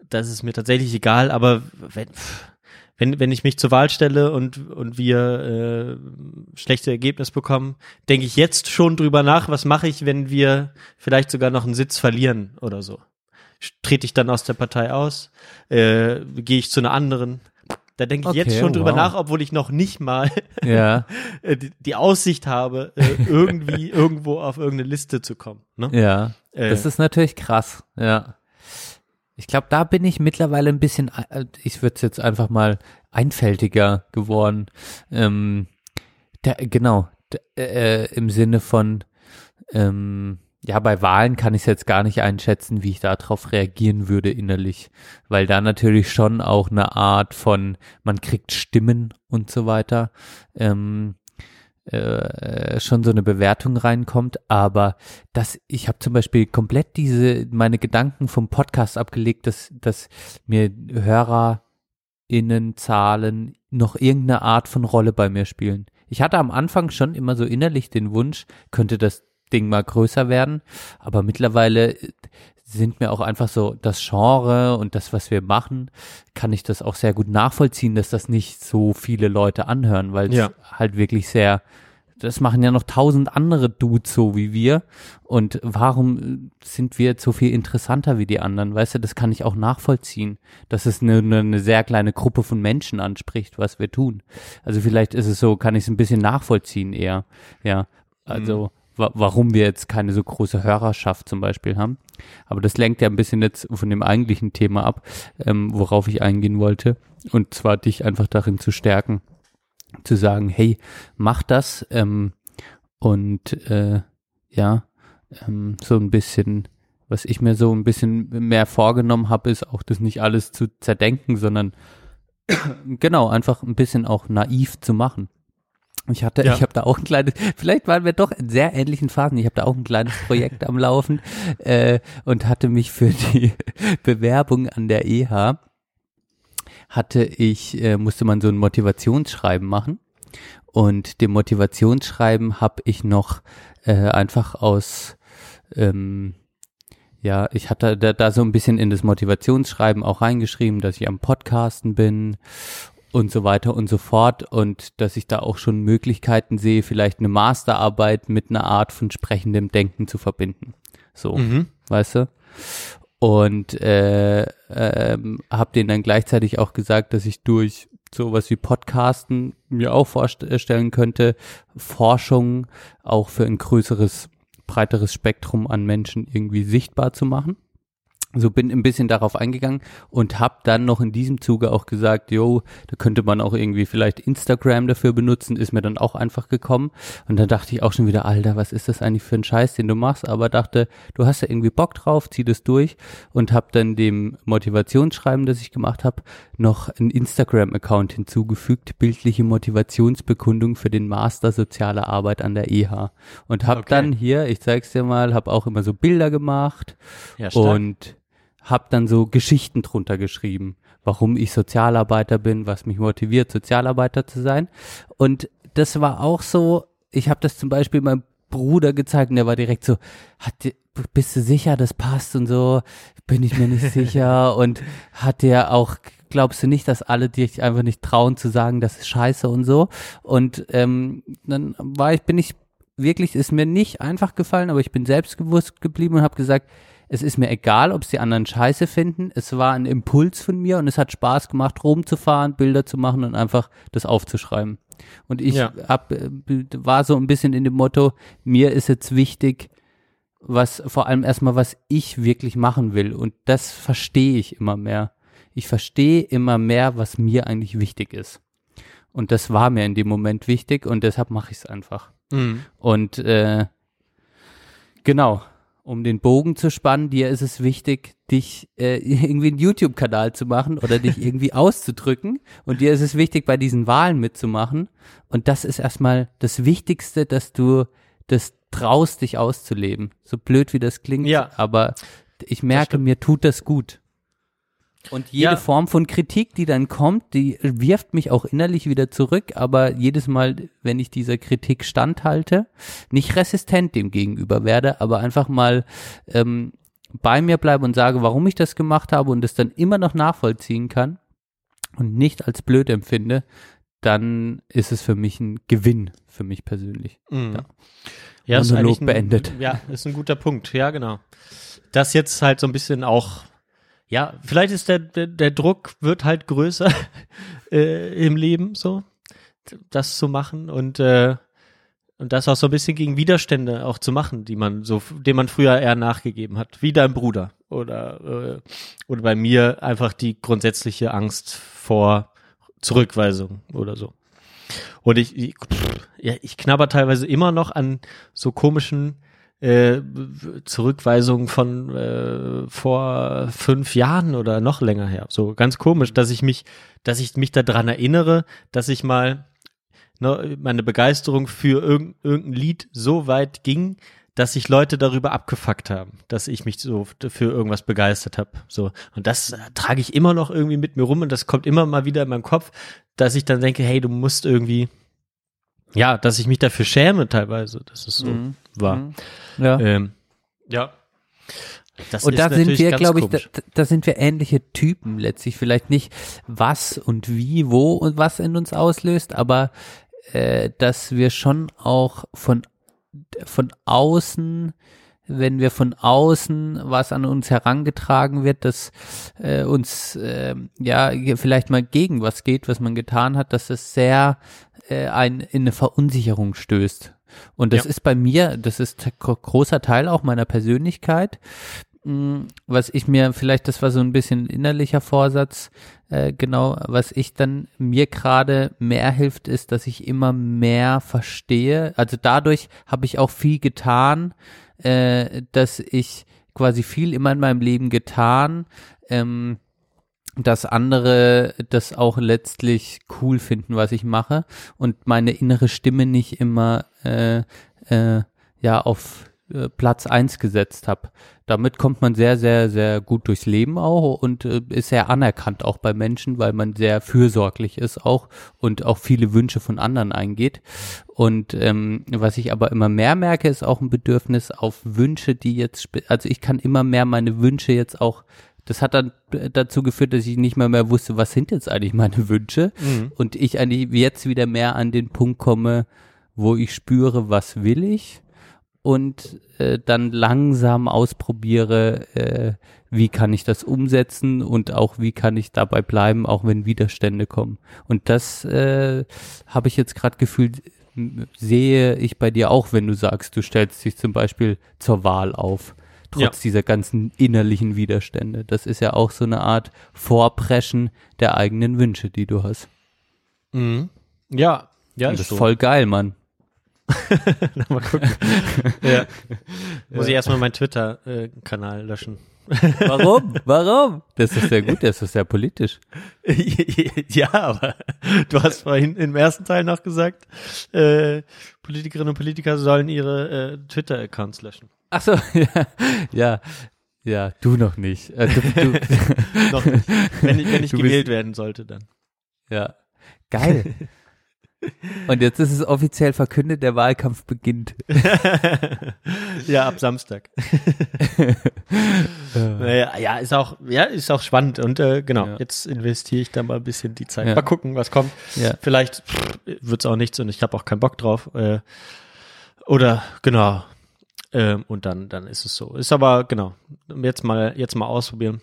Speaker 1: das ist mir tatsächlich egal, aber wenn, wenn, wenn ich mich zur Wahl stelle und, und wir äh, schlechte Ergebnisse bekommen, denke ich jetzt schon drüber nach, was mache ich, wenn wir vielleicht sogar noch einen Sitz verlieren oder so trete ich dann aus der Partei aus, äh, gehe ich zu einer anderen. Da denke ich jetzt
Speaker 4: Okay,
Speaker 1: schon drüber
Speaker 4: wow.
Speaker 1: nach, obwohl ich noch nicht mal
Speaker 4: Ja,
Speaker 1: äh, die, die Aussicht habe, äh, irgendwie irgendwo auf irgendeine Liste zu kommen. Ne?
Speaker 4: ja.
Speaker 1: Äh,
Speaker 4: Das ist natürlich krass, ja. Ich glaube, da bin ich mittlerweile ein bisschen, äh, ich würde es jetzt einfach mal einfältiger geworden. Ähm, der, genau, d- äh, im Sinne von, ähm, ja, bei Wahlen kann ich es jetzt gar nicht einschätzen, wie ich darauf reagieren würde innerlich, weil da natürlich schon auch eine Art von, man kriegt Stimmen und so weiter, ähm, äh, schon so eine Bewertung reinkommt, aber dass ich habe zum Beispiel komplett diese meine Gedanken vom Podcast abgelegt, dass dass mir HörerInnenzahlen noch irgendeine Art von Rolle bei mir spielen. Ich hatte am Anfang schon immer so innerlich den Wunsch, könnte das Ding mal größer werden, aber mittlerweile äh, sind mir auch einfach so das Genre und das, was wir machen, kann ich das auch sehr gut nachvollziehen, dass das nicht so viele Leute anhören, weil es
Speaker 1: Ja.
Speaker 4: halt wirklich sehr, das machen ja noch tausend andere Dudes so wie wir. Und warum äh, sind wir jetzt so viel interessanter wie die anderen, weißt du, das kann ich auch nachvollziehen, dass es eine, eine, eine sehr kleine Gruppe von Menschen anspricht, was wir tun. Also vielleicht ist es so, kann ich es ein bisschen nachvollziehen eher, ja, also wa warum wir jetzt keine so große Hörerschaft zum Beispiel haben. Aber das lenkt ja ein bisschen jetzt von dem eigentlichen Thema ab, ähm, worauf ich eingehen wollte. Und zwar dich einfach darin zu stärken, zu sagen, hey, mach das. Ähm, und äh, ja, ähm, so ein bisschen, was ich mir so ein bisschen mehr vorgenommen habe, ist auch das nicht alles zu zerdenken, sondern genau, einfach ein bisschen auch naiv zu machen. Ich hatte,
Speaker 1: Ja.
Speaker 4: ich habe da auch ein kleines, vielleicht waren wir doch in sehr ähnlichen Phasen. Ich habe da auch ein kleines Projekt am Laufen äh, und hatte mich für die Bewerbung an der EH hatte ich, äh, musste man so ein Motivationsschreiben machen. Und dem Motivationsschreiben habe ich noch äh, einfach aus, ähm, ja, ich hatte da, da so ein bisschen in das Motivationsschreiben auch reingeschrieben, dass ich am Podcasten bin und so weiter und so fort und dass ich da auch schon Möglichkeiten sehe, vielleicht eine Masterarbeit mit einer Art von sprechendem Denken zu verbinden. So,
Speaker 1: Mhm.
Speaker 4: weißt du? Und äh, ähm, habe denen dann gleichzeitig auch gesagt, dass ich durch sowas wie Podcasten mir auch vorstellen könnte, Forschung auch für ein größeres, breiteres Spektrum an Menschen irgendwie sichtbar zu machen so bin ein bisschen darauf eingegangen und habe dann noch in diesem Zuge auch gesagt, jo, da könnte man auch irgendwie vielleicht Instagram dafür benutzen, ist mir dann auch einfach gekommen. Und dann dachte ich auch schon wieder, Alter, was ist das eigentlich für ein Scheiß, den du machst, aber dachte, du hast ja irgendwie Bock drauf, zieh das durch und habe dann dem Motivationsschreiben, das ich gemacht habe, noch einen Instagram-Account hinzugefügt, bildliche Motivationsbekundung für den Master Soziale Arbeit an der EH und habe
Speaker 1: Okay.
Speaker 4: dann hier, ich zeig's dir mal, habe auch immer so Bilder gemacht
Speaker 1: Ja,
Speaker 4: und habe dann so Geschichten drunter geschrieben, warum ich Sozialarbeiter bin, was mich motiviert, Sozialarbeiter zu sein. Und das war auch so, ich habe das zum Beispiel meinem Bruder gezeigt und der war direkt so, hat, bist du sicher, das passt und so, bin ich mir nicht sicher und hat der auch, glaubst du nicht, dass alle dich einfach nicht trauen zu sagen, das ist scheiße und so. Und ähm, dann war ich, bin ich wirklich, ist mir nicht einfach gefallen, aber ich bin selbstbewusst geblieben und habe gesagt, es ist mir egal, ob es die anderen scheiße finden. Es war ein Impuls von mir und es hat Spaß gemacht, rumzufahren, Bilder zu machen und einfach das aufzuschreiben. Und ich
Speaker 1: Ja.
Speaker 4: hab, äh, war so ein bisschen in dem Motto, mir ist jetzt wichtig, was vor allem erstmal, was ich wirklich machen will. Und das verstehe ich immer mehr. Ich verstehe immer mehr, was mir eigentlich wichtig ist. Und das war mir in dem Moment wichtig und deshalb mache ich es einfach.
Speaker 1: Mhm.
Speaker 4: Und äh, genau, um den Bogen zu spannen, dir ist es wichtig, dich äh, irgendwie einen YouTube-Kanal zu machen oder dich irgendwie auszudrücken. Und dir ist es wichtig, bei diesen Wahlen mitzumachen. Und das ist erstmal das Wichtigste, dass du das traust, dich auszuleben. So blöd wie das klingt,
Speaker 1: Ja.
Speaker 4: aber ich merke, mir tut das gut. Und jede
Speaker 1: Ja.
Speaker 4: Form von Kritik, die dann kommt, die wirft mich auch innerlich wieder zurück, aber jedes Mal, wenn ich dieser Kritik standhalte, nicht resistent dem gegenüber werde, aber einfach mal ähm, bei mir bleibe und sage, warum ich das gemacht habe und es dann immer noch nachvollziehen kann und nicht als blöd empfinde, dann ist es für mich ein Gewinn, für mich persönlich.
Speaker 1: Mhm.
Speaker 4: Ja.
Speaker 1: Ja, ist
Speaker 4: Monolog
Speaker 1: eigentlich ein,
Speaker 4: beendet.
Speaker 1: Ja, ist ein guter Punkt. Ja, genau. Das jetzt halt so ein bisschen auch, ja, vielleicht ist der, der, der Druck wird halt größer äh, im Leben, so, das zu machen und, äh, und das auch so ein bisschen gegen Widerstände auch zu machen, die man so, dem man früher eher nachgegeben hat, wie dein Bruder oder, äh, oder bei mir einfach die grundsätzliche Angst vor Zurückweisung oder so. Und ich, ich, pff, ja, ich knabber teilweise immer noch an so komischen äh, Zurückweisungen von äh, vor fünf Jahren oder noch länger her. So ganz komisch, dass ich mich, dass ich mich daran erinnere, dass ich mal ne, meine Begeisterung für irgend, irgendein Lied so weit ging, dass sich Leute darüber abgefuckt haben, dass ich mich so für irgendwas begeistert habe. So und das äh, trage ich immer noch irgendwie mit mir rum und das kommt immer mal wieder in meinem Kopf, dass ich dann denke, hey, du musst irgendwie, ja, dass ich mich dafür schäme teilweise, dass es so
Speaker 4: Mhm.
Speaker 1: war.
Speaker 4: Mhm. Ja.
Speaker 1: Ähm, ja. Das
Speaker 4: und da sind wir, glaube ich, da, da sind wir ähnliche Typen letztlich. Vielleicht nicht was und wie, wo und was in uns auslöst, aber äh, dass wir schon auch von von außen, wenn wir von außen was an uns herangetragen wird, dass äh, uns äh, ja vielleicht mal gegen was geht, was man getan hat, dass es sehr äh, ein, in eine Verunsicherung stößt. Und das
Speaker 1: Ja.
Speaker 4: ist bei mir, das ist großer Teil auch meiner Persönlichkeit, mh, was ich mir vielleicht, das war so ein bisschen innerlicher Vorsatz, äh, genau, was ich dann mir gerade mehr hilft, ist, dass ich immer mehr verstehe. Also dadurch habe ich auch viel getan, äh, dass ich quasi viel immer in meinem Leben getan, ähm, dass andere das auch letztlich cool finden, was ich mache und meine innere Stimme nicht immer äh, äh, ja auf äh, Platz eins gesetzt habe. Damit kommt man sehr, sehr, sehr gut durchs Leben auch und äh, ist sehr anerkannt auch bei Menschen, weil man sehr fürsorglich ist auch und auch viele Wünsche von anderen eingeht. Und ähm, was ich aber immer mehr merke, ist auch ein Bedürfnis auf Wünsche, die jetzt, also ich kann immer mehr meine Wünsche jetzt auch das hat dann äh, dazu geführt, dass ich nicht mehr mehr wusste, was sind jetzt eigentlich meine Wünsche
Speaker 1: Mhm.
Speaker 4: und ich eigentlich jetzt wieder mehr an den Punkt komme, wo ich spüre, was will ich und äh, dann langsam ausprobiere, äh, wie kann ich das umsetzen und auch wie kann ich dabei bleiben, auch wenn Widerstände kommen. Und das äh, habe ich jetzt gerade gefühlt, sehe ich bei dir auch, wenn du sagst, du stellst dich zum Beispiel zur Wahl auf, trotz
Speaker 1: Ja.
Speaker 4: dieser ganzen innerlichen Widerstände. Das ist ja auch so eine Art Vorpreschen der eigenen Wünsche, die du hast.
Speaker 1: Mhm. Ja, ja,
Speaker 4: Und das ist
Speaker 1: so.
Speaker 4: voll geil, Mann.
Speaker 1: Mal gucken. ja. Muss ich erstmal meinen Twitter-Kanal löschen.
Speaker 4: Warum? Warum? Das ist sehr gut, das ist sehr politisch.
Speaker 1: ja, aber du hast vorhin im ersten Teil noch gesagt, äh, Politikerinnen und Politiker sollen ihre äh, Twitter-Accounts löschen.
Speaker 4: Ach so, ja, ja, ja, du noch nicht. Äh, du, du,
Speaker 1: Noch nicht. Wenn ich, wenn ich
Speaker 4: bist-
Speaker 1: gewählt werden sollte, dann.
Speaker 4: ja, geil. Und jetzt ist es offiziell verkündet, der Wahlkampf beginnt.
Speaker 1: ja, ab Samstag. ja, ist auch, ja, ist auch spannend und äh, genau,
Speaker 4: Ja.
Speaker 1: jetzt investiere ich da mal ein bisschen die Zeit.
Speaker 4: Ja.
Speaker 1: Mal gucken, was kommt. Vielleicht wird es auch nichts und ich habe auch keinen Bock drauf. Äh, oder genau. Ähm, und dann, dann ist es so. Ist aber genau. Jetzt mal, jetzt mal ausprobieren.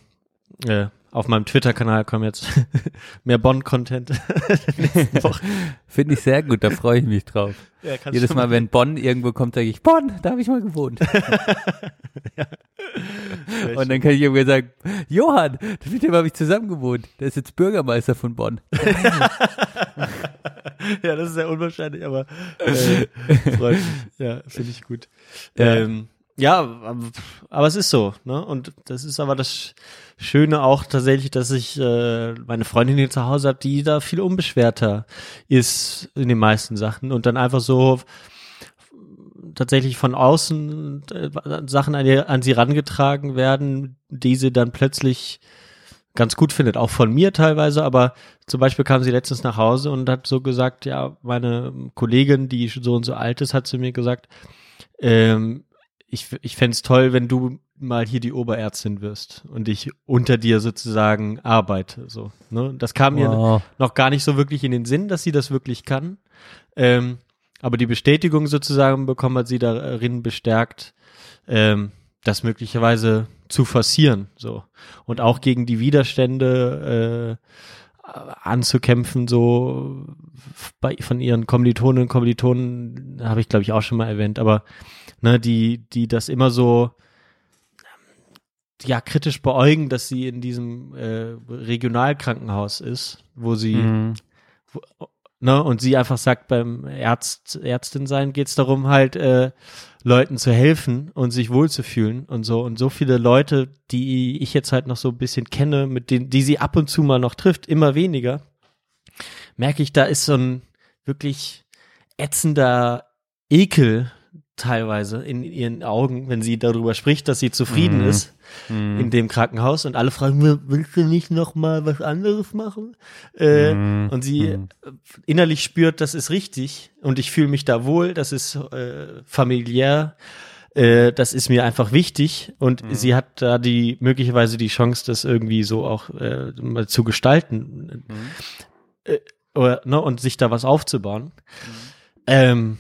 Speaker 1: Auf meinem Twitter-Kanal kommen jetzt mehr Bonn-Content.
Speaker 4: Finde ich sehr gut, da freue ich mich drauf.
Speaker 1: Ja,
Speaker 4: Jedes Mal, wenn Bonn irgendwo kommt, sage ich, Bonn, da habe ich mal gewohnt. Und dann kann ich irgendwann sagen, Johann, mit dem habe ich zusammen gewohnt. Der ist jetzt Bürgermeister von Bonn.
Speaker 1: ja, das ist sehr unwahrscheinlich, aber äh, freut mich. Ja, finde ich gut.
Speaker 4: Ja.
Speaker 1: Ähm, ja, aber, es ist so, ne? Und das ist aber das Schöne auch tatsächlich, dass ich äh, meine Freundin hier zu Hause habe, die da viel unbeschwerter ist in den meisten Sachen und dann einfach so tatsächlich von außen äh, Sachen an, ihr, an sie rangetragen werden, die sie dann plötzlich ganz gut findet, auch von mir teilweise, aber zum Beispiel kam sie letztens nach Hause und hat so gesagt, ja, meine Kollegin, die so und so alt ist, hat zu mir gesagt, ähm, ich, ich fände es toll, wenn du mal hier die Oberärztin wirst und ich unter dir sozusagen arbeite. So, ne? Das kam mir
Speaker 4: Wow.
Speaker 1: noch gar nicht so wirklich in den Sinn, dass sie das wirklich kann. Ähm, aber die Bestätigung sozusagen bekommen hat sie darin bestärkt, ähm, das möglicherweise zu forcieren, so. Und auch gegen die Widerstände äh, anzukämpfen, so bei, von ihren Kommilitonen und Kommilitonen, habe ich glaube ich auch schon mal erwähnt, aber ne, die, die das immer so ja kritisch beäugen, dass sie in diesem äh, Regionalkrankenhaus ist, wo sie
Speaker 4: Mhm.
Speaker 1: ne, und sie einfach sagt, beim Ärzt, Ärztin sein geht's darum, halt äh, Leuten zu helfen und sich wohlzufühlen und so. Und so viele Leute, die ich jetzt halt noch so ein bisschen kenne, mit denen, die sie ab und zu mal noch trifft, immer weniger, merke ich, da ist so ein wirklich ätzender Ekel teilweise in ihren Augen, wenn sie darüber spricht, dass sie zufrieden
Speaker 4: Mhm.
Speaker 1: ist in dem Krankenhaus und alle fragen, "Will- willst du nicht noch mal was anderes machen? Äh,
Speaker 4: Mhm.
Speaker 1: Und sie
Speaker 4: Mhm.
Speaker 1: äh, innerlich spürt, das ist richtig und ich fühle mich da wohl, das ist äh, familiär, äh, das ist mir einfach wichtig und sie hat da die möglicherweise die Chance, das irgendwie so auch äh, mal zu gestalten äh, oder, ne, und sich da was aufzubauen. Ähm,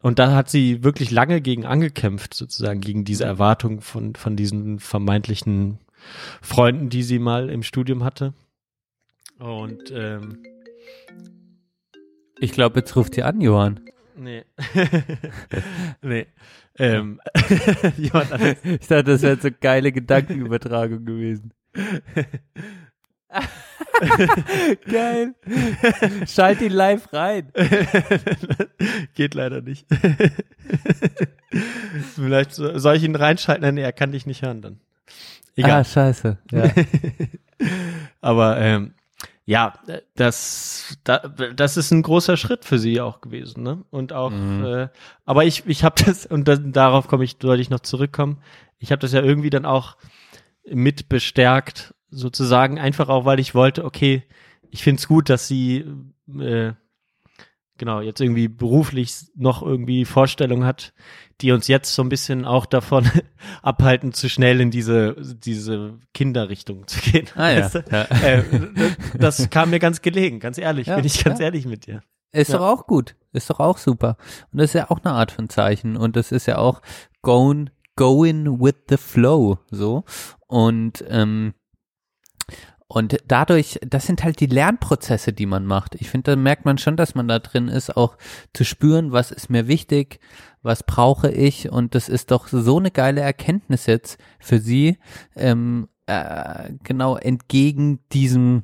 Speaker 1: und da hat sie wirklich lange gegen angekämpft, sozusagen, gegen diese Erwartung von, von diesen vermeintlichen Freunden, die sie mal im Studium hatte. Und ähm,
Speaker 4: Ich glaube, jetzt ruft ihr an, Johann.
Speaker 1: nee. nee. Ähm, anderes.
Speaker 4: Ich dachte, das wäre so geile Gedankenübertragung gewesen. Geil. Schalt ihn live rein.
Speaker 1: Geht leider nicht. Vielleicht so- soll ich ihn reinschalten? Nee, er kann dich nicht hören dann. Egal.
Speaker 4: Ah, scheiße. Ja.
Speaker 1: Aber ähm, ja, das, da, das ist ein großer Schritt für sie auch gewesen, ne? Und auch,
Speaker 4: Mhm.
Speaker 1: äh, aber ich, ich habe das, und dann, darauf komme ich, sollte ich noch zurückkommen. Ich habe das ja irgendwie dann auch mit bestärkt, sozusagen, einfach auch, weil ich wollte, okay, ich find's gut, dass sie äh, genau jetzt irgendwie beruflich noch irgendwie Vorstellung hat, die uns jetzt so ein bisschen auch davon abhalten, zu schnell in diese diese Kinderrichtung zu gehen.
Speaker 4: Ah ja.
Speaker 1: Weißt du?
Speaker 4: ja.
Speaker 1: äh, das kam mir ganz gelegen, ganz ehrlich,
Speaker 4: Ja,
Speaker 1: bin ich ganz
Speaker 4: ja.
Speaker 1: ehrlich mit dir.
Speaker 4: Ist doch auch gut. Ist doch auch super. Und das ist ja auch eine Art von Zeichen. Und das ist ja auch going, going with the flow, so. Und, ähm, und dadurch, das sind halt die Lernprozesse, die man macht. Ich finde, da merkt man schon, dass man da drin ist, auch zu spüren, was ist mir wichtig, was brauche ich. Und das ist doch so eine geile Erkenntnis jetzt für sie, ähm, äh, genau entgegen diesem,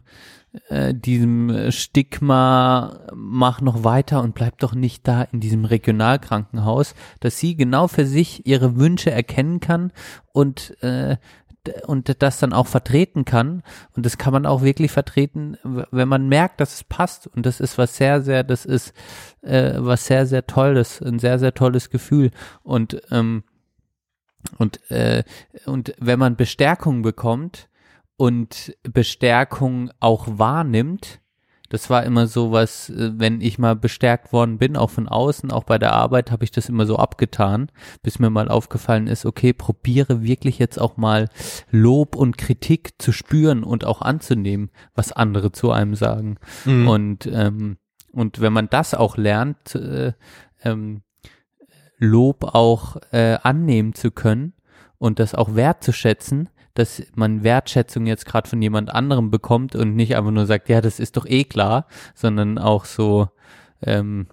Speaker 4: äh, diesem Stigma, mach noch weiter und bleib doch nicht da in diesem Regionalkrankenhaus, dass sie genau für sich ihre Wünsche erkennen kann und äh, und das dann auch vertreten kann. Und das kann man auch wirklich vertreten, wenn man merkt, dass es passt. Und das ist was sehr sehr, das ist äh, was sehr sehr tolles, ein sehr sehr tolles Gefühl. Und ähm, und äh, und wenn man Bestärkung bekommt und Bestärkung auch wahrnimmt, das war immer so was, äh, wenn ich mal bestärkt worden bin, auch von außen, auch bei der Arbeit, habe ich das immer so abgetan, bis mir mal aufgefallen ist, okay, probiere wirklich jetzt auch mal Lob und Kritik zu spüren und auch anzunehmen, was andere zu einem sagen.
Speaker 1: Mhm.
Speaker 4: Und ähm, und wenn man das auch lernt, äh, ähm, Lob auch äh, annehmen zu können und das auch wertzuschätzen, dass man Wertschätzung jetzt gerade von jemand anderem bekommt und nicht einfach nur sagt, ja, das ist doch eh klar, sondern auch so, ähm,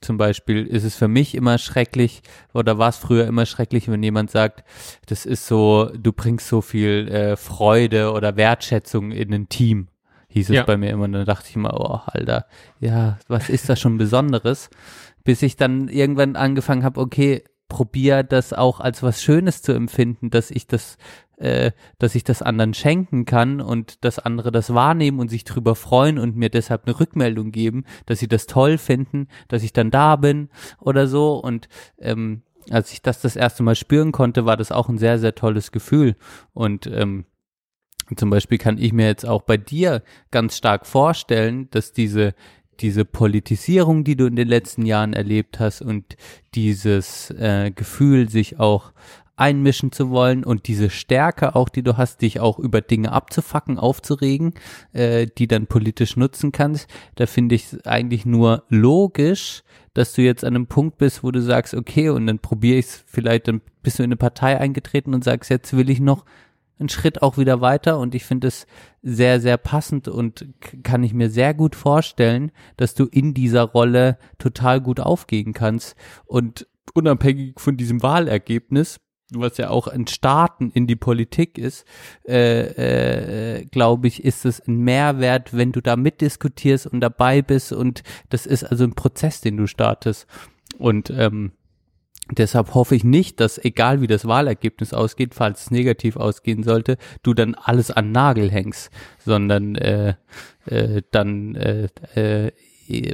Speaker 4: zum Beispiel ist es für mich immer schrecklich oder war es früher immer schrecklich, wenn jemand sagt, das ist so, du bringst so viel äh, Freude oder Wertschätzung in ein Team, hieß es
Speaker 1: Ja.
Speaker 4: bei mir immer. Und dann dachte ich immer, oh, Alter, ja, was ist da schon Besonderes? Bis ich dann irgendwann angefangen habe, okay, probier das auch als was Schönes zu empfinden, dass ich das, äh, dass ich das anderen schenken kann und dass andere das wahrnehmen und sich drüber freuen und mir deshalb eine Rückmeldung geben, dass sie das toll finden, dass ich dann da bin oder so. Und ähm, als ich das das erste Mal spüren konnte, war das auch ein sehr, sehr tolles Gefühl. Und ähm, zum Beispiel kann ich mir jetzt auch bei dir ganz stark vorstellen, dass diese diese Politisierung, die du in den letzten Jahren erlebt hast und dieses äh, Gefühl, sich auch einmischen zu wollen und diese Stärke auch, die du hast, dich auch über Dinge abzufacken, aufzuregen, äh, die dann politisch nutzen kannst, da finde ich es eigentlich nur logisch, dass du jetzt an einem Punkt bist, wo du sagst, okay, und dann probiere ich es vielleicht, dann bist du in eine Partei eingetreten und sagst, jetzt will ich noch einen Schritt auch wieder weiter. Und ich finde es sehr, sehr passend und kann ich mir sehr gut vorstellen, dass du in dieser Rolle total gut aufgehen kannst. Und unabhängig von diesem Wahlergebnis, was ja auch ein Starten in die Politik ist, äh, äh, glaube ich, ist es ein Mehrwert, wenn du da mitdiskutierst und dabei bist und das ist also ein Prozess, den du startest. Und ähm, Deshalb hoffe ich nicht, dass egal wie das Wahlergebnis ausgeht, falls es negativ ausgehen sollte, du dann alles an Nagel hängst, sondern äh, äh, dann äh, äh,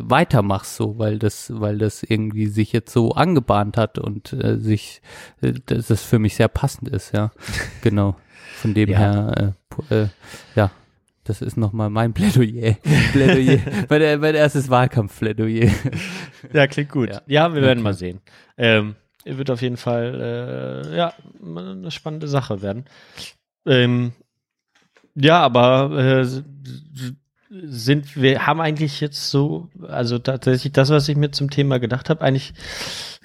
Speaker 4: weitermachst so, weil das, weil das irgendwie sich jetzt so angebahnt hat und äh, sich, äh, dass das für mich sehr passend ist, ja, genau. Von dem
Speaker 1: Ja.
Speaker 4: her, äh, äh, ja, das ist nochmal mein Plädoyer. Plädoyer, mein, mein erstes Wahlkampfplädoyer.
Speaker 1: Ja, klingt gut.
Speaker 4: Ja.
Speaker 1: Ja, wir werden
Speaker 4: Okay.
Speaker 1: mal sehen. Ähm, wird auf jeden Fall äh, ja eine spannende Sache werden. Ähm, ja, aber äh, sind wir haben eigentlich jetzt so, also tatsächlich das, was ich mir zum Thema gedacht habe, eigentlich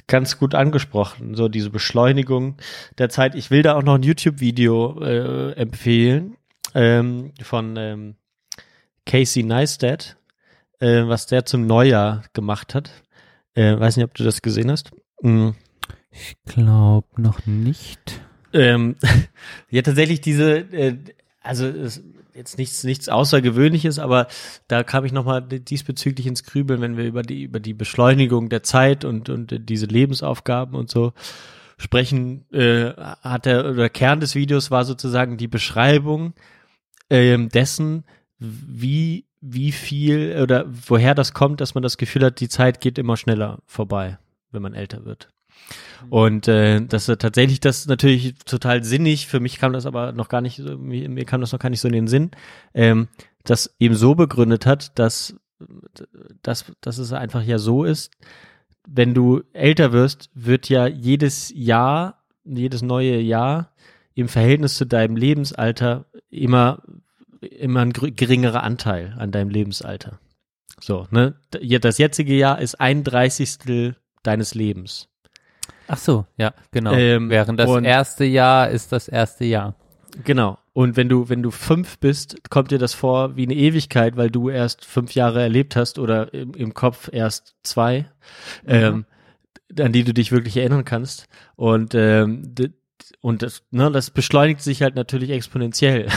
Speaker 1: ganz gut angesprochen. So diese Beschleunigung der Zeit. Ich will da auch noch ein YouTube-Video äh, empfehlen ähm, von ähm, Casey Neistat, äh, was der zum Neujahr gemacht hat. Äh, weiß nicht, ob du das gesehen hast. Mm.
Speaker 4: Ich glaube noch nicht.
Speaker 1: Ähm, ja, tatsächlich diese, äh, also es, jetzt nichts, nichts Außergewöhnliches, aber da kam ich nochmal diesbezüglich ins Grübeln, wenn wir über die, über die Beschleunigung der Zeit und, und diese Lebensaufgaben und so sprechen, äh, hat der, oder Kern des Videos war sozusagen die Beschreibung ähm, dessen, wie, wie viel oder woher das kommt, dass man das Gefühl hat, die Zeit geht immer schneller vorbei, wenn man älter wird. Und äh, das ist tatsächlich das natürlich total sinnig. Für mich kam das aber noch gar nicht, mir, mir kam das noch gar nicht so in den Sinn, ähm, das eben so begründet hat, dass, dass, dass es einfach ja so ist, wenn du älter wirst, wird ja jedes Jahr, jedes neue Jahr im Verhältnis zu deinem Lebensalter immer, immer ein geringerer Anteil an deinem Lebensalter. So, ne? Das jetzige Jahr ist ein Dreißigstel deines Lebens.
Speaker 4: Ach so, ja, genau.
Speaker 1: Ähm,
Speaker 4: Während das erste Jahr ist das erste Jahr.
Speaker 1: Genau. Und wenn du, wenn du fünf bist, kommt dir das vor wie eine Ewigkeit, weil du erst fünf Jahre erlebt hast oder im, im Kopf erst zwei, ähm, an die du dich wirklich erinnern kannst. Und, ähm, und das, ne, das beschleunigt sich halt natürlich exponentiell.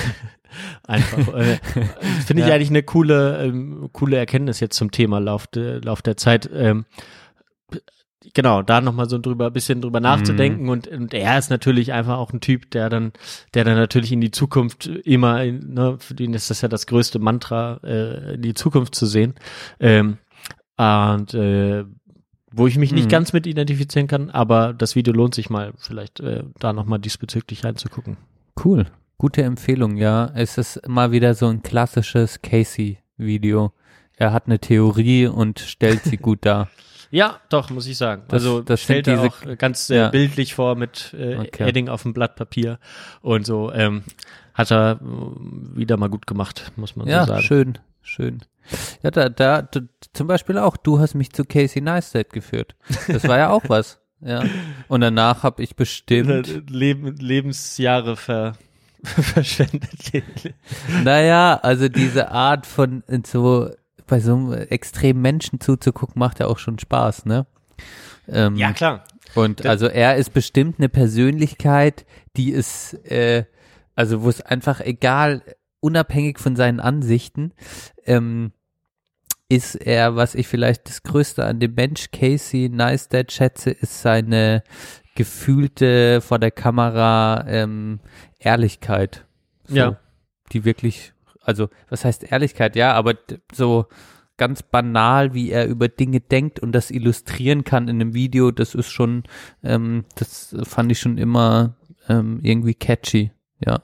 Speaker 1: Einfach. Äh, Finde ich
Speaker 4: Ja.
Speaker 1: eigentlich eine coole, ähm, coole Erkenntnis jetzt zum Thema Lauf, de, Lauf der Zeit. Ähm, genau, da nochmal so drüber, bisschen drüber nachzudenken und, und er ist natürlich einfach auch ein Typ, der dann, der dann natürlich in die Zukunft immer, ne, für den ist das ja das größte Mantra, äh, in die Zukunft zu sehen. Ähm, und äh, wo ich mich nicht
Speaker 4: Mhm.
Speaker 1: ganz mit identifizieren kann, aber das Video lohnt sich mal, vielleicht äh, da nochmal diesbezüglich reinzugucken.
Speaker 4: Cool. Gute Empfehlung, ja. Es ist mal wieder so ein klassisches Casey-Video. Er hat eine Theorie und stellt sie gut dar.
Speaker 1: Ja, doch, muss ich sagen.
Speaker 4: Das-
Speaker 1: also
Speaker 4: das
Speaker 1: stellt er auch ganz äh,
Speaker 4: ja.
Speaker 1: bildlich vor mit äh,
Speaker 4: Okay.
Speaker 1: Heading auf dem Blatt Papier und so. Ähm, hat er äh, wieder mal gut gemacht, muss man
Speaker 4: ja,
Speaker 1: so sagen.
Speaker 4: schön, schön. Ja, da, da, du, zum Beispiel auch, du hast mich zu Casey Neistat geführt. Das war ja auch was. Ja. Und danach habe ich bestimmt,
Speaker 1: Leben, Lebensjahre ver, verschwendet.
Speaker 4: naja, also diese Art von äh, so bei so einem extremen Menschen zuzugucken, macht ja auch schon Spaß, ne? Ähm,
Speaker 1: ja, klar.
Speaker 4: Und also er ist bestimmt eine Persönlichkeit, die ist, äh, also wo es einfach egal, unabhängig von seinen Ansichten, ähm, ist er, was ich vielleicht das Größte an dem Mensch Casey Neistat schätze, ist seine gefühlte vor der Kamera ähm, Ehrlichkeit. So,
Speaker 1: Ja.
Speaker 4: Die wirklich, also was heißt Ehrlichkeit? Ja, aber so ganz banal, wie er über Dinge denkt und das illustrieren kann in einem Video, das ist schon, ähm, das fand ich schon immer ähm, irgendwie catchy. Ja.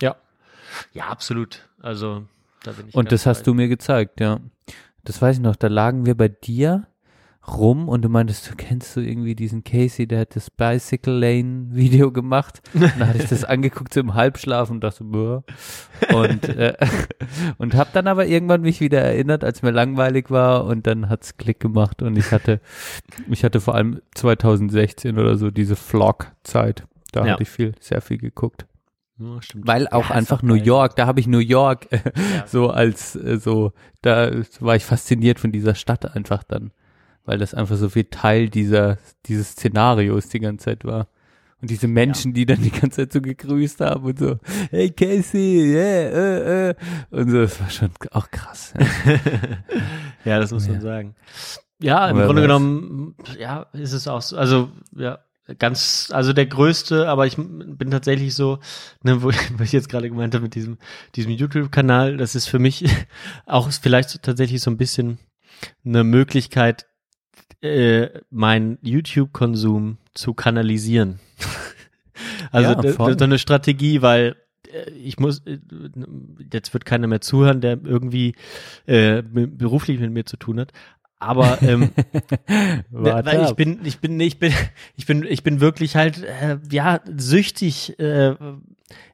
Speaker 1: Ja. Ja, absolut. Also, da bin ich
Speaker 4: Und das hast du mir gezeigt, ja. Das weiß ich noch, da lagen wir bei dir rum und du meintest, du kennst du irgendwie diesen Casey, der hat das Bicycle Lane Video gemacht. Und da hatte ich das angeguckt so im Halbschlaf und dachte, Bäh. und äh, und habe dann aber irgendwann mich wieder erinnert, als mir langweilig war und dann hat's Klick gemacht und ich hatte ich hatte vor allem 2016 oder so diese Vlog Zeit. Da
Speaker 1: Ja.
Speaker 4: hatte ich viel sehr viel geguckt.
Speaker 1: Ja.
Speaker 4: Weil auch
Speaker 1: Ja,
Speaker 4: einfach New
Speaker 1: geil.
Speaker 4: York, da habe ich New York äh, so als äh, so, da war ich fasziniert von dieser Stadt einfach dann, weil das einfach so viel Teil dieser dieses Szenarios die ganze Zeit war. Und diese Menschen, die dann die ganze Zeit so gegrüßt haben und so, hey Casey, yeah, äh, äh. Und so, das war schon auch krass. Ja.
Speaker 1: ja, das muss man
Speaker 4: Ja.
Speaker 1: sagen. Ja, im
Speaker 4: Wer
Speaker 1: Grunde
Speaker 4: weiß.
Speaker 1: genommen, ja, ist es auch so. Also, ja, ganz, also der größte, aber ich bin tatsächlich so, ne, wo, wo ich jetzt gerade gemeint habe mit diesem, diesem YouTube-Kanal, das ist für mich auch vielleicht so tatsächlich so ein bisschen eine Möglichkeit, äh, meinen YouTube-Konsum zu kanalisieren. also
Speaker 4: Ja,
Speaker 1: da-
Speaker 4: voll.
Speaker 1: so eine Strategie, weil äh, ich muss, äh, jetzt wird keiner mehr zuhören, der irgendwie äh, be- beruflich mit mir zu tun hat. Aber ähm,
Speaker 4: Warte
Speaker 1: weil ich bin, ich bin, ich bin, ich bin, ich bin wirklich halt, äh, ja, süchtig. Äh,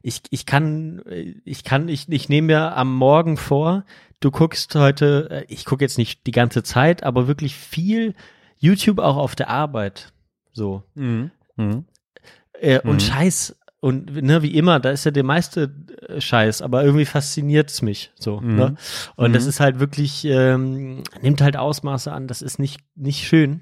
Speaker 1: ich, ich kann, ich kann, ich, ich nehme mir am Morgen vor, du guckst heute, äh, ich gucke jetzt nicht die ganze Zeit, aber wirklich viel YouTube auch auf der Arbeit. So.
Speaker 4: Mhm. Mhm.
Speaker 1: Äh, Und
Speaker 4: Mhm.
Speaker 1: Scheiß. Und ne, wie immer, da ist ja der meiste äh, Scheiß, aber irgendwie fasziniert es mich so.
Speaker 4: Mhm.
Speaker 1: Ne? Und das
Speaker 4: Mhm.
Speaker 1: ist halt wirklich, ähm, nimmt halt Ausmaße an, das ist nicht, nicht schön.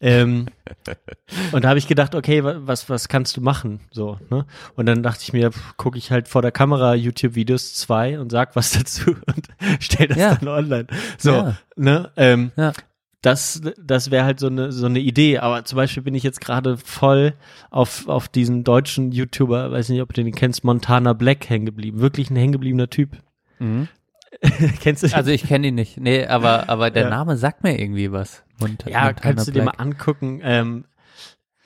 Speaker 1: Ähm, und da habe ich gedacht, okay, wa- was, was kannst du machen? So, ne? Und dann dachte ich mir, gucke ich halt vor der Kamera YouTube-Videos zwei und sag was dazu und stell das
Speaker 4: Ja.
Speaker 1: dann online. So,
Speaker 4: Ja.
Speaker 1: ne? Ähm,
Speaker 4: Ja.
Speaker 1: Das, das wäre halt so eine, so eine Idee. Aber zum Beispiel bin ich jetzt gerade voll auf, auf diesen deutschen YouTuber, weiß nicht, ob du den kennst, Montana Black hängen geblieben. Wirklich ein hängengebliebener Typ.
Speaker 4: Mhm.
Speaker 1: kennst du den?
Speaker 4: Also ich kenne ihn nicht. Nee, aber, aber der
Speaker 1: Ja.
Speaker 4: Name sagt mir irgendwie was. Mont
Speaker 1: ja,
Speaker 4: Montana
Speaker 1: kannst du dir mal
Speaker 4: Black.
Speaker 1: angucken. Ähm,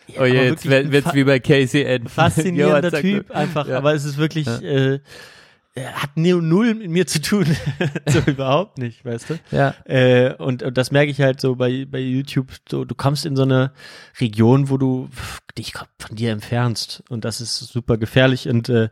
Speaker 1: ja,
Speaker 4: Oh je, jetzt wird's wie bei Casey enden.
Speaker 1: faszinierender Typ einfach,
Speaker 4: Ja.
Speaker 1: aber es ist wirklich, äh, hat ne- null mit mir zu tun. so überhaupt nicht, weißt du?
Speaker 4: Ja.
Speaker 1: Äh, und, und das merke ich halt so bei, bei YouTube. So, du kommst in so eine Region, wo du dich von dir entfernst. Und das ist super gefährlich und äh,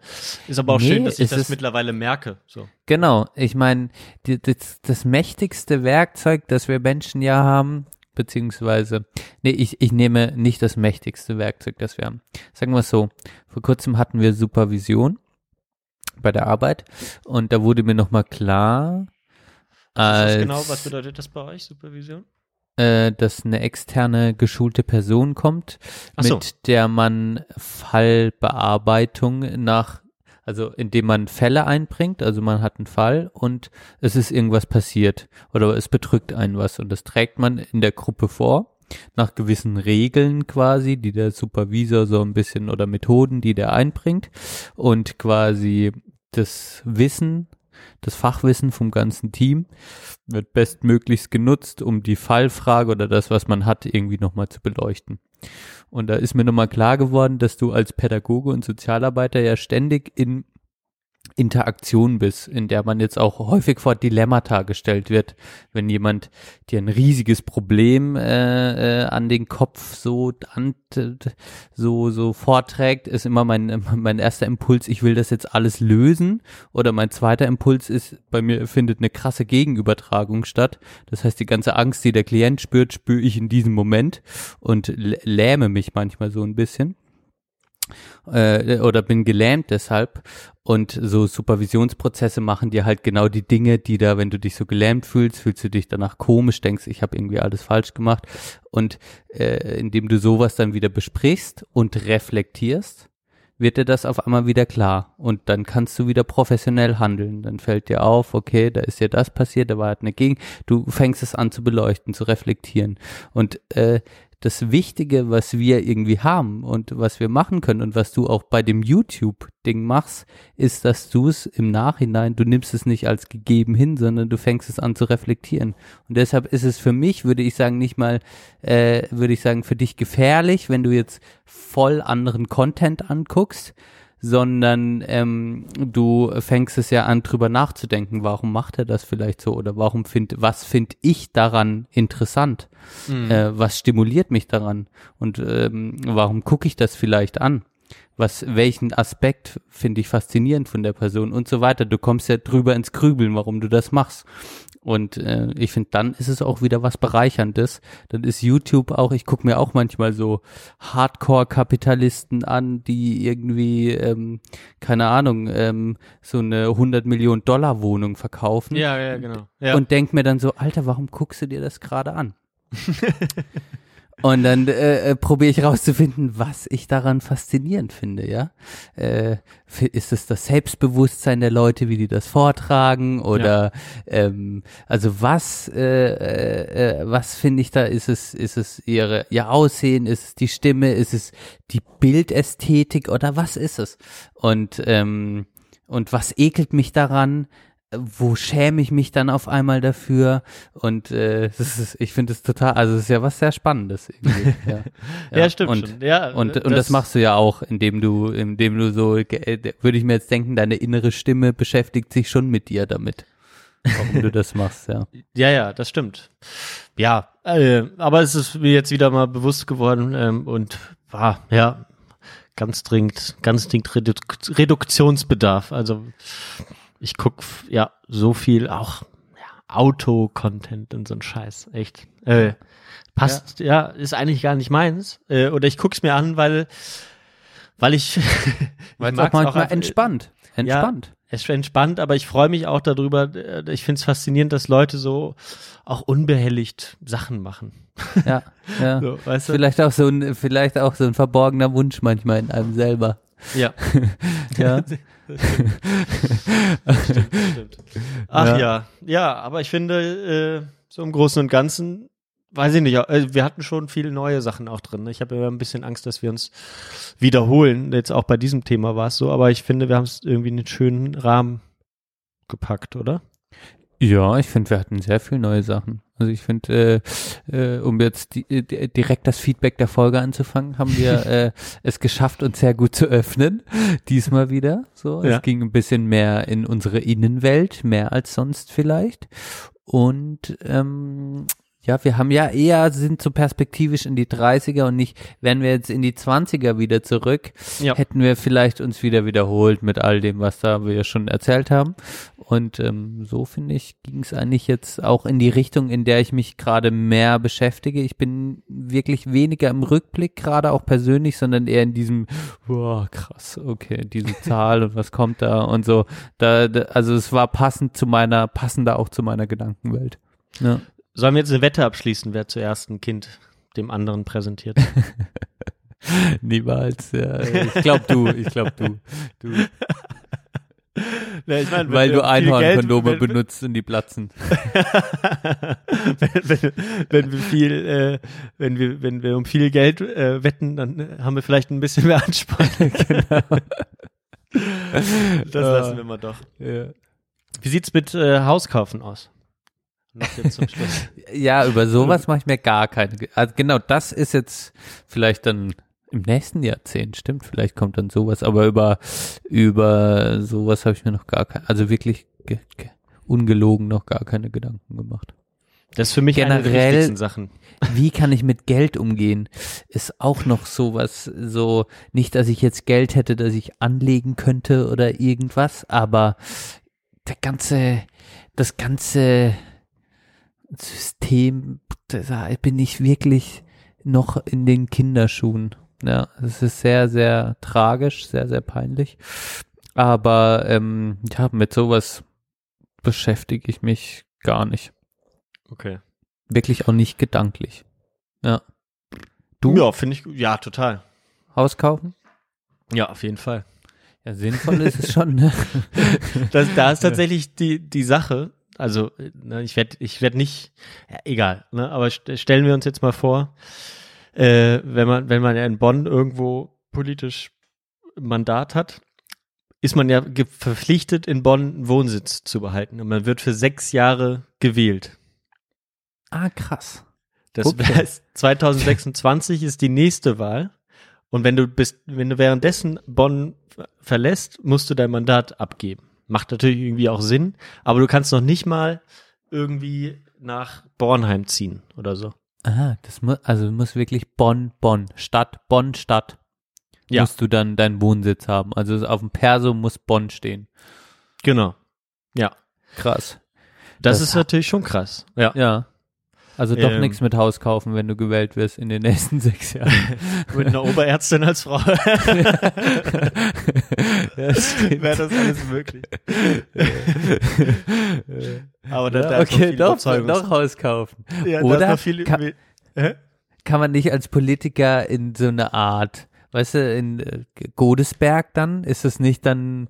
Speaker 1: ist aber auch
Speaker 4: Nee,
Speaker 1: schön, dass ich das mittlerweile merke. So.
Speaker 4: Genau, ich meine, das, das mächtigste Werkzeug, das wir Menschen ja haben, beziehungsweise, nee, ich, ich nehme nicht das mächtigste Werkzeug, das wir haben. Sagen wir es so, vor kurzem hatten wir Supervision bei der Arbeit und da wurde mir nochmal klar,
Speaker 1: Was ist
Speaker 4: als,
Speaker 1: das genau, was bedeutet das bei euch, Supervision?
Speaker 4: äh, dass eine externe geschulte Person kommt,
Speaker 1: so.
Speaker 4: mit der man Fallbearbeitung nach, also indem man Fälle einbringt, also man hat einen Fall und es ist irgendwas passiert oder es bedrückt einen was und das trägt man in der Gruppe vor nach gewissen Regeln quasi, die der Supervisor so ein bisschen oder Methoden, die der einbringt und quasi das Wissen, das Fachwissen vom ganzen Team wird bestmöglichst genutzt, um die Fallfrage oder das, was man hat, irgendwie nochmal zu beleuchten. Und da ist mir nochmal klar geworden, dass du als Pädagoge und Sozialarbeiter ja ständig in Interaktion bist, in der man jetzt auch häufig vor Dilemmata gestellt wird, wenn jemand dir ein riesiges Problem äh, äh, an den Kopf so an, so so vorträgt, ist immer mein mein erster Impuls, ich will das jetzt alles lösen, oder mein zweiter Impuls ist, bei mir findet eine krasse Gegenübertragung statt. Das heißt, die ganze Angst, die der Klient spürt, spüre ich in diesem Moment und lä- lähme mich manchmal so ein bisschen äh, oder bin gelähmt deshalb. Und so Supervisionsprozesse machen dir halt genau die Dinge, die da, wenn du dich so gelähmt fühlst, fühlst du dich danach komisch, denkst, ich habe irgendwie alles falsch gemacht. Und äh, indem du sowas dann wieder besprichst und reflektierst, wird dir das auf einmal wieder klar. Und dann kannst du wieder professionell handeln. Dann fällt dir auf, okay, da ist dir das passiert, da war halt eine Gegend. Du fängst es an zu beleuchten, zu reflektieren. Und äh, das Wichtige, was wir irgendwie haben und was wir machen können und was du auch bei dem YouTube-Ding machst, ist, dass du es im Nachhinein, du nimmst es nicht als gegeben hin, sondern du fängst es an zu reflektieren. Und deshalb ist es für mich, würde ich sagen, nicht mal, äh, würde ich sagen, für dich gefährlich, wenn du jetzt voll anderen Content anguckst, sondern ähm, du fängst es ja an, drüber nachzudenken, warum macht er das vielleicht so oder warum find, was finde ich daran interessant? Äh, was stimuliert mich daran? Und ähm, warum gucke ich das vielleicht an? Was, welchen Aspekt finde ich faszinierend von der Person und so weiter. Du kommst ja drüber ins Grübeln, warum du das machst. Und äh, ich finde, dann ist es auch wieder was Bereicherndes. Dann ist YouTube auch, ich gucke mir auch manchmal so Hardcore-Kapitalisten an, die irgendwie, ähm, keine Ahnung, ähm, so eine 100 Millionen Dollar Wohnung verkaufen.
Speaker 1: Ja, ja, genau. Ja.
Speaker 4: Und denk mir dann so, Alter, warum guckst du dir das gerade an? Und dann äh, äh, probiere ich rauszufinden, was ich daran faszinierend finde, ja. Äh, ist es das Selbstbewusstsein der Leute, wie die das vortragen? Oder ähm, also was, äh, äh, äh, was finde ich da? Ist es, ist es ihre ihr Aussehen, ist es die Stimme, ist es die Bildästhetik oder was ist es? Und ähm, und was ekelt mich daran? Wo schäme ich mich dann auf einmal dafür und äh, das ist, ich finde es total, also es ist ja was sehr Spannendes irgendwie. Ja,
Speaker 1: Ja, stimmt
Speaker 4: und,
Speaker 1: schon. Ja,
Speaker 4: und, und das,
Speaker 1: das-
Speaker 4: machst du ja auch, indem du, indem du so, äh, würde ich mir jetzt denken, deine innere Stimme beschäftigt sich schon mit dir damit, warum du das machst, ja.
Speaker 1: Ja, ja, das stimmt. Ja, äh, aber es ist mir jetzt wieder mal bewusst geworden ähm, und war, ja, ganz dringend, ganz dringend Reduk Reduktionsbedarf. Also ich guck ja so viel auch ja, Auto-Content und so ein Scheiß, echt. Äh, passt, ja. ist eigentlich gar nicht meins. Äh, oder ich guck's mir an, weil weil ich,
Speaker 4: Weil es auch manchmal
Speaker 1: einfach-
Speaker 4: entspannt, entspannt.
Speaker 1: es ist entspannt, aber ich freue mich auch darüber. äh, Ich finde es faszinierend, dass Leute so auch unbehelligt Sachen machen.
Speaker 4: Ja, ja.
Speaker 1: So, weißt du?
Speaker 4: Vielleicht auch so ein, vielleicht auch so ein verborgener Wunsch manchmal in einem selber.
Speaker 1: Ja.
Speaker 4: Ja.
Speaker 1: Ach
Speaker 4: Ja.
Speaker 1: ja. ja, aber ich finde, äh, so im Großen und Ganzen, weiß ich nicht, äh, wir hatten schon viele neue Sachen auch drin. ne? Ich habe immer ein bisschen Angst, dass wir uns wiederholen. Jetzt auch bei diesem Thema war es so, aber ich finde, wir haben es irgendwie in einen schönen Rahmen gepackt, oder?
Speaker 4: Ja, ich finde, wir hatten sehr viele neue Sachen. Also ich finde, äh, äh, um jetzt die, äh, direkt das Feedback der Folge anzufangen, haben wir äh, es geschafft, uns sehr gut zu öffnen. Diesmal wieder. So,
Speaker 1: Ja.
Speaker 4: es ging ein bisschen mehr in unsere Innenwelt, mehr als sonst vielleicht. Und ähm, ja, wir haben ja eher, sind so perspektivisch in die 30er und nicht, wenn wir jetzt in die 20er wieder zurück,
Speaker 1: Ja.
Speaker 4: hätten wir vielleicht uns wieder wiederholt mit all dem, was da wir schon erzählt haben. Und ähm, so finde ich, ging es eigentlich jetzt auch in die Richtung, in der ich mich gerade mehr beschäftige. Ich bin wirklich weniger im Rückblick, gerade auch persönlich, sondern eher in diesem, boah, krass, okay, diese Zahl und was kommt da und so. Da, da, also es war passend zu meiner, passender auch zu meiner Gedankenwelt. Ja.
Speaker 1: Sollen wir jetzt eine Wette abschließen, wer zuerst ein Kind dem anderen präsentiert?
Speaker 4: Niemals. Ja. Ich glaube du, ich glaube du. du.
Speaker 1: Ja, ich mein,
Speaker 4: Weil du Einhornkondome benutzt und die platzen.
Speaker 1: wenn, wenn, wenn wir viel, äh, wenn wir, wenn wir um viel Geld äh, wetten, dann äh, haben wir vielleicht ein bisschen mehr Ansporn.
Speaker 4: genau.
Speaker 1: Das lassen wir mal doch.
Speaker 4: Ja.
Speaker 1: Wie sieht's mit äh, Hauskaufen aus? Noch jetzt zum Schluss.
Speaker 4: Ja, über sowas mache ich mir gar keine. Also genau, das ist jetzt vielleicht dann im nächsten Jahrzehnt, stimmt, vielleicht kommt dann sowas, aber über über sowas habe ich mir noch gar keine, also wirklich ge, ge, ungelogen noch gar keine Gedanken gemacht.
Speaker 1: Das ist für mich eine der
Speaker 4: Generell-
Speaker 1: wichtigsten Sachen.
Speaker 4: Wie kann ich mit Geld umgehen? Ist auch noch sowas, so nicht, dass ich jetzt Geld hätte, das ich anlegen könnte oder irgendwas, aber der ganze, das ganze System, da bin ich wirklich noch in den Kinderschuhen. Ja, es ist sehr, sehr tragisch, sehr, sehr peinlich. Aber ähm, ja, mit sowas beschäftige ich mich gar nicht.
Speaker 1: Okay.
Speaker 4: Wirklich auch nicht gedanklich. Ja. Du?
Speaker 1: Ja, finde ich, ja, total.
Speaker 4: Haus kaufen?
Speaker 1: Ja, auf jeden Fall.
Speaker 4: Ja, sinnvoll ist es schon, ne?
Speaker 1: Das, da ist tatsächlich die, die Sache, also ne, ich werde ich werd nicht, ja, egal, ne, aber st stellen wir uns jetzt mal vor, äh, wenn man, wenn man ja in Bonn irgendwo politisch Mandat hat, ist man ja verpflichtet, in Bonn einen Wohnsitz zu behalten. Und man wird für sechs Jahre gewählt.
Speaker 4: Ah, krass.
Speaker 1: Das
Speaker 4: Okay.
Speaker 1: heißt, 2026 ist die nächste Wahl. Und wenn du bist, wenn du währenddessen Bonn ver- verlässt, musst du dein Mandat abgeben. Macht natürlich irgendwie auch Sinn, aber du kannst noch nicht mal irgendwie nach Bornheim ziehen oder so.
Speaker 4: Ah, das muss, also muss wirklich Bonn, Bonn, Stadt, Bonn, Stadt.
Speaker 1: Ja.
Speaker 4: Musst du dann deinen Wohnsitz haben. Also auf dem Perso muss Bonn stehen.
Speaker 1: Genau. Ja.
Speaker 4: Krass.
Speaker 1: Das,
Speaker 4: Das
Speaker 1: ist natürlich schon krass. Ja.
Speaker 4: Ja. Also doch
Speaker 1: Ähm.
Speaker 4: nichts mit Haus kaufen, wenn du gewählt wirst in den nächsten sechs Jahren.
Speaker 1: Mit einer Oberärztin als Frau
Speaker 4: ja,
Speaker 1: wäre das alles möglich. aber da,
Speaker 4: ja,
Speaker 1: da ist noch
Speaker 4: okay,
Speaker 1: viel
Speaker 4: doch, doch Haus kaufen.
Speaker 1: Ja,
Speaker 4: Oder
Speaker 1: noch viel
Speaker 4: kann- kann man nicht als Politiker in so eine Art, weißt du, in äh, Godesberg dann, ist es nicht dann,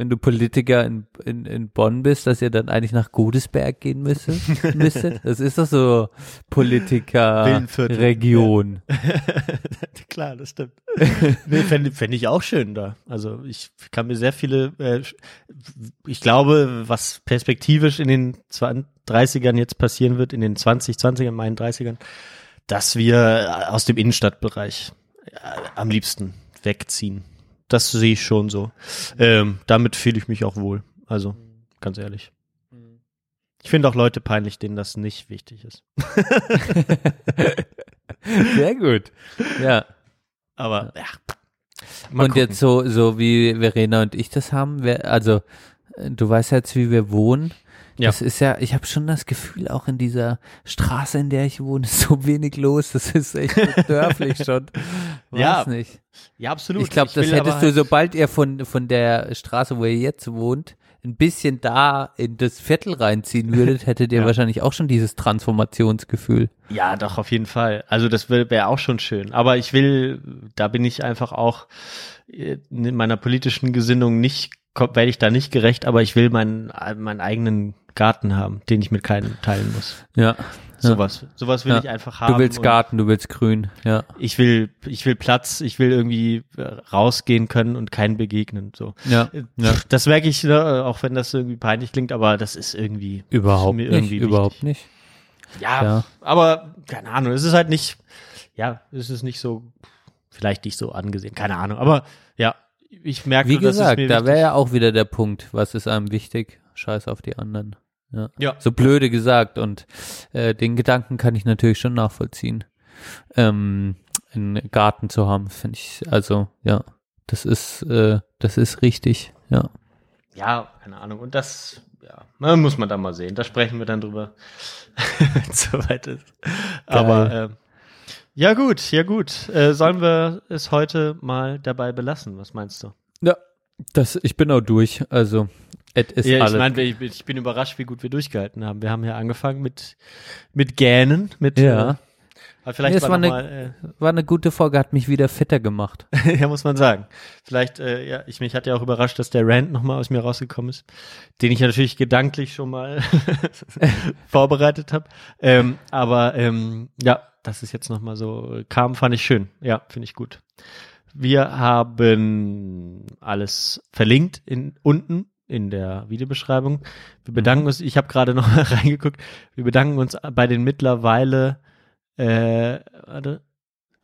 Speaker 4: wenn du Politiker in, in, in Bonn bist, dass ihr dann eigentlich nach Godesberg gehen müsstet? müsstet? Das ist doch so Politiker-Region.
Speaker 1: Klar, das stimmt. nee, Fände fänd ich auch schön da. Also ich kann mir sehr viele, äh, ich glaube, was perspektivisch in den 20, 30ern jetzt passieren wird, in den 20, 20ern, meinen 30ern, dass wir aus dem Innenstadtbereich äh, am liebsten wegziehen. Das sehe ich schon so. Ähm, damit fühle ich mich auch wohl. Also, ganz ehrlich. Ich finde auch Leute peinlich, denen das nicht wichtig ist.
Speaker 4: Sehr gut. Ja.
Speaker 1: Aber ja. Mal
Speaker 4: und
Speaker 1: gucken.
Speaker 4: jetzt so, so wie Verena und ich das haben, wer, also äh, du weißt jetzt, wie wir wohnen.
Speaker 1: Ja.
Speaker 4: Das ist ja, ich habe schon das Gefühl, auch in dieser Straße, in der ich wohne, ist so wenig los. Das ist echt dörflich schon. Weiß
Speaker 1: Ja,
Speaker 4: nicht.
Speaker 1: Ja, absolut.
Speaker 4: Ich glaube, das hättest du, sobald ihr von, von der Straße, wo ihr jetzt wohnt, ein bisschen da in das Viertel reinziehen würdet, hättet ihr
Speaker 1: Ja.
Speaker 4: wahrscheinlich auch schon dieses Transformationsgefühl.
Speaker 1: Ja, doch, auf jeden Fall. Also das wäre wär auch schon schön. Aber ich will, da bin ich einfach auch äh, in meiner politischen Gesinnung nicht, werde ich da nicht gerecht, aber ich will meinen, meinen eigenen Garten haben, den ich mit keinem teilen muss.
Speaker 4: Ja.
Speaker 1: Sowas. Sowas will
Speaker 4: Ja.
Speaker 1: ich einfach haben.
Speaker 4: Du willst Garten, du willst Grün, ja.
Speaker 1: Ich will, ich will Platz, ich will irgendwie äh, rausgehen können und keinen begegnen. So.
Speaker 4: Ja.
Speaker 1: Äh,
Speaker 4: ja.
Speaker 1: Das merke ich, ne, auch wenn das irgendwie peinlich klingt, aber das ist irgendwie
Speaker 4: Überhaupt
Speaker 1: mir
Speaker 4: nicht,
Speaker 1: irgendwie
Speaker 4: überhaupt
Speaker 1: wichtig.
Speaker 4: nicht.
Speaker 1: Ja,
Speaker 4: Ja.
Speaker 1: aber keine Ahnung, es ist halt nicht, ja, es ist nicht so, vielleicht nicht so angesehen, keine Ahnung, aber ja, ich merke
Speaker 4: Wie
Speaker 1: nur, dass es
Speaker 4: gesagt,
Speaker 1: mir
Speaker 4: da wäre ja auch wieder der Punkt, was ist einem wichtig? Scheiß auf die anderen. Ja.
Speaker 1: Ja.
Speaker 4: So blöde gesagt und äh, den Gedanken kann ich natürlich schon nachvollziehen. Ähm, einen Garten zu haben, finde ich, also ja, das ist, äh, das ist richtig, ja.
Speaker 1: Ja, keine Ahnung. Und das, ja, na, muss man dann mal sehen. Da sprechen wir dann drüber, wenn es soweit ist. Aber ähm, ja gut, ja gut. Äh, sollen wir es heute mal dabei belassen? Was meinst du?
Speaker 4: Ja, das, ich bin auch durch, also es ist
Speaker 1: ja, ich
Speaker 4: alles.
Speaker 1: meine, ich, ich bin überrascht, wie gut wir durchgehalten haben. Wir haben ja angefangen mit mit Gähnen, mit
Speaker 4: Ja.
Speaker 1: Äh, aber vielleicht
Speaker 4: Nee,
Speaker 1: war
Speaker 4: war eine-
Speaker 1: mal,
Speaker 4: War eine gute Folge, hat mich wieder fitter gemacht.
Speaker 1: äh, ja, muss man sagen. Vielleicht, äh, ja, ich mich hat ja auch überrascht, dass der Rant noch mal aus mir rausgekommen ist, den ich natürlich gedanklich schon mal vorbereitet habe. Ähm, aber ähm, ja, dass es jetzt noch mal so kam, fand ich schön. Ja, finde ich gut. Wir haben alles verlinkt in unten in der Videobeschreibung. Wir bedanken uns, ich habe gerade noch mal reingeguckt, wir bedanken uns bei den mittlerweile äh, warte,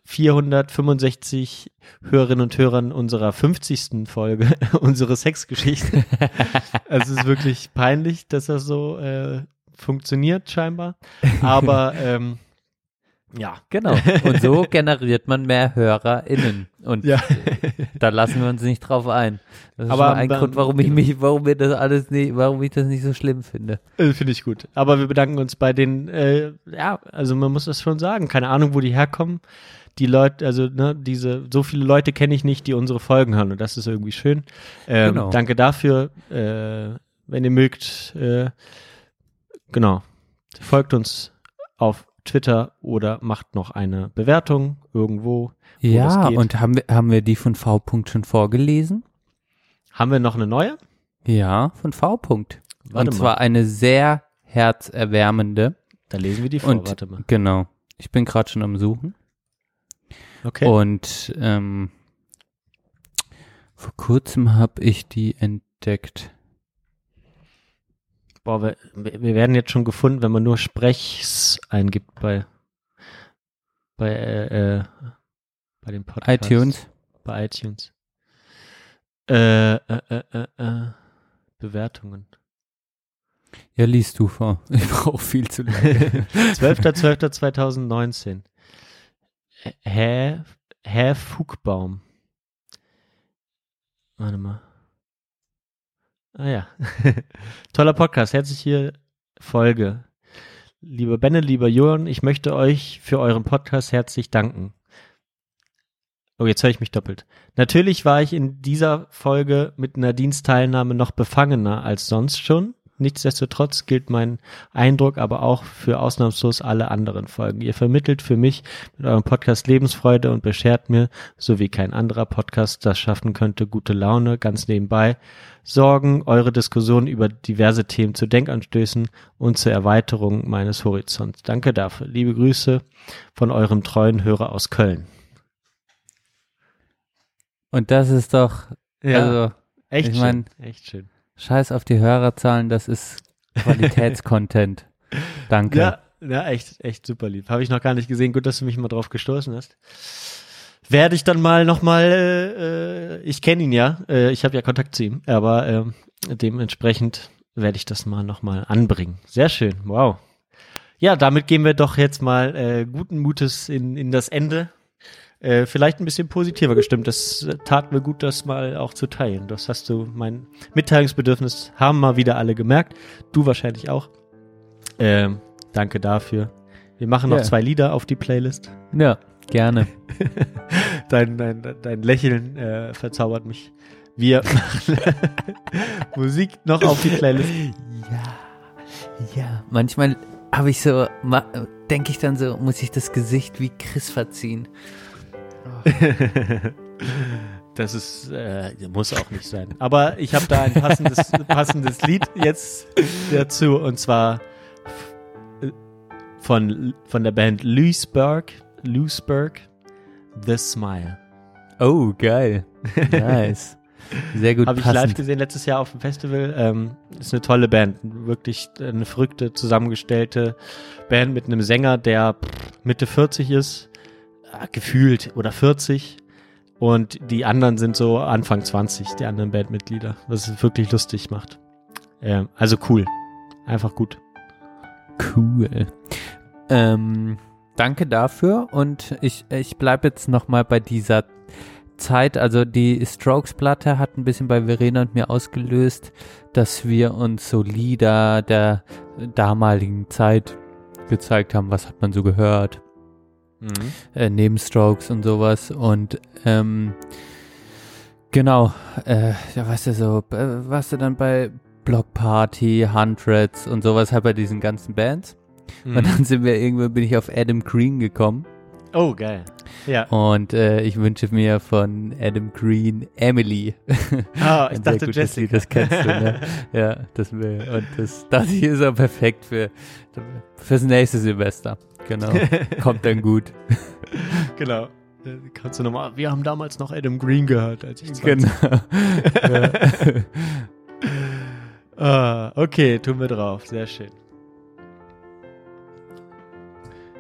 Speaker 1: 465 Hörerinnen und Hörern unserer 50. Folge, unsere Sexgeschichte. also es ist wirklich peinlich, dass das so äh, funktioniert scheinbar. Aber ähm, ja,
Speaker 4: Genau. Und so generiert man mehr HörerInnen. Und
Speaker 1: Ja.
Speaker 4: da lassen wir uns nicht drauf ein. Das ist
Speaker 1: Aber
Speaker 4: ein
Speaker 1: dann-
Speaker 4: Grund, warum ich mich, warum wir das alles nicht, warum ich das nicht so schlimm finde.
Speaker 1: Äh, Finde ich gut. Aber wir bedanken uns bei den, äh, ja, also man muss das schon sagen. Keine Ahnung, wo die herkommen. Die Leute, also ne, diese, so viele Leute kenne ich nicht, die unsere Folgen hören und das ist irgendwie schön. Ähm,
Speaker 4: Genau.
Speaker 1: Danke dafür. Äh, wenn ihr mögt, äh, genau, folgt uns auf Twitter oder macht noch eine Bewertung irgendwo. Wo
Speaker 4: Ja, und haben wir, haben wir die von V. -Punkt schon vorgelesen?
Speaker 1: Haben wir noch eine neue?
Speaker 4: Ja, von V. -Punkt.
Speaker 1: Warte
Speaker 4: Und
Speaker 1: mal.
Speaker 4: zwar eine sehr herzerwärmende.
Speaker 1: Da lesen wir die vor.
Speaker 4: Und
Speaker 1: Warte mal.
Speaker 4: genau. Ich bin gerade schon am Suchen.
Speaker 1: Okay.
Speaker 4: Und ähm, vor kurzem habe ich die entdeckt.
Speaker 1: Boah, wir, wir werden jetzt schon gefunden, wenn man nur Sprechs eingibt bei bei äh, äh, bei dem Podcast.
Speaker 4: iTunes.
Speaker 1: Bei iTunes. Äh, äh, äh, äh, äh, Bewertungen.
Speaker 4: Ja, liest du vor. Ich brauche viel zu lange.
Speaker 1: 12.12.2019. Hä? Hä Fugbaum. Warte mal. Ah ja. Toller Podcast. Herzliche Folge. Lieber Benne, lieber Johann, ich möchte euch für euren Podcast herzlich danken. Oh, jetzt höre ich mich doppelt. Natürlich war ich in dieser Folge mit Nadines Teilnahme noch befangener als sonst schon. Nichtsdestotrotz gilt mein Eindruck aber auch für ausnahmslos alle anderen Folgen. Ihr vermittelt für mich mit eurem Podcast Lebensfreude und beschert mir, so wie kein anderer Podcast das schaffen könnte, gute Laune, ganz nebenbei, Sorgen, eure Diskussion über diverse Themen zu Denkanstößen und zur Erweiterung meines Horizonts. Danke dafür. Liebe Grüße von eurem treuen Hörer aus Köln.
Speaker 4: Und das ist doch, also,
Speaker 1: echt
Speaker 4: ich
Speaker 1: schön.
Speaker 4: mein-
Speaker 1: echt schön.
Speaker 4: Scheiß auf die Hörerzahlen, das ist Qualitätscontent. Danke.
Speaker 1: Ja, ja, echt, echt super lieb. Habe ich noch gar nicht gesehen. Gut, dass du mich mal drauf gestoßen hast. Werde ich dann mal nochmal, äh, ich kenne ihn ja, äh, ich habe ja Kontakt zu ihm, aber ähm, dementsprechend werde ich das mal nochmal anbringen. Sehr schön, wow. Ja, damit gehen wir doch jetzt mal äh, guten Mutes in, in das Ende. Äh, vielleicht ein bisschen positiver gestimmt. Das tat mir gut, das mal auch zu teilen. Das hast du, mein Mitteilungsbedürfnis haben mal wieder alle gemerkt. Du wahrscheinlich auch. Ähm, danke dafür. Wir machen noch
Speaker 4: Ja.
Speaker 1: zwei Lieder auf die Playlist.
Speaker 4: Ja, gerne.
Speaker 1: Dein, dein, dein Lächeln äh, verzaubert mich. Wir machen Musik noch auf die Playlist.
Speaker 4: Ja, ja. Manchmal habe ich so, denke ich dann so, muss ich das Gesicht wie Chris verziehen.
Speaker 1: Das ist, äh, muss auch nicht sein. Aber ich habe da ein passendes, passendes Lied jetzt dazu und zwar von, von der Band Lewisburg, Lewisburg, The Smile.
Speaker 4: Oh, geil. Nice. Sehr gut
Speaker 1: Habe ich live gesehen letztes Jahr auf dem Festival. Ähm, ist eine tolle Band. Wirklich eine verrückte, zusammengestellte Band mit einem Sänger, der Mitte 40 ist, gefühlt oder 40. Und die anderen sind so Anfang 20, die anderen Bandmitglieder. Was es wirklich lustig macht. Ähm, also cool. Einfach gut.
Speaker 4: Cool. Ähm, danke dafür und ich, ich bleibe jetzt nochmal bei dieser Zeit, also die Strokes-Platte hat ein bisschen bei Verena und mir ausgelöst, dass wir uns so Lieder der damaligen Zeit gezeigt haben, was hat man so gehört, äh, neben Strokes und sowas und ähm, genau, äh, ja, weißt du so, äh, warst du dann bei Block Party, Hundreds und sowas halt bei diesen ganzen Bands.
Speaker 1: Mhm.
Speaker 4: Und dann sind wir irgendwann bin ich auf Adam Green gekommen
Speaker 1: Oh, geil. Ja.
Speaker 4: und äh, ich wünsche mir von Adam Green Emily.
Speaker 1: Ah, ich
Speaker 4: Ein sehr
Speaker 1: dachte
Speaker 4: gutes
Speaker 1: Jessica.
Speaker 4: Lied, das kennst du, ne? ja, das will und das das hier ist auch perfekt für fürs nächste Silvester. Genau, kommt dann gut.
Speaker 1: Genau. Äh, Kannst du nochmal, wir haben damals noch Adam Green gehört, als ich 20
Speaker 4: Genau.
Speaker 1: Ah, okay, tun wir drauf. Sehr schön.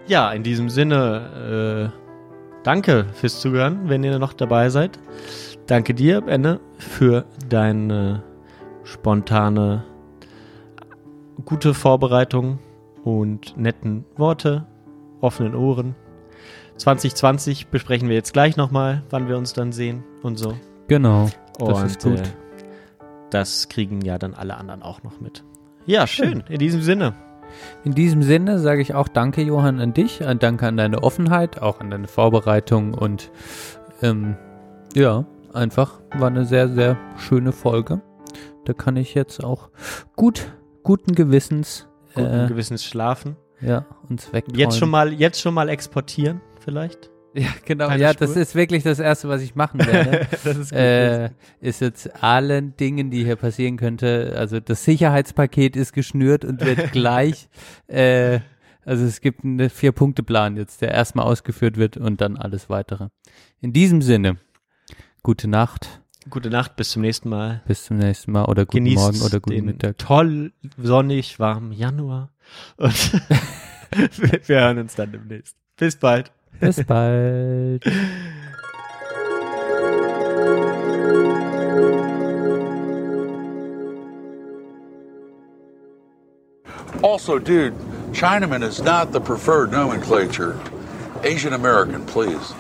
Speaker 1: Ja, in diesem Sinne, äh, danke fürs Zuhören, wenn ihr noch dabei seid. Danke dir, Benne, für deine spontane, gute Vorbereitung und netten Worte, offenen Ohren. 2020 besprechen wir jetzt gleich nochmal, wann wir uns dann sehen und so.
Speaker 4: Genau. Das
Speaker 1: Und
Speaker 4: ist gut.
Speaker 1: Äh, das kriegen ja dann alle anderen auch noch mit. Ja, schön. In diesem Sinne.
Speaker 4: In diesem Sinne sage ich auch Danke, Johann, an dich, danke an deine Offenheit, auch an deine Vorbereitung und ähm, ja, einfach war eine sehr, sehr schöne Folge. Da kann ich jetzt auch gut, guten Gewissens
Speaker 1: Guten
Speaker 4: äh,
Speaker 1: Gewissens schlafen.
Speaker 4: ja, uns wegträumen.
Speaker 1: Jetzt schon mal, jetzt schon mal exportieren, vielleicht.
Speaker 4: Ja, genau.
Speaker 1: keine
Speaker 4: Ja, das
Speaker 1: Spur.
Speaker 4: ist wirklich das Erste, was ich machen werde.
Speaker 1: das ist
Speaker 4: äh, ist jetzt allen Dingen, die hier passieren könnte. Also das Sicherheitspaket ist geschnürt und wird gleich. Äh, also es gibt einen Vier-Punkte-Plan jetzt, der erstmal ausgeführt wird und dann alles weitere. In diesem Sinne, gute Nacht,
Speaker 1: Gute Nacht, bis zum nächsten Mal.
Speaker 4: bis zum nächsten Mal oder guten
Speaker 1: Genießt
Speaker 4: Morgen oder guten Mittag.
Speaker 1: toll, sonnig, warmen Januar. Und wir wir hören uns dann demnächst. Bis bald.
Speaker 4: Bis bald.
Speaker 10: Also, dude, Chinaman is not the preferred nomenclature. Asian American, please.